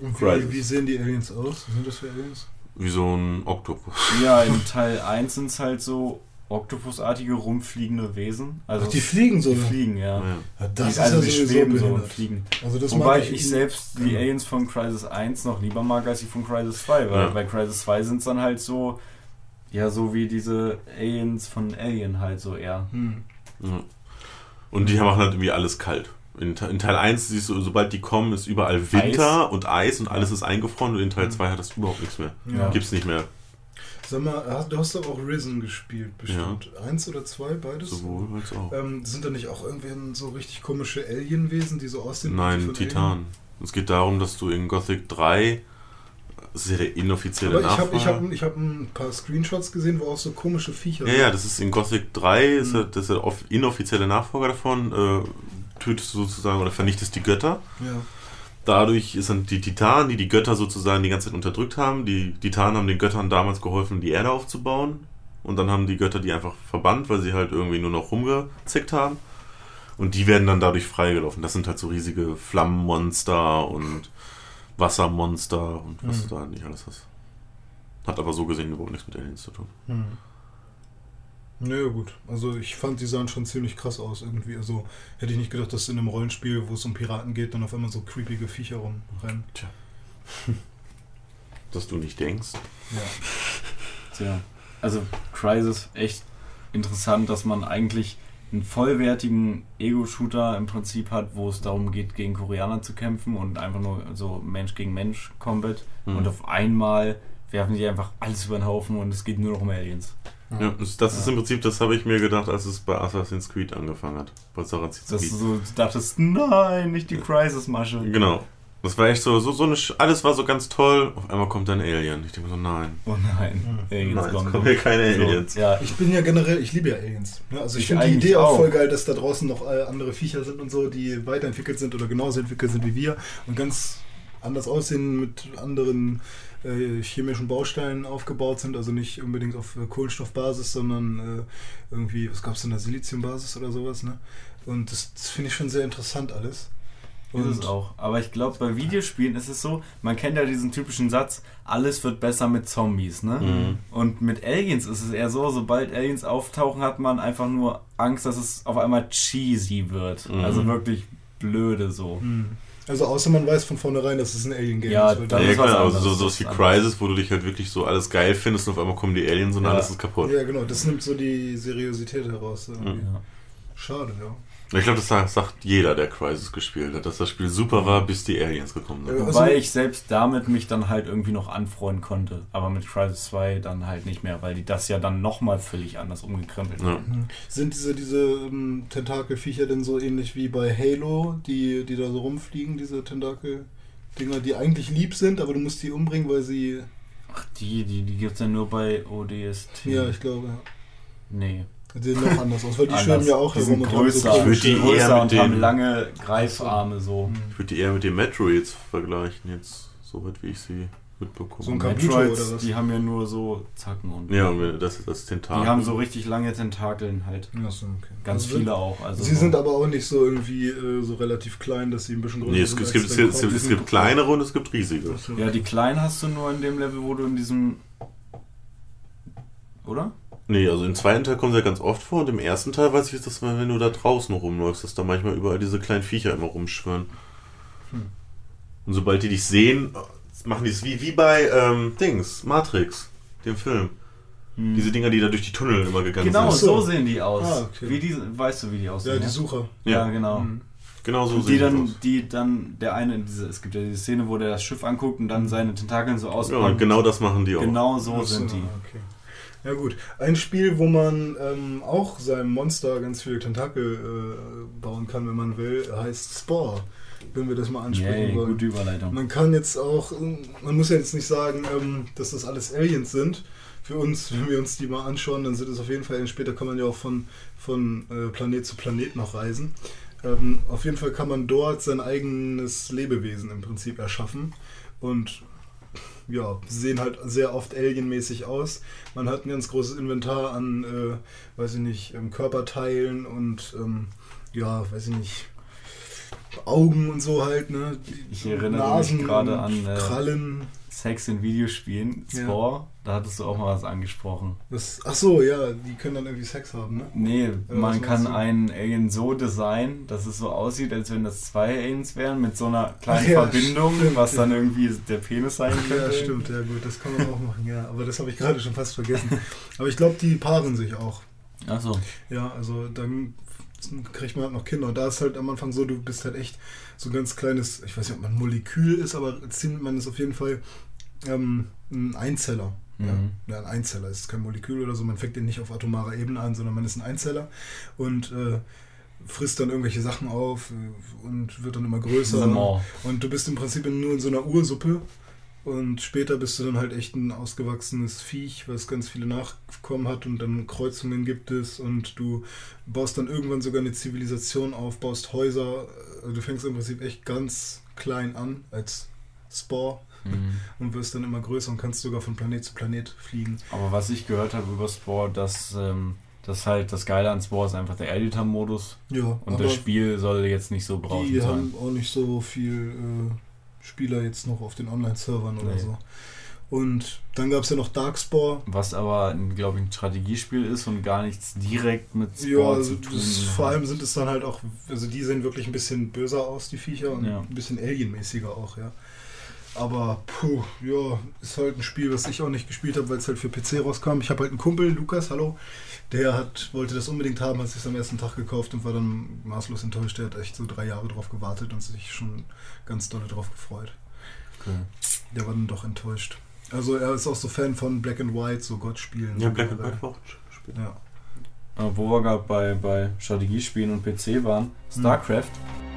Und Crisis. wie, wie sehen die Aliens aus? Was sind das für Aliens? Wie so ein Oktopus. Ja, in Teil 1 sind es halt so oktopusartige, rumfliegende Wesen. Also Ach, die fliegen so. Die fliegen, ja. Ja. Ja, Die, das ist also ja die schweben so und fliegen. Also das Wobei mag ich, selbst die Ja. Aliens von Crisis 1 noch lieber mag als die von Crisis 2, weil Ja. bei Crisis 2 sind es dann halt so, ja, so wie diese Aliens von Alien halt so eher. Hm. Ja. Und die machen halt irgendwie alles kalt. In, in Teil 1 siehst du, sobald die kommen, ist überall Winter und Eis und alles ist eingefroren und in Teil 2 hat das überhaupt nichts mehr. Ja. Gibt's nicht mehr. Sag mal, du hast doch auch Risen gespielt, bestimmt. Eins oder zwei, beides? Sowohl als auch. Ähm, sind da nicht auch irgendwie so richtig komische Alienwesen, die so aussehen? Nein, Titan. Es geht darum, dass du in Gothic 3, das ist ja der inoffizielle Aber ich habe ich Nachfolger. hab, ich hab ein paar Screenshots gesehen, wo auch so komische Viecher ja, ja, das ist in Gothic 3, ist Mhm. ja, das ist der off- inoffizielle Nachfolger davon. Äh, tötest du sozusagen oder vernichtest die Götter. Ja. Dadurch dann die Titanen, die die Götter sozusagen die ganze Zeit unterdrückt haben. Die Titanen haben den Göttern damals geholfen, die Erde aufzubauen. Und dann haben die Götter die einfach verbannt, weil sie halt irgendwie nur noch rumgezickt haben. Und die werden dann dadurch freigelaufen. Das sind halt so riesige Flammenmonster und Wassermonster und was Mhm. du da nicht alles hast. Hat aber so gesehen überhaupt nichts mit Aliens zu tun. Naja, gut. Also ich fand, die sahen schon ziemlich krass aus irgendwie. Also hätte ich nicht gedacht, dass in einem Rollenspiel, wo es um Piraten geht, dann auf einmal so creepige Viecher rumrennen. Dass du nicht denkst. Ja. Tja. Also Crisis, echt interessant, dass man eigentlich einen vollwertigen Ego-Shooter im Prinzip hat, wo es darum geht, gegen Koreaner zu kämpfen und einfach nur so Mensch gegen Mensch Combat. Mhm. Und auf einmal werfen die einfach alles über den Haufen und es geht nur noch um Aliens. Ja, das, das ist im Prinzip, das habe ich mir gedacht, als es bei Assassin's Creed angefangen hat. Bei Assassin's Dass Creed. du so dachtest, nein, nicht die Crisis-Masche. Genau. Das war echt so, so, so eine, Sch- alles war so ganz toll. Auf einmal kommt ein Alien. Ich denke mir so, nein. Oh nein, Mhm. Aliens nein, kommen. kommen hier keine So, Aliens. ja, Ich bin ja generell, ich liebe ja Aliens. Ja, also ich, Ich finde die Idee auch voll geil, dass da draußen noch äh, andere Viecher sind und so, die weiterentwickelt sind oder genauso entwickelt sind wie wir und ganz anders aussehen, mit anderen äh, chemischen Bausteinen aufgebaut sind, also nicht unbedingt auf äh, Kohlenstoffbasis, sondern äh, irgendwie, was gab es denn da, Siliziumbasis oder sowas, ne? Und das, das finde ich schon sehr interessant alles. ist es auch. Aber ich glaube, bei Videospielen ist es so, man kennt ja diesen typischen Satz, alles wird besser mit Zombies, ne? Mhm. Und mit Aliens ist es eher so, sobald Aliens auftauchen, hat man einfach nur Angst, dass es auf einmal cheesy wird. Mhm. Also wirklich blöde so. Hm. Also außer man weiß von vornherein, dass es ein Alien-Game Ja, ist. weil dann Ja, ist klar, also anderes, so, sowas wie. Crisis, wo du dich halt wirklich so alles geil findest und auf einmal kommen die Aliens und Ja. alles ist kaputt. ja, genau, das nimmt so die Seriosität heraus. Mhm. Ja. Schade, ja. Ich glaube, das sagt, jeder, der Crisis gespielt hat, dass das Spiel super war, bis die Aliens gekommen sind. Ja. Wobei Also- ich selbst damit mich dann halt irgendwie noch anfreunden konnte. Aber mit Crisis 2 dann halt nicht mehr, weil die das ja dann nochmal völlig anders umgekrempelt Ja. haben. Mhm. Sind diese, diese ähm, Tentakelviecher denn so ähnlich wie bei Halo, die, die da so rumfliegen, diese Tentakel-Dinger, die eigentlich lieb sind, aber du musst die umbringen, weil sie. Ach, die, die, die gibt es ja nur bei ODST. Ja, ich glaube, ja. Nee. Die sehen noch anders aus, weil die schwimmen ja auch die sind größer, Ich würd die eher größer mit und haben den- lange Greifarme so. Mhm. Ich würde die eher mit den Metroids vergleichen, jetzt, soweit wie ich sie mitbekomme. So ein Kabuto Metroids, oder was? die haben ja nur so Zacken und ja, das ist das Tentakel. die haben so richtig lange Tentakeln halt. Ja, so, okay. Ganz Also viele auch. Also Sie so- sind aber auch nicht so irgendwie äh, so relativ klein, dass sie ein bisschen größer Nee, es, sind. gibt- es, gibt, es, gibt, es, gibt, es gibt kleinere und es gibt riesige. Ja, die kleinen hast du nur in dem Level, wo du in diesem. Oder? Nee, also im zweiten Teil kommen sie ja ganz oft vor und im ersten Teil weiß ich, dass man, wenn du da draußen rumläufst, dass da manchmal überall diese kleinen Viecher immer rumschwirren. Und sobald die dich sehen, machen die es wie, wie bei ähm, Dings, Matrix, dem Film. Diese Dinger, die da durch die Tunnel immer gegangen Genau, sind. so so. sehen die aus. Ah, okay. Wie die, weißt du, wie die aussehen? Ja, die Sucher. Ja, genau. Mhm. Genau so die sehen dann, aus. die dann, der eine, diese, es gibt ja diese Szene, wo der das Schiff anguckt und dann seine Tentakeln so Ja, auspackt. genau das machen die auch. Genau so Ach so, sind die. Okay. Ja gut, ein Spiel, wo man ähm, auch seinem Monster ganz viele Tentakel äh, bauen kann, wenn man will, heißt Spore. Wenn wir das mal ansprechen Yay, wollen. gute Überleitung. Man kann jetzt auch, man muss ja jetzt nicht sagen, ähm, dass das alles Aliens sind. Für uns, wenn wir uns die mal anschauen, dann sind es auf jeden Fall, später kann man ja auch von, von äh, Planet zu Planet noch reisen. Ähm, auf jeden Fall kann man dort sein eigenes Lebewesen im Prinzip erschaffen. Und ja, sie sehen halt sehr oft alienmäßig aus. Man hat ein ganz großes Inventar an, äh, weiß ich nicht, ähm, Körperteilen und ähm, ja, weiß ich nicht, Augen und so halt, ne? Die Ich erinnere mich gerade an, äh, Krallen. Sex in Videospielen, Ja. Spore, da hattest du auch mal was angesprochen. Das, ach so, ja, die können dann irgendwie Sex haben, ne? Nee, was man kann einen Alien so designen, dass es so aussieht, als wenn das zwei Aliens wären, mit so einer kleinen Ach ja, Verbindung, stimmt, was dann ja. irgendwie der Penis sein könnte. Ja, stimmt, ja gut, das kann man auch machen, ja. Aber das habe ich gerade schon fast vergessen. Aber ich glaube, die paaren sich auch. Achso. Ja, also dann kriegt man halt noch Kinder. Und da ist halt am Anfang so, du bist halt echt so ein ganz kleines, ich weiß nicht, ob man ein Molekül ist, aber ziemlich, man ist auf jeden Fall ähm, ein Einzeller. Ja. Mhm. ja, ein Einzeller ist kein Molekül oder so. Man fängt den nicht auf atomarer Ebene an, sondern man ist ein Einzeller und äh, frisst dann irgendwelche Sachen auf äh, und wird dann immer größer. Und du bist im Prinzip nur in so einer Ursuppe. Und später bist du dann halt echt ein ausgewachsenes Viech, was ganz viele Nachkommen hat und dann Kreuzungen gibt es und du baust dann irgendwann sogar eine Zivilisation auf, baust Häuser. Also Du fängst im Prinzip echt ganz klein an als Spore Mhm. und wirst dann immer größer und kannst sogar von Planet zu Planet fliegen. Aber was ich gehört habe über Spore, dass ähm, das halt das Geile an Spore ist einfach der Editor-Modus Ja, und das Spiel soll jetzt nicht so berauschend die sein. haben auch nicht so viel äh, Spieler jetzt noch auf den Online-Servern oder Nee. so. Und dann gab es ja noch Darkspore. Was aber, glaube ich, ein Strategiespiel ist und gar nichts direkt mit Ja, Sport also zu tun das, hat. vor allem sind es dann halt auch, also die sehen wirklich ein bisschen böser aus, die Viecher, und Ja. ein bisschen alienmäßiger auch, ja. Aber, puh, ja, ist halt ein Spiel, was ich auch nicht gespielt habe, weil es halt für PC rauskam. Ich habe halt einen Kumpel, Lukas, hallo, der hat, wollte das unbedingt haben, hat sich am ersten Tag gekauft und war dann maßlos enttäuscht. Der hat echt so drei Jahre drauf gewartet und sich schon ganz doll drauf gefreut. Okay. Der war dann doch enttäuscht. Also er ist auch so Fan von Black and White, so Gott-Spielen. Ja, Black and White war auch ein Spiel. Ja. Äh, Wo wir gerade bei, bei Strategiespielen und PC waren, StarCraft. Da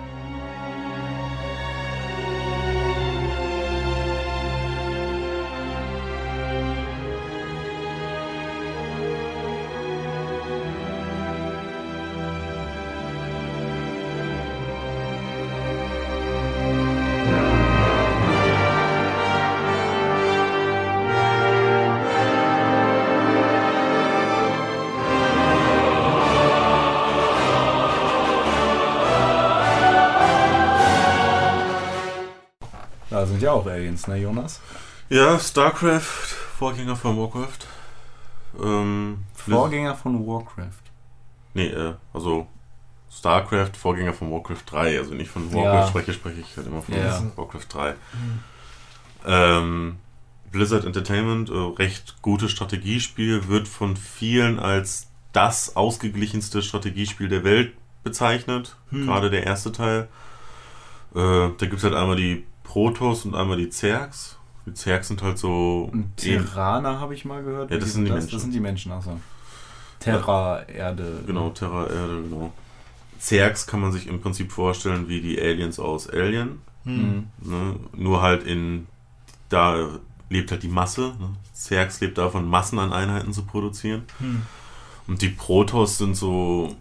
auch Aliens, ne, Jonas? Ja, StarCraft, Vorgänger von Warcraft. Ähm, Vorgänger von Warcraft. Nee, äh, also StarCraft, Vorgänger von Warcraft 3. Also nicht von Warcraft Ja. spreche, spreche ich halt immer von Ja. Warcraft 3. Ähm, Blizzard Entertainment, äh, recht gutes Strategiespiel, wird von vielen als das ausgeglichenste Strategiespiel der Welt bezeichnet. Hm. Gerade der erste Teil. Äh, da gibt es halt einmal die Protoss und einmal die Zergs. Die Zergs sind halt so. Und Terraner habe ich mal gehört. Ja, das sind die das? Menschen. Das sind die Menschen, achso. Terra, Erde. Genau, Terra Erde, genau. Zergs kann man sich im Prinzip vorstellen wie die Aliens aus Alien. Mhm. Ne? Nur halt in. Da lebt halt die Masse. Ne? Zergs lebt davon, Massen an Einheiten zu produzieren. Hm. Und die Protoss sind so.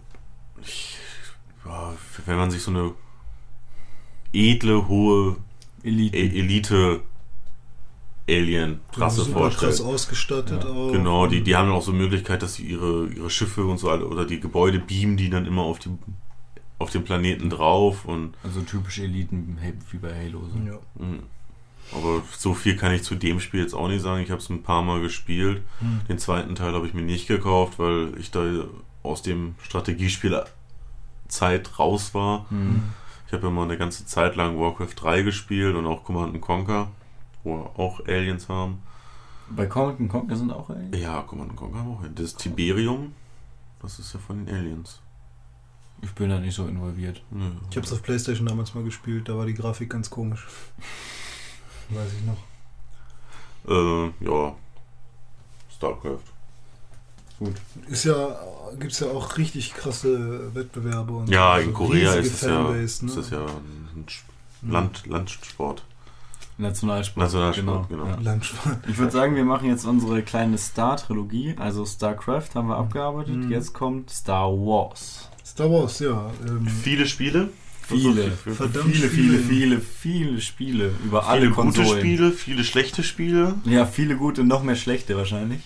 Ich, ja, wenn man sich so eine edle, hohe Elite. E- Elite Alien-Rasse super krass vorstellt. ausgestattet Ja, auch. Genau, die, die haben auch so Möglichkeit, dass sie ihre, ihre Schiffe und so alle- oder die Gebäude beamen, die dann immer auf, die, auf den Planeten drauf und Also typische Eliten wie bei Halo. So. Ja. mh. aber so viel kann ich zu dem Spiel jetzt auch nicht sagen. Ich habe es ein paar Mal gespielt. Hm. Den zweiten Teil habe ich mir nicht gekauft, weil ich da aus dem Strategiespiel Zeit raus war. Mhm. Ich habe ja mal eine ganze Zeit lang Warcraft 3 gespielt und auch Command Conquer, wo wir auch Aliens haben. Bei Comic Conquer sind auch Aliens? Ja, Command Conquer haben wir auch. Das Tiberium, das ist ja von den Aliens. Ich bin da nicht so involviert. Nö. Ich habe es auf Playstation damals mal gespielt, da war die Grafik ganz komisch. Weiß ich noch. Äh, ja. StarCraft. Ist ja, gibt's ja auch richtig krasse Wettbewerbe und Ja, also in Korea riesige ist es, ja, Fanbase, ne? ist es ja ein Land, Landsport. Nationalsport. Nationalsport, genau. ja. Landsport. Ich würde sagen, wir machen jetzt unsere kleine Star-Trilogie. Also StarCraft haben wir abgearbeitet. Mhm. Jetzt kommt Star Wars. Star Wars, ja. Ähm, Viele Spiele. Viele. Verdammt viele, viele, viele. viele, viele Spiele über Viele alle gute Konsolen. Spiele, viele schlechte Spiele. Ja, viele gute, noch mehr schlechte wahrscheinlich.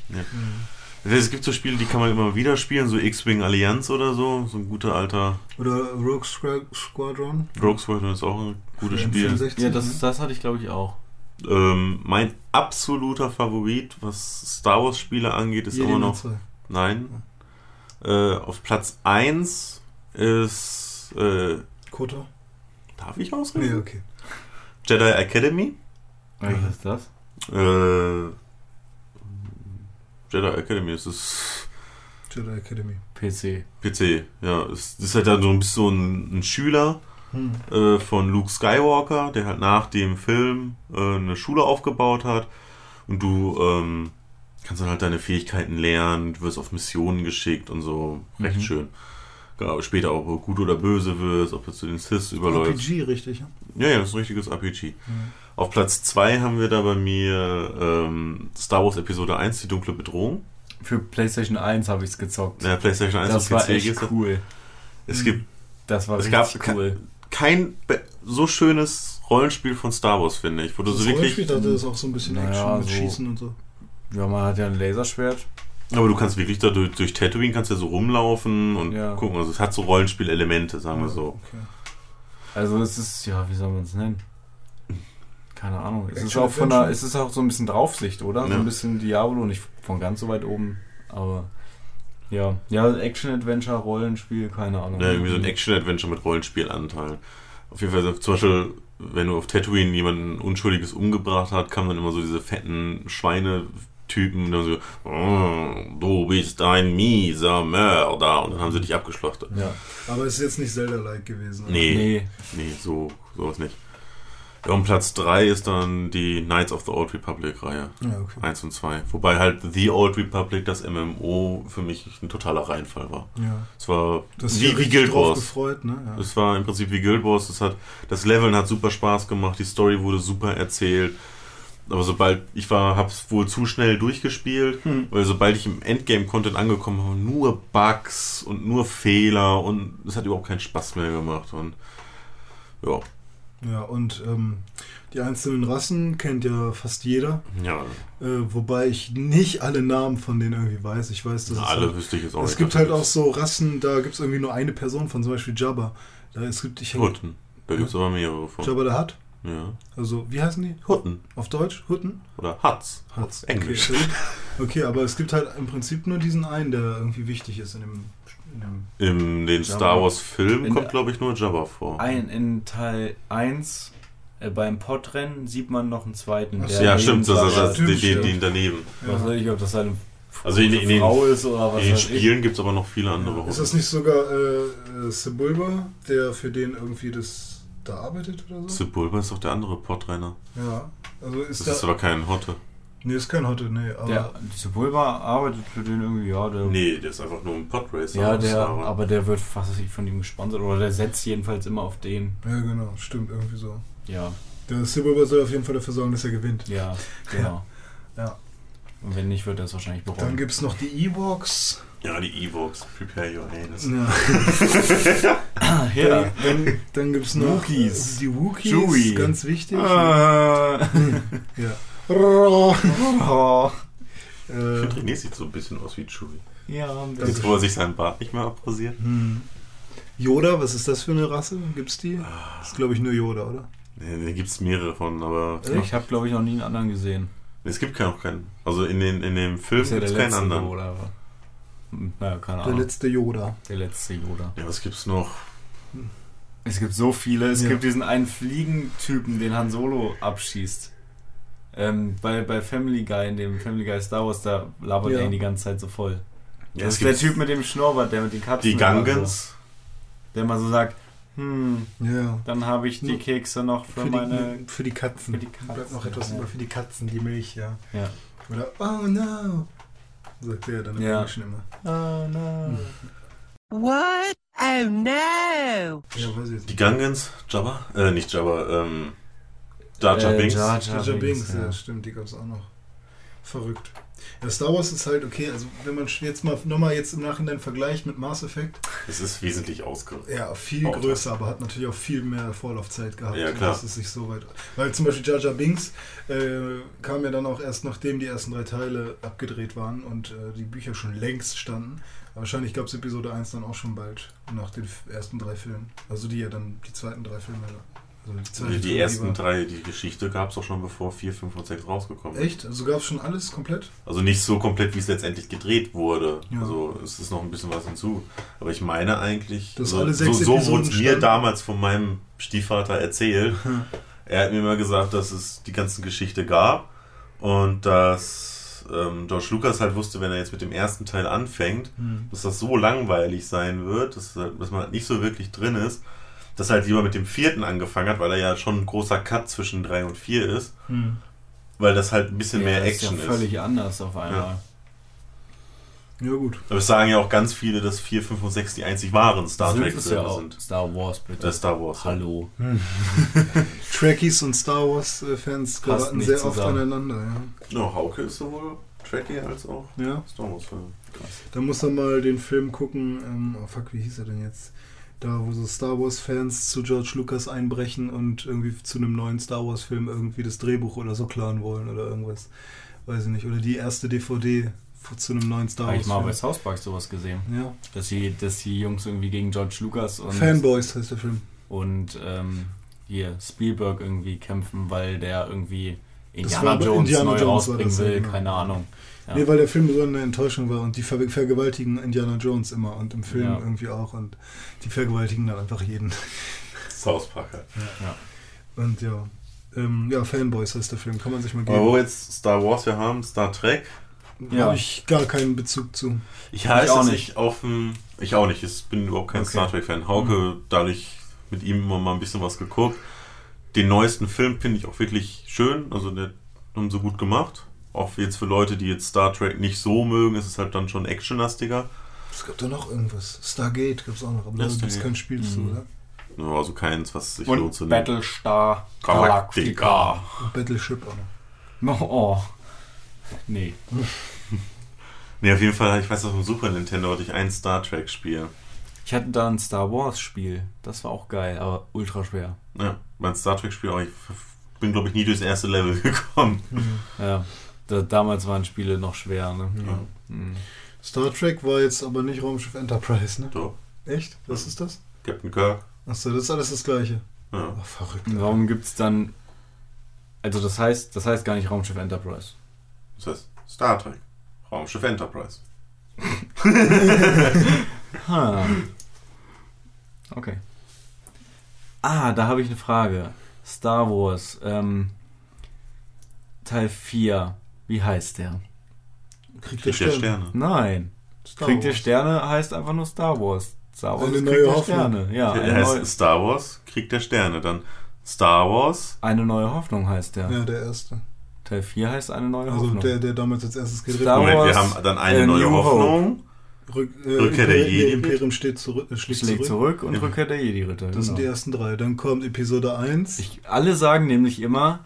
Es gibt so Spiele, die kann man immer wieder spielen, so X-Wing Allianz oder so. So ein guter alter Oder Rogue Squa- Squadron. Rogue Squadron ist auch ein gutes Für Spiel. N64, Ja, das, ne? das hatte ich glaube ich auch. Ähm, mein absoluter Favorit, was Star Wars Spiele angeht, ist Jedi immer noch. Nutzer. Nein. Äh, auf Platz 1 ist. Äh, Kotor? darf ich Nee, ausreden? okay. Jedi Academy. Welches ist das? Äh, Jedi Academy, das ist Jedi Academy. PC. PC. Ja, es ist halt dann so ein bisschen so ein, ein Schüler Hm. äh, von Luke Skywalker, der halt nach dem Film äh, eine Schule aufgebaut hat. Und du ähm, kannst dann halt deine Fähigkeiten lernen, du wirst auf Missionen geschickt und so. Recht Mhm. schön. Genau, später auch, ob du gut oder böse wirst, ob du zu den Sith überläufst. RPG, richtig. Ja? Ja, ja, das ist ein richtiges RPG. Mhm. Auf Platz 2 haben wir da bei mir ähm, Star Wars Episode 1, die dunkle Bedrohung. Für PlayStation 1 habe ich es gezockt. Ja, PlayStation 1 das auf war PC echt geht's. cool. Es gibt Das war Es gab cool. kein so schönes Rollenspiel von Star Wars, finde ich. Wo du Das so wirklich. Rollenspiel hatte das auch so ein bisschen Naja, Action mit so- Schießen und so. Ja, man hat ja ein Laserschwert. Aber du kannst wirklich da durch, durch Tatooine kannst ja so rumlaufen und Ja. gucken. Also es hat so Rollenspielelemente, sagen wir so. Okay. Also es ist, ja, wie soll man es nennen? Keine Ahnung. Es ist auch von der, es ist auch so ein bisschen Draufsicht, oder? So Ja. ein bisschen Diablo, nicht von ganz so weit oben, aber ja, ja, Action-Adventure, Rollenspiel, keine Ahnung. Ja, irgendwie so ein Action-Adventure mit Rollenspielanteil. Auf jeden Fall, zum Beispiel, wenn du auf Tatooine jemanden Unschuldiges umgebracht hat, kamen dann immer so diese fetten Schweinetypen und dann so, "Oh, du bist ein mieser Mörder. Und dann haben sie dich abgeschlachtet. Ja. Aber es ist jetzt nicht Zelda-like gewesen. oder? Nee, Nee, nee, so, sowas nicht. Und Platz 3 ist dann die Knights of the Old Republic-Reihe. Ja, okay. 1 und 2. Wobei halt The Old Republic, das MMO, für mich ein totaler Reinfall war. Ja. Es war dich wie, wie Guild drauf Wars. gefreut, ne? Ja. Es war im Prinzip wie Guild Wars. Das, hat, das Leveln hat super Spaß gemacht, die Story wurde super erzählt. Aber sobald ich war, hab's wohl zu schnell durchgespielt, Hm. weil sobald ich im Endgame-Content angekommen war, nur Bugs und nur Fehler und es hat überhaupt keinen Spaß mehr gemacht. Und ja, Ja, und ähm, die einzelnen Rassen kennt ja fast jeder. ja, Äh, wobei ich nicht alle Namen von denen irgendwie weiß. Ich weiß, dass es, alle halt, wüsste ich jetzt auch es nicht. gibt halt auch so Rassen, da gibt es irgendwie nur eine Person von, zum Beispiel Jabba. Da, es gibt, ich Hutten. Da gibt es aber mehrere von. Jabba der Hutt. Ja. Also, wie heißen die? Hutten. Auf Deutsch? Hutten? Oder. Huts. Auf Englisch. Okay. okay, aber es gibt halt im Prinzip nur diesen einen, der irgendwie wichtig ist in dem. In den Jabba. Star Wars Film In kommt, glaube ich, nur Jabba vor. ein, in Teil 1 äh, beim Podrennen sieht man noch einen zweiten. Ach ja, stimmt, das, das, das, ist. den, den, den daneben. Was weiß ich, ob das seine Also in- in den- Frau ist oder was In den. Spielen gibt es aber noch viele andere Ist das nicht sogar äh, äh, Sebulba, der für den irgendwie das da arbeitet oder so? Sebulba ist doch der andere Podrenner. Ja. Also ist Das da. ist aber kein Hotte. Nee, ist kein Hotte, nee, aber. Der Sebulba arbeitet für den irgendwie, ja, der. Nee, der ist einfach nur ein Podracer. Ja, der, aber der wird fast nicht von ihm gesponsert oder der setzt jedenfalls immer auf den. Ja, genau, stimmt, irgendwie so. Ja, Der Sebulba soll auf jeden Fall dafür sorgen, dass er gewinnt. ja, genau. Ja. Und wenn nicht, wird er es wahrscheinlich Dann bereuen. gibt es noch die Ewoks. Ja, die Evox. Prepare your anus. Ja. Ja. Dann, dann gibt es noch Wookies. die Wookies, Chewie. ganz wichtig. Ah. Ja. Ich Äh, finde, René sieht so ein bisschen aus wie Chewie. Ja, ein Jetzt, wo er sich seinen Bart nicht mehr abrasiert. hm. Yoda, was ist das für eine Rasse? Gibt's die? Ah. Das ist, glaube ich, nur Yoda, oder? Nee, Da gibt es mehrere von, aber Ich habe, glaube ich, noch nie einen anderen gesehen. es gibt keinen, auch keinen. Also in, den, in dem Film ja gibt der es keinen letzte anderen. Yoda. aber- Hm, Naja, keine Der Ahnung. letzte Yoda. Der letzte Yoda. Ja, was gibt's noch? Es gibt so viele. Es Ja. gibt diesen einen Fliegentypen, den Han Solo abschießt. Ähm, bei, bei Family Guy, in dem Family Guy Star Wars, da labert Ja. er ihn die ganze Zeit so voll. Ja, das ist der Typ mit dem Schnurrbart, der mit den Katzen. die Gungans. Der mal so sagt, hm, Ja. dann habe ich die Kekse noch für, Für die, meine... für die Katzen. für die Katzen, Bleibt noch etwas ja. über für die Katzen, die Milch, ja. Ja. Oder Oh no. Sagt der dann im Ja. Englischen immer. Oh no. What? Oh no! Ja, weiß ich jetzt Die nicht. Gungans, Jabba? Äh, nicht Jabba, ähm. Jar Jar Äh, Binks. Jar Jar Binks, Binks, ja, ja. stimmt, die gab es auch noch. Verrückt. Ja, Star Wars ist halt okay, also wenn man jetzt mal nochmal jetzt im Nachhinein vergleicht mit Mass Effect, Es ist wesentlich ausgerüstet. ja, viel Auto. größer, aber hat natürlich auch viel mehr Vorlaufzeit gehabt. Ja, klar. Das ist nicht so weit. Weil zum Beispiel Jar Jar Binks äh, kam ja dann auch erst nachdem die ersten drei Teile abgedreht waren und äh, die Bücher schon längst standen. Wahrscheinlich gab es Episode 1 dann auch schon bald, nach den ersten drei Filmen. Also die ja dann die zweiten drei Filme. Also die, Die, ersten war. drei, die Geschichte gab es auch schon bevor 4, 5 und 6 rausgekommen sind. Echt? Also gab es schon alles komplett? Also nicht so komplett, wie es letztendlich gedreht wurde. Ja. Also es ist noch ein bisschen was hinzu. Aber ich meine eigentlich, also, alle sechs so, so wurde es mir damals von meinem Stiefvater erzählt. Hm. Er hat mir immer gesagt, dass es die ganze Geschichte gab und dass ähm, George Lucas halt wusste, wenn er jetzt mit dem ersten Teil anfängt, Hm. dass das so langweilig sein wird, dass, dass man halt nicht so wirklich drin ist, dass er halt lieber mit dem vierten angefangen hat, weil er ja schon ein großer Cut zwischen drei und vier ist, Hm. weil das halt ein bisschen mehr das Action ist ist. ja völlig anders auf einmal. Ja gut. Aber es sagen ja auch ganz viele, dass 4, 5 und 6 die einzig wahren Star Sind Trek es ja sind. Star Wars, bitte. Äh, Star Wars. ja. Hallo. Trekkies und Star Wars-Fans geraten nicht sehr oft zusammen. aneinander. Ja, Hauke ist sowohl Trekkie als auch Ja. ja. Star Wars Film. Da muss er mal den Film gucken. Ähm, oh fuck, wie hieß er denn jetzt? Da, wo so Star Wars-Fans zu George Lucas einbrechen und irgendwie zu einem neuen Star Wars-Film irgendwie das Drehbuch oder so klauen wollen oder irgendwas. Weiß ich nicht. Oder die erste DVD zu einem neuen Star Habe ich mal bei Wars-Film. South Park sowas gesehen. Ja. Dass die, dass die Jungs irgendwie gegen George Lucas und, Fanboys heißt der Film. und ähm, hier Spielberg irgendwie kämpfen, weil der irgendwie Indiana Jones Indiana neu Jones rausbringen ja, will, genau. keine Ahnung. Ja. Nee, weil der Film so eine Enttäuschung war und die ver vergewaltigen Indiana Jones immer und im Film Ja. irgendwie auch und die vergewaltigen dann einfach jeden. South Park halt. Und ja, ähm, ja, Fanboys heißt der Film, kann man sich mal Aber wo geben. wir jetzt Star Wars wir haben, Star Trek. Ja. Habe ich gar keinen Bezug zu. Ich heiße Ich auch nicht. nicht auf dem. Ich auch nicht. Ich bin überhaupt kein Okay. Star Trek Fan. Hauke, dadurch mit ihm immer mal ein bisschen was geguckt. Den neuesten Film finde ich auch wirklich schön. Also der haben sie gut gemacht. Auch jetzt für Leute, die jetzt Star Trek nicht so mögen, ist es halt dann schon actionlastiger. Es gab da noch irgendwas. Stargate gab es auch noch, aber Ja, da gibt es kein Spiel zu, Mhm. oder? Ja, Also keins, was sich lohnt zu Und nehmen. Battlestar Galactica. Und Battleship auch noch. Oh. Nee. Nee, auf jeden Fall, ich weiß auf dem Super Nintendo hatte ich ein Star Trek Spiel. Ich hatte da ein Star Wars Spiel. Das war auch geil, aber ultra schwer. Ja, mein Star Trek Spiel, aber ich bin glaube ich nie durchs erste Level gekommen. Ja. Da, damals waren Spiele noch schwer, ne? Ja. Mhm. Star Trek war jetzt aber nicht Raumschiff Enterprise, ne? So, Echt? Was ist das? Captain Kirk. Achso, das ist alles das gleiche. Ja. Ach, verrückt. Und Warum gibt's dann. Also das heißt, das heißt gar nicht Raumschiff Enterprise. Das heißt Star Trek. Raumschiff Enterprise. Ha. Okay. Ah, da habe ich eine Frage. Star Wars, ähm, Teil 4. Wie heißt der? Krieg der Krieg der Sterne. Sterne. Nein. Star Krieg der Wars. Sterne heißt einfach nur Star Wars. Star Wars Eine neue Krieg der Hoffnung. Sterne. Ja, Der eine heißt neue, Star Wars, Krieg der Sterne. Dann Star Wars, eine neue Hoffnung heißt der. Ja, der erste. Teil 4 heißt eine neue Also Hoffnung. der, der damals als erstes gedreht Star wurde. Moment, wir haben dann eine äh, neue New Hoffnung. Rück, äh, Rückkehr der Imperium- Jedi. Imperium steht zurück, äh, schlägt, Schlägt zurück. zurück und Ja. Rückkehr der Jedi-Ritter. Das sind die genau. ersten drei. Dann kommt Episode 1. Ich, alle sagen nämlich immer,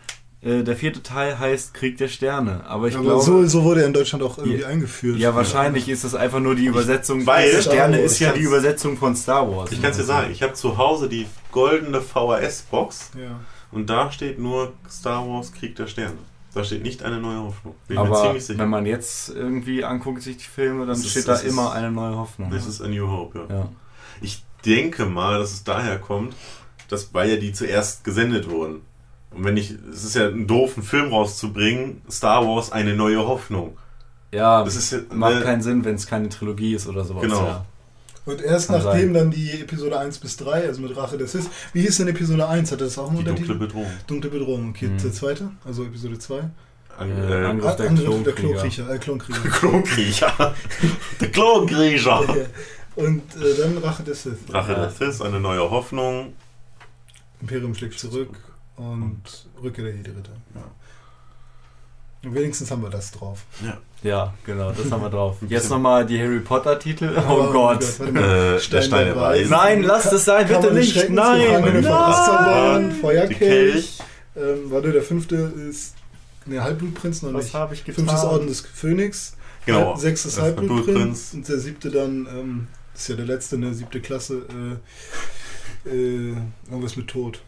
der vierte Teil heißt Krieg der Sterne. Aber ich aber glaube, so, so wurde er in Deutschland auch irgendwie Ja. eingeführt. ja, wahrscheinlich ist das einfach nur die Übersetzung. weil- Krieg der Sterne ist ja die Übersetzung von Star Wars. Ich kann es dir sagen, ich habe zu Hause die goldene VHS-Box Ja. und da steht nur Star Wars, Krieg der Sterne. Da steht nicht eine neue Hoffnung. Bin ich mir Aber ziemlich sicher. wenn man jetzt irgendwie anguckt, sich die Filme, dann Das ist- steht das da ist- immer eine neue Hoffnung. Das ist A New Hope, ja. Ja. Ich denke mal, dass es daher kommt, dass weil ja die zuerst gesendet wurden. Und wenn ich, es ist ja ein doof, einen Film rauszubringen, Star Wars eine neue Hoffnung. ja, Das ist ja, macht ne, keinen Sinn, wenn es keine Trilogie ist oder sowas. Genau. Ja. Und erst Kann nachdem sein. dann die Episode 1 bis 3, also mit Rache des Sith, wie hieß denn Episode 1? Hatte das auch einen Die dunkle? Bedrohung. Dunkle Bedrohung. Okay, Mhm. der zweite, also Episode 2. An, Äh, Angriff der Angriff der Klonkrieger. Klonkrieger. Äh, Klonkrieger. Klonkriecher. Der Klonkriecher. Und äh, dann Rache des Sith. Rache Ja. der Sith, eine neue Hoffnung. Imperium schlägt zurück und Rückkehr der Jedi-Ritter. Ja. Und wenigstens haben wir das drauf. Ja, genau, das haben wir drauf. Jetzt nochmal die Harry Potter Titel. Oh Aber, Gott. mal. Äh, der Stein der Weisen. Nein, lass das sein, bitte nicht. Nein, nein. Feuerkelch. Kelch. Ähm, warte, der fünfte ist. Ne, Halbblutprinz noch Was nicht. habe ich getan? Fünftes Orden des Phönix. Genau. Halb- Sechstes Halbblutprinz. Halbblutprinz. Und der siebte dann, ähm, das ist ja der letzte, ne, siebte Klasse, äh, äh, irgendwas mit Tod.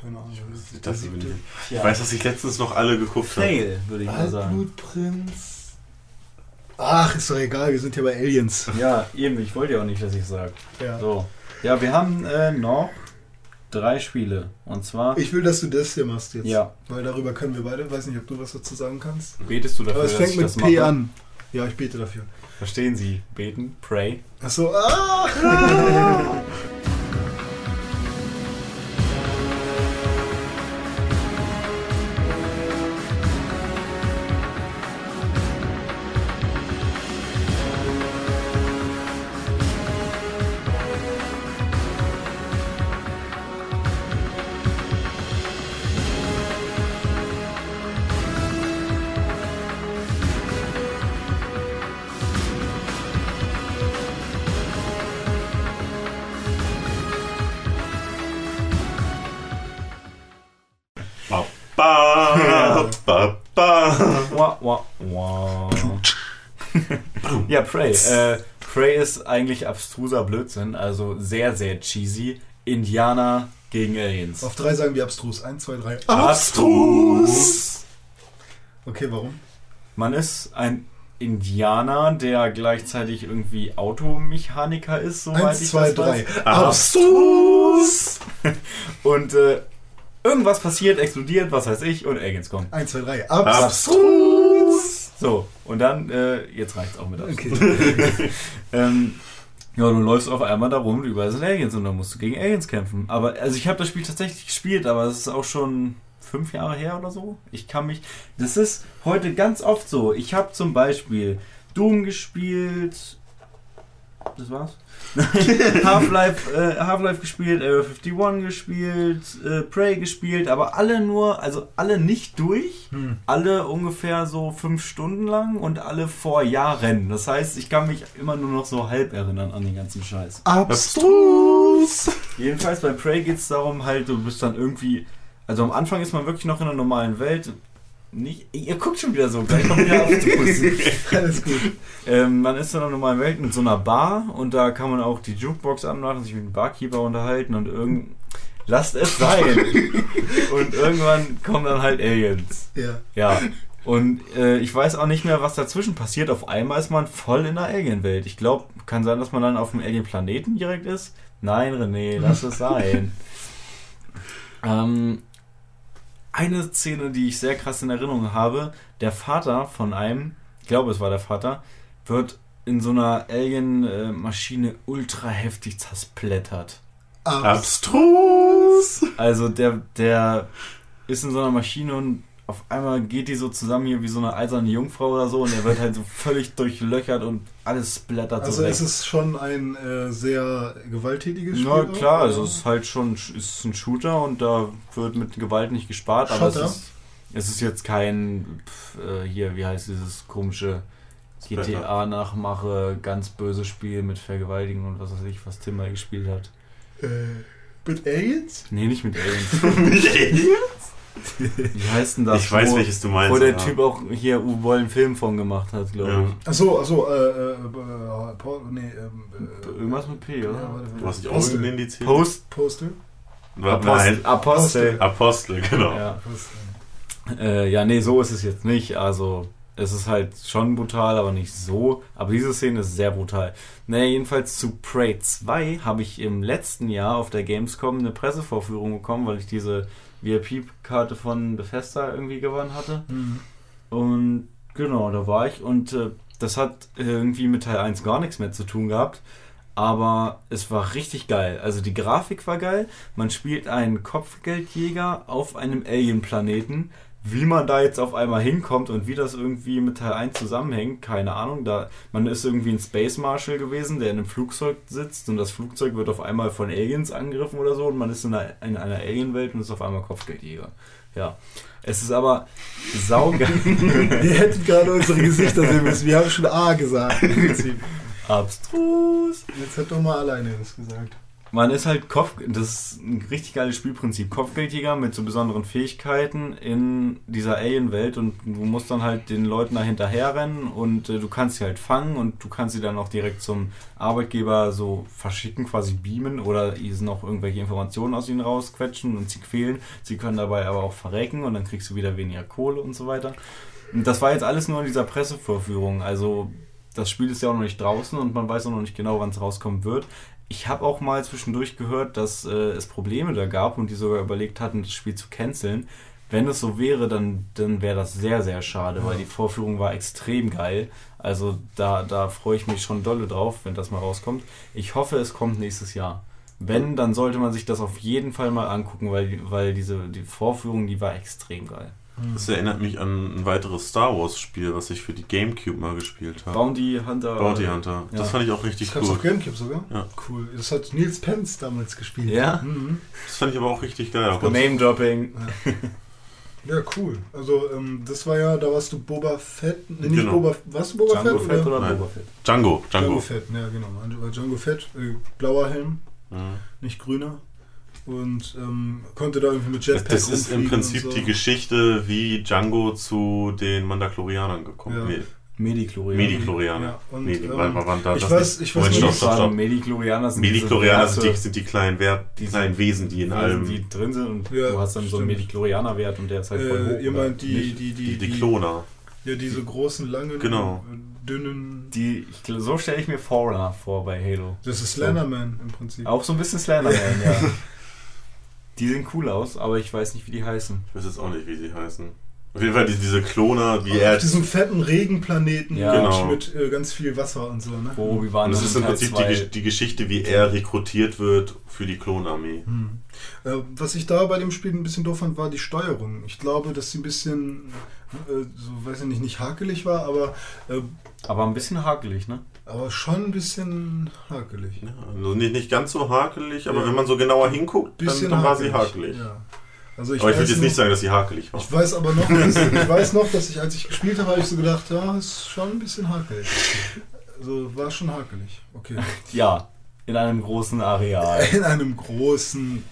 Keine Ahnung. der Das siebte? ich weiß, dass ich letztens noch alle geguckt habe. Fail, würde ich mal sagen. Halbblutprinz. Ach, ist doch egal, wir sind ja bei Aliens. Ja, eben, ich wollte ja auch nicht, dass ich sage. Ja. So. Ja, wir haben äh, noch drei Spiele. Und zwar. Ich will, dass du das hier machst jetzt. Ja. Weil darüber können wir beide. Weiß nicht, ob du was dazu sagen kannst. Betest du dafür, Aber es dass fängt ich mit das P mache? an. Ja, ich bete dafür. Verstehen Sie? Beten? Pray? Achso, ah! Prey. Äh, Prey ist eigentlich abstruser Blödsinn, also sehr, sehr cheesy. Indianer gegen Aliens. Auf drei sagen wir abstrus. Eins, zwei, drei. Abstrus! Okay, warum? Man ist ein Indianer, der gleichzeitig irgendwie Automechaniker ist, soweit Eins, ich zwei, das drei. weiß. Abstrus! Und äh, irgendwas passiert, explodiert, was weiß ich, und Aliens kommen. Eins, zwei, drei. Abstrus! So, und dann, äh, jetzt reicht's auch mit Abstrus. Okay. Ähm, ja, du läufst auf einmal da rum, überall sind Aliens und dann musst du gegen Aliens kämpfen. Aber, also ich habe das Spiel tatsächlich gespielt, aber es ist auch schon fünf Jahre her oder so. Ich kann mich, das ist heute ganz oft so. Ich habe zum Beispiel Doom gespielt, das war's. Half-Life äh, Half gespielt, Area 51 gespielt, äh, Prey gespielt, aber alle nur, also alle nicht durch, Hm. alle ungefähr so fünf Stunden lang und alle vor Jahren. Das heißt, ich kann mich immer nur noch so halb erinnern an den ganzen Scheiß. Abstrus! Jedenfalls bei Prey geht es darum, halt, du bist dann irgendwie, also am Anfang ist man wirklich noch in der normalen Welt. Nicht, ihr guckt schon wieder so, gleich kommt wieder Abstrus. Alles gut. Ähm, man ist in einer normalen Welt in so einer Bar und da kann man auch die Jukebox anmachen, sich mit dem Barkeeper unterhalten und irgend. Lasst es sein! und irgendwann kommen dann halt Aliens. Ja. Ja. Und äh, ich weiß auch nicht mehr, was dazwischen passiert. Auf einmal ist man voll in der Alien-Welt. Ich glaube, kann sein, dass man dann auf dem Alien-Planeten direkt ist. Nein, René, lass es sein. ähm, eine Szene, die ich sehr krass in Erinnerung habe, der Vater von einem, ich glaube es war der Vater, wird in so einer Alien-Maschine ultra heftig zersplättert. Abstrus! Also der, der ist in so einer Maschine und auf einmal geht die so zusammen hier wie so eine eiserne Jungfrau oder so und er wird halt so völlig durchlöchert und alles splattert Also so weg. es ist schon ein äh, sehr gewalttätiges Spiel. Na klar, also es ist halt schon ist ein Shooter und da wird mit Gewalt nicht gespart, aber es Shooter? ist, es ist jetzt kein pf, äh, hier, wie heißt dieses komische Splatter. GTA-Nachmache, ganz böses Spiel mit Vergewaltigen und was weiß ich, was Tim mal gespielt hat. Äh, mit Aliens? Nee, nicht mit Aliens. Wie heißt denn das? Ich weiß, wo, welches du meinst. Wo der ja. Typ auch hier Uwe Boll einen Film von gemacht hat, glaube Ja. ich. Achso, achso, äh, äh, äh, Paul, nee, ähm, äh, Irgendwas mit P, ja, oder? warte. Du hast dich auch Postel. in indiziert? Post Postel? Apostel. Nein, Apostel. Apostel, genau. Ja. Äh, ja, nee, so ist es jetzt nicht. Also, es ist halt schon brutal, aber nicht so. Aber diese Szene ist sehr brutal. Naja, jedenfalls zu Prey 2 habe ich im letzten Jahr auf der Gamescom eine Pressevorführung bekommen, weil ich diese VIP-Karte von Bethesda irgendwie gewonnen hatte. Mhm. Und genau, da war ich und äh, das hat irgendwie mit Teil 1 gar nichts mehr zu tun gehabt. Aber es war richtig geil. Also die Grafik war geil. Man spielt einen Kopfgeldjäger auf einem Alien-Planeten. Wie man da jetzt auf einmal hinkommt und wie das irgendwie mit Teil 1 zusammenhängt, keine Ahnung. Da, man ist irgendwie ein Space Marshal gewesen, der in einem Flugzeug sitzt und das Flugzeug wird auf einmal von Aliens angegriffen oder so und man ist in einer, in einer Alien-Welt und ist auf einmal Kopfgeldjäger. Ja. Es ist aber saugeil. Wir hätten gerade unsere Gesichter sehen müssen. Wir haben schon A gesagt. Abstrus. Jetzt hat doch mal alleine das gesagt. Man ist halt Kopf, das ist ein richtig geiles Spielprinzip. Kopfgeldjäger mit so besonderen Fähigkeiten in dieser Alien-Welt und du musst dann halt den Leuten da hinterherrennen und äh, du kannst sie halt fangen und du kannst sie dann auch direkt zum Arbeitgeber so verschicken, quasi beamen oder ihnen noch irgendwelche Informationen aus ihnen rausquetschen und sie quälen. Sie können dabei aber auch verrecken und dann kriegst du wieder weniger Kohle und so weiter. Und das war jetzt alles nur in dieser Pressevorführung. Also das Spiel ist ja auch noch nicht draußen und man weiß auch noch nicht genau, wann es rauskommen wird. Ich habe auch mal zwischendurch gehört, dass äh, es Probleme da gab und die sogar überlegt hatten, das Spiel zu canceln. Wenn es so wäre, dann, dann wäre das sehr, sehr schade, weil die Vorführung war extrem geil. Also da, da freue ich mich schon dolle drauf, wenn das mal rauskommt. Ich hoffe, es kommt nächstes Jahr. Wenn, dann sollte man sich das auf jeden Fall mal angucken, weil, weil diese die Vorführung, die war extrem geil. Das erinnert mich an ein weiteres Star Wars Spiel, was ich für die Gamecube mal gespielt habe. Bounty Hunter. Bounty Hunter. Das Ja. fand ich auch richtig Das gab's cool. auf Gamecube sogar? Ja. Cool. Das hat Nils Pence damals gespielt. Ja? Mhm. Das fand ich aber auch richtig geil. Auch Name-Dropping. Ja, cool. Also, ähm, das war ja, da warst du Boba Fett. Ne, nicht Genau. Boba Warst du Boba Django Fett? Fett oder? oder Nein. Boba Fett? Django, Django Django. Fett, ja, genau. War Django Fett, äh, blauer Helm, Ja. nicht grüner. Und ähm, konnte da irgendwie mit Jetpack Das ist im Prinzip so. die Geschichte, wie Django zu den Mandalorianern gekommen Ja. Nee, Medichlorianer. Medichlorianer. Ja, und, nee, die ähm, waren, waren da ich weiß- nicht. ich weiß nicht, stopp, stopp, stopp. Sind diese Medichlorianer sind die, sind die kleinen Wert, die kleinen Wesen, die in allem. die drin sind und Ja, du hast dann so einen stimmt. Medichlorianer-Wert und der ist halt voll hoch. Äh, ihr meint die, nicht? die, die, die, die Kloner. Ja, diese großen, langen, Genau. äh, dünnen. Die, so stelle ich mir Forerunner vor bei Halo. Das ist Slenderman im Prinzip. Auch so ein bisschen Slenderman, ja. Die sehen cool aus, aber ich weiß nicht, wie die heißen. Ich weiß jetzt auch nicht, wie sie heißen. Auf jeden Fall die, diese Kloner, wie Auf er. diesem fetten Regenplaneten Ja. Genau. mit äh, ganz viel Wasser und so, ne? Wo wir waren Und das ist im Prinzip die, die Geschichte, wie er rekrutiert wird für die Klonarmee. Hm. Äh, was ich da bei dem Spiel ein bisschen doof fand, war die Steuerung. Ich glaube, dass sie ein bisschen, äh, so weiß ich nicht, nicht hakelig war, aber, äh, Aber ein bisschen hakelig, ne? Aber schon ein bisschen hakelig. Ja, also nicht, nicht ganz so hakelig, aber Ja. wenn man so genauer hinguckt, dann, Bisschen dann war sie hakelig. Ja. Also ich aber ich würde jetzt noch- nicht sagen, dass sie hakelig war. Ich weiß aber noch, dass, ich weiß noch, dass ich, als ich gespielt habe, habe ich so gedacht, ja, ist schon ein bisschen hakelig. Also war schon hakelig. Okay. Ja, in einem großen Areal. In einem großen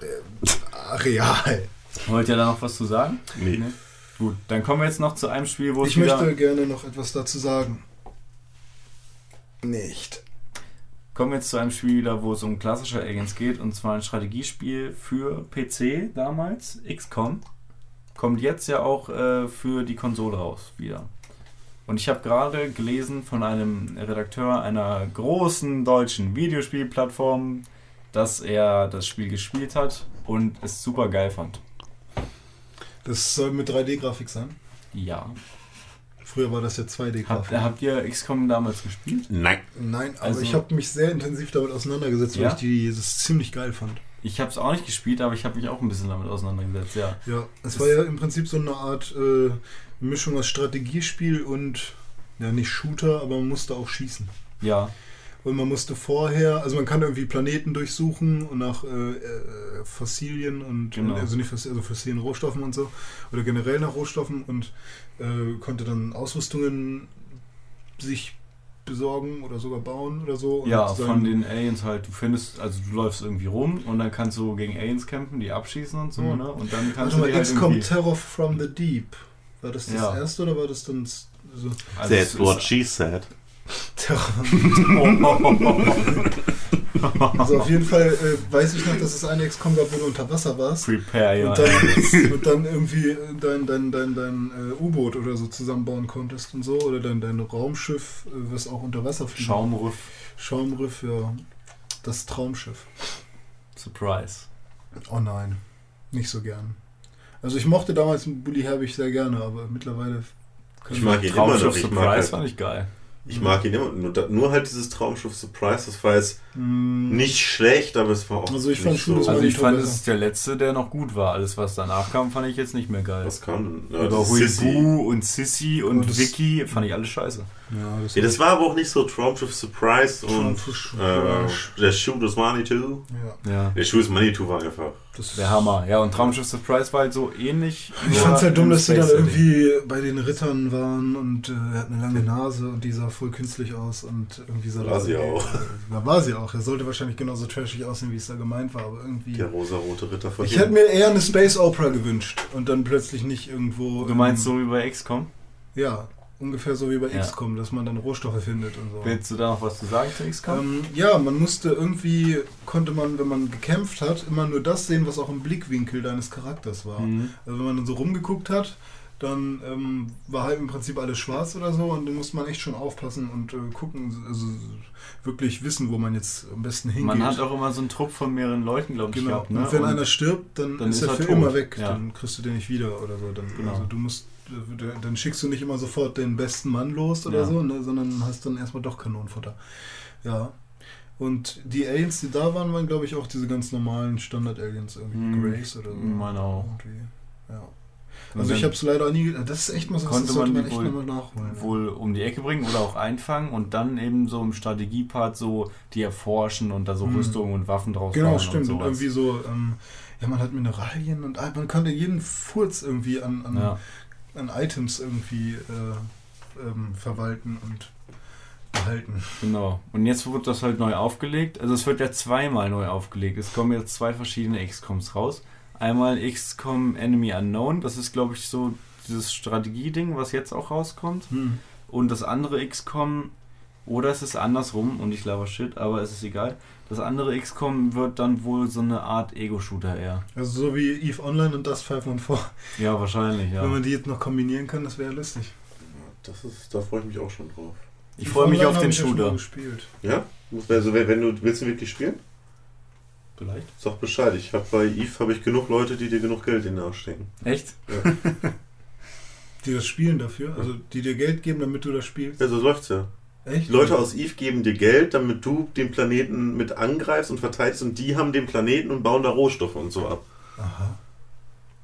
äh, Areal. Wollt ihr da noch was zu sagen? Nee. Ne? Gut, dann kommen wir jetzt noch zu einem Spiel, wo Ich wieder... möchte gerne noch etwas dazu sagen. Nicht. Kommen wir jetzt zu einem Spiel wieder, wo es um klassische Aliens geht, und zwar ein Strategiespiel für PC damals, XCOM. Kommt jetzt ja auch äh, für die Konsole raus wieder. Und ich habe gerade gelesen von einem Redakteur einer großen deutschen Videospielplattform, dass er das Spiel gespielt hat und es super geil fand. Das soll mit 3D-Grafik sein. Ja. Früher war das ja Habt, 2D-Grafik. habt ihr XCOM damals gespielt? Nein. Nein, aber Also- ich habe mich sehr intensiv damit auseinandergesetzt, weil Ja? ich die, das ziemlich geil fand. Ich habe es auch nicht gespielt, aber ich habe mich auch ein bisschen damit auseinandergesetzt, ja. Ja, es war ja im Prinzip so eine Art äh, Mischung aus Strategiespiel und, ja, nicht Shooter, aber man musste auch schießen. Ja, Und man musste vorher, also man kann irgendwie Planeten durchsuchen und nach äh, äh, Fossilien und, Genau. also nicht Fossilien, also Fossilien, Rohstoffen und so, oder generell nach Rohstoffen und äh, konnte dann Ausrüstungen sich besorgen oder sogar bauen oder so. Und Ja, von den Aliens halt, du findest, also du läufst irgendwie rum und dann kannst du gegen Aliens kämpfen, die abschießen und so, Mhm. ne? Und dann kannst Warte du mal, halt irgendwie... Terror from the Deep. War das das Ja. erste oder war das dann so Also That's ist- what she said. Terror? Also auf jeden Fall äh, weiß ich noch, dass es eine XCOM gab, wo du unter Wasser warst. Prepare your Und dann, und dann irgendwie dein, dein, dein, dein äh, U-Boot oder so zusammenbauen konntest und so. Oder dein, dein Raumschiff, äh, was auch unter Wasser fliegt. Schaumriff, Schaumriff, ja. Das Traumschiff. Surprise. Oh nein, nicht so gern. Also ich mochte damals Bully Herbig sehr gerne, aber mittlerweile Ich mag ihn immer Traumschiff noch. Ich mag, Surprise halt, fand ich geil. ich mag ihn immer. Nur, nur halt dieses Traumschiff Surprise, das war jetzt nicht schlecht, aber es war auch Also ich fand so. das Also war ich fand, es ist der letzte, der noch gut war. Alles, was danach kam, fand ich jetzt nicht mehr geil. Was kam denn? Ja, Über. Huibu und Sissy und das- Vicky fand ich alles scheiße. Ja, das, Ja, das war aber auch nicht so Traumschiff Surprise und Traumschiff äh, Surprise. der Shoot is Money Too. ja, Ja. Der Shoot is Money Too war einfach. das Der Hammer. Ja, und Traumschiff Surprise war halt so ähnlich. Ich nur fand's halt dumm, dass dann Space-Setting. irgendwie bei den Rittern waren und äh, er hat eine lange Nase und die sah voll künstlich aus und irgendwie sah War das sie auch. Da war sie auch. Er sollte wahrscheinlich genauso trashig aussehen, wie es da gemeint war, aber irgendwie. Der rosa-rote Ritter von Ich hätte mir eher eine Space Opera gewünscht und dann plötzlich nicht irgendwo. Du meinst ähm, so wie bei XCOM? Ja, ungefähr so wie bei Ja. XCOM, dass man dann Rohstoffe findet und so. Willst du da noch was zu sagen zu XCOM? Ähm, ja, man musste irgendwie, konnte man, wenn man gekämpft hat, immer nur das sehen, was auch im Blickwinkel deines Charakters war. Mhm. Also wenn man dann so rumgeguckt hat, dann ähm, war halt im Prinzip alles schwarz oder so und dann musste man echt schon aufpassen und äh, gucken, also wirklich wissen, wo man jetzt am besten hingeht. Man hat auch immer so einen Trupp von mehreren Leuten, glaube ich, Genau. gehabt. Ne? Und wenn Und- einer stirbt, dann, dann ist ist er für tot. immer weg. Ja. Dann kriegst du den nicht wieder oder so. Dann, Genau. Also du musst, äh, dann schickst du nicht immer sofort den besten Mann los oder Ja. so, ne, sondern hast dann erstmal doch Kanonenfutter. Ja. Und die Aliens, die da waren, waren glaube ich auch diese ganz normalen Standard-Aliens, irgendwie Hm, Grace oder so. meine auch. Irgendwie. Ja. Also ich habe es leider nie. Das ist echt mal so, Konnte das sollte man man echt wohl- nochmal nachholen. wohl um die Ecke bringen oder auch einfangen und dann eben so im Strategiepart so die erforschen und da so Mhm. Rüstungen und Waffen draus Genau, bauen stimmt. und Und, irgendwie so, ähm, ja, man hat Mineralien und man konnte jeden Furz irgendwie an, an, ja. an Items irgendwie äh, ähm, verwalten und behalten. Genau. Und jetzt wird das halt neu aufgelegt. Also es wird ja zweimal neu aufgelegt. Es kommen jetzt zwei verschiedene XCOMs raus. Einmal XCOM Enemy Unknown, das ist glaube ich so dieses Strategieding, was jetzt auch rauskommt. Und das andere XCOM, oder es ist andersrum und ich laber Shit, aber es ist egal. Das andere XCOM wird dann wohl so eine Art Ego-Shooter eher. Also so wie Eve Online und das 514. Ja, wahrscheinlich, ja. Wenn man die jetzt noch kombinieren kann, das wäre lustig. Das ist, da freue ich mich auch schon drauf. Ich freue mich auf den Shooter. gespielt. Ja? Also wenn du willst du wirklich spielen? Vielleicht. Sag Bescheid. Ich habe bei Eve habe ich genug Leute, die dir genug Geld in den Arsch stecken. Echt? Die das spielen dafür, also die dir Geld geben, damit du das spielst. Ja, so läuft's ja. Echt? Die Leute aus Eve geben dir Geld, damit du den Planeten mit angreifst und verteidigst und die haben den Planeten und bauen da Rohstoffe und so ab. Aha.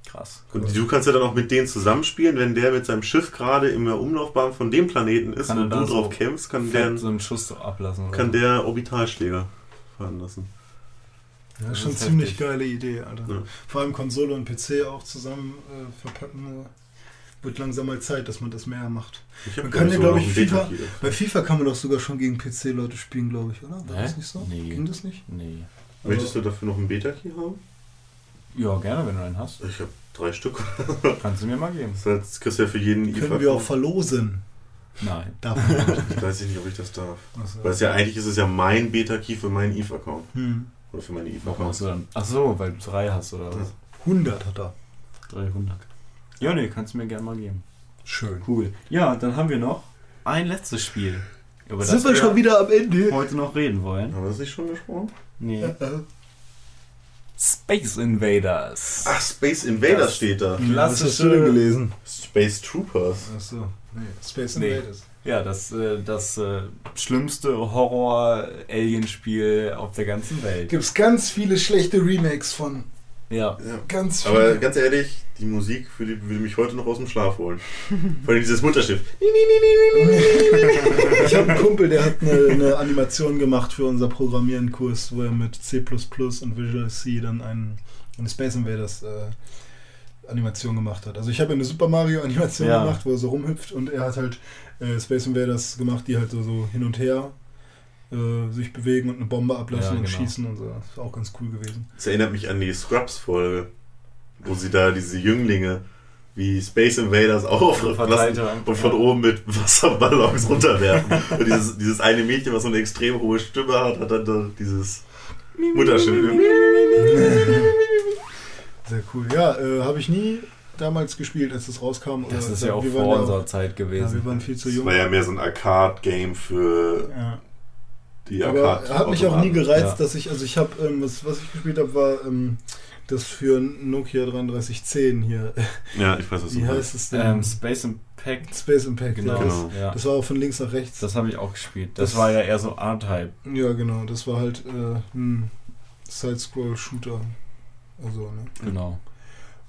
Krass. Und du kannst ja dann auch mit denen zusammenspielen, wenn der mit seinem Schiff gerade in der Umlaufbahn von dem Planeten ist Kann und du drauf so kämpfst, kann der, so einen Schuss so ablassen. Oder kann der Orbitalschläger fahren lassen. Ja, Das schon ist ziemlich heftig. geile Idee, Alter. Ja. Vor allem Konsole und PC auch zusammen äh, verpacken. Äh, wird langsam mal Zeit, dass man das mehr macht. Ich Man kann ja, sogar glaub noch ich, FIFA-. Bei FIFA kann man doch sogar schon gegen PC-Leute spielen, glaube ich, oder? War Hä? das nicht so? Nee. Ging das nicht? Nee. Möchtest du dafür noch einen Beta-Key haben? Ja, gerne, wenn du einen hast. Ich habe drei Stück. Kannst du mir mal geben. Das kriegst du ja für jeden Können wir auch verlosen. Nein. Darf. Ich weiß nicht, ob ich das darf. Achso. Weil es ja eigentlich ist es ja mein Beta-Key für meinen Eve-Account. Hm. Oder für meine Warum hast du dann? Ach so, weil du drei hast oder was? 100 hat er. 300. Ja, nee, kannst du mir gerne mal geben. Schön. Cool. Ja, dann haben wir noch ein letztes Spiel. Über Sind wir schon wieder am Ende? heute noch reden wollen. Haben wir das nicht schon gesprochen? Nee. Äh, Space Invaders. Ach, Space Invaders Das- steht da. Was hast du denn gelesen? Space Troopers. Achso. Nee. Space Nee. Ja, das, äh, das äh, schlimmste Horror-Alien-Spiel auf der ganzen Welt. Gibt es ganz viele schlechte Remakes von. Ja. Ja. Ganz viele. Aber ganz ehrlich, die Musik würde, würde mich heute noch aus dem Schlaf holen. Vor allem dieses Mutterschiff. Ich habe einen Kumpel, der hat eine, eine Animation gemacht für unser Programmieren-Kurs, wo er mit C und Visual C dann einen, eine Space Invaders äh, Animation gemacht hat. Also ich habe eine Super Mario Animation Ja. gemacht, wo er so rumhüpft und er hat halt äh, Space Invaders gemacht, die halt so, so hin und her äh, sich bewegen und eine Bombe ablassen Ja, und genau. schießen und so. Das ist auch ganz cool gewesen. Das erinnert mich an die Scrubs-Folge, wo sie da diese Jünglinge wie Space Invaders auflassen Verteilte und von oben mit Wasserballons runterwerfen. und dieses, dieses eine Mädchen, was so eine extrem hohe Stimme hat, hat dann da dieses Mutterschiff. Sehr cool. Ja, äh, habe ich nie damals gespielt, als es rauskam. Das Oder- ist ja auch wir vor waren unserer Zeit Ja, gewesen. wir waren viel zu Das jung. war ja mehr so ein Arcade-Game für Ja. Die Aber Arcade- er hat mich auch nie gereizt, Ja. dass ich, also ich habe, ähm, was, was ich gespielt habe, war ähm, das für Nokia 3310 hier. Ja, ich weiß, was du Wie heißt es denn? Ähm, Space Impact. Space Impact, Genau. ja. Genau. Ja. Das war auch von links nach rechts. Das habe ich auch gespielt. Das, Das- war ja eher so R-Type. ja, genau. Das war halt äh, ein Side-Scroll-Shooter. Also, ne? Genau.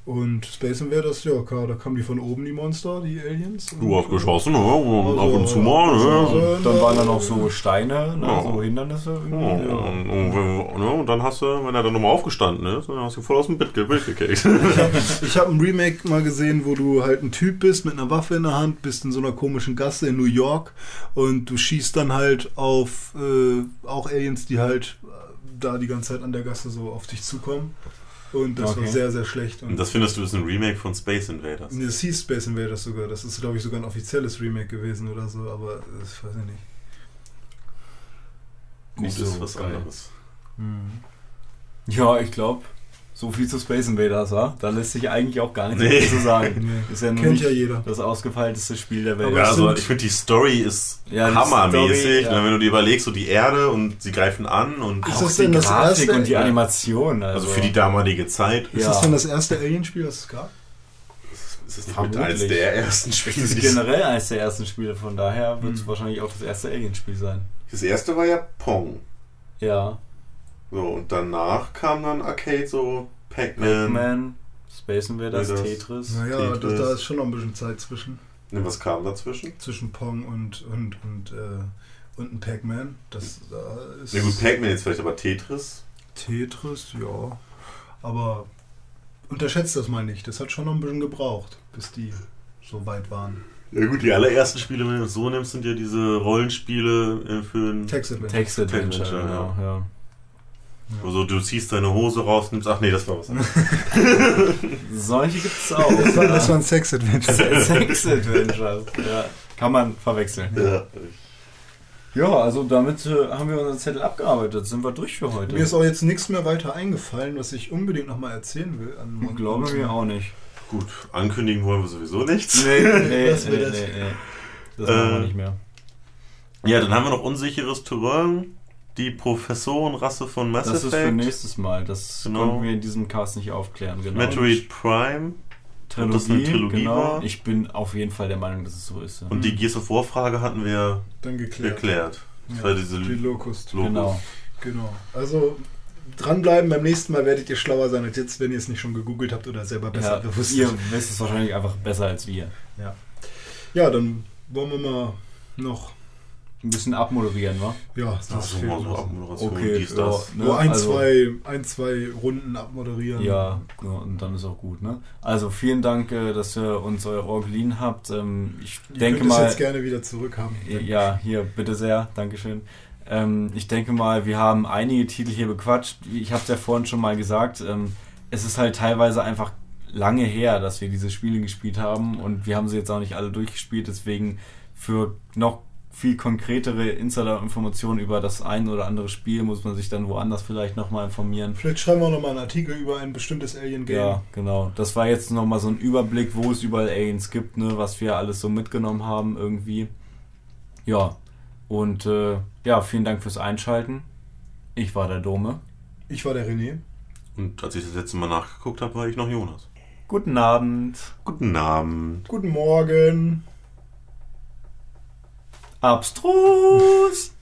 Und Space Invaders, ja, klar, da kamen die von oben, die Monster, die Aliens. Du hast geschossen, ne? Und Also, ab und zu mal, ne? also, Dann waren da noch so Steine, ne? Ja. so Hindernisse Ja, irgendwie. und, und, ne, und dann hast du, wenn er dann nochmal aufgestanden ist, dann hast du voll aus dem Bett gekickt. Ich habe hab ein Remake mal gesehen, wo du halt ein Typ bist mit einer Waffe in der Hand, bist in so einer komischen Gasse in New York und du schießt dann halt auf äh, auch Aliens, die halt äh, da die ganze Zeit an der Gasse so auf dich zukommen. Und das war Okay. sehr, sehr schlecht. Und das findest du ist ein Remake von Space Invaders. Nee, das hieß Space Invaders sogar. Das ist, glaube ich, sogar ein offizielles Remake gewesen oder so, aber das weiß ich nicht. Gut Nicht ist so was geil. anderes. Ja, ich glaube, so viel zu Space Invaders, wa? Da lässt sich eigentlich auch gar nichts Nee. mehr zu sagen. Nee. Ist ja nur Kennt ja jeder. das ausgefeilteste Spiel der Welt. Aber Ja, es also ich finde die Story ist Ja, hammermäßig. Story, ja. Wenn du dir überlegst, so die Erde und sie greifen an und Ist auch das die denn das Grafik erste- und die Animation. Also, also für die damalige Zeit Ist Ja. das denn das erste Alien-Spiel, das es gab? ist es nicht Vermutlich. mit eines der ersten Spiele. Das ist generell eines der ersten Spiele, von daher wird es Hm. wahrscheinlich auch das erste Alien-Spiel sein. Das erste war ja Pong. Ja, So, und danach kam dann Arcade, so Pac-Man. Pac-Man, Space Invaders, Das- Tetris. Naja, das, Tetris. da ist schon noch ein bisschen Zeit zwischen. Ne, was kam dazwischen? Zwischen Pong und, und, und, äh, und ein Pac-Man. Das da ist Na gut, Pac-Man jetzt vielleicht, aber Tetris. Tetris, ja. Aber unterschätzt das mal nicht. Das hat schon noch ein bisschen gebraucht, bis die so weit waren. Ja gut, die allerersten Spiele, wenn du es so nimmst, sind ja diese Rollenspiele äh, für ein... Text Adventure. Text Adventure, Adventure, genau, ja. Also du ziehst deine Hose raus, nimmst... Ach nee, das war was anderes. Solche gibt es auch. Das war, das war ein Sex Adventure. Sex Adventures. Ja, kann man verwechseln. ja. Ja, also damit äh, haben wir unseren Zettel abgearbeitet. Sind wir durch für heute? Mir ist auch jetzt nichts mehr weiter eingefallen, was ich unbedingt nochmal erzählen will. An ich glaube mir auch nicht. Gut, ankündigen wollen wir sowieso nichts. Nee, nee, nee, das. nee, nee. Das machen wir Äh, nicht mehr. Ja, dann haben wir noch unsicheres Terrain, die Professorenrasse von Mass Das ist Effect, für nächstes Mal. Das Genau. konnten wir in diesem Cast nicht aufklären. Genau. Metroid Prime Trilogie, das eine Trilogie genau. war. Ich bin auf jeden Fall der Meinung, dass es so ist. ja. und die Gears of War Frage hatten wir Dann geklärt. geklärt. Das Ja, war diese Die Locust. Logos. Genau. Genau. Also dranbleiben, beim nächsten Mal werdet ihr schlauer sein als jetzt, wenn ihr es nicht schon gegoogelt habt oder selber besser Ja, bewusst ihr wisst es wahrscheinlich einfach besser als wir. Ja, dann wollen wir mal noch. Ein bisschen abmoderieren, wa? Ja, Ach so, mal so Abmoderation, Okay, dies, das. ja, ne? Nur ein, also- zwei, ein, zwei Runden abmoderieren. Ja, genau, und dann ist auch gut, ne? Also vielen Dank, äh, dass ihr uns euer Ohr geliehen habt. Ähm, Ich Ihr denke könnt es mal. jetzt gerne wieder zurückhaben. Ja, hier, bitte sehr, Dankeschön. Ähm, ich denke mal, wir haben einige Titel hier bequatscht. Ich habe es ja vorhin schon mal gesagt. Ähm, es ist halt teilweise einfach lange her, dass wir diese Spiele gespielt haben und wir haben sie jetzt auch nicht alle durchgespielt. Deswegen für noch viel konkretere Insider-Informationen über das ein oder andere Spiel muss man sich dann woanders vielleicht nochmal informieren. Vielleicht schreiben wir auch nochmal einen Artikel über ein bestimmtes Alien-Game. Ja, genau. Das war jetzt nochmal so ein Überblick, wo es überall Aliens gibt, ne, was wir alles so mitgenommen haben irgendwie. Ja, und äh, ja, vielen Dank fürs Einschalten. Ich war der Dome. Ich war der René. Und als ich das letzte Mal nachgeguckt habe, war ich noch Jonas. Guten Abend. Guten Abend. Guten Morgen. Abstrus.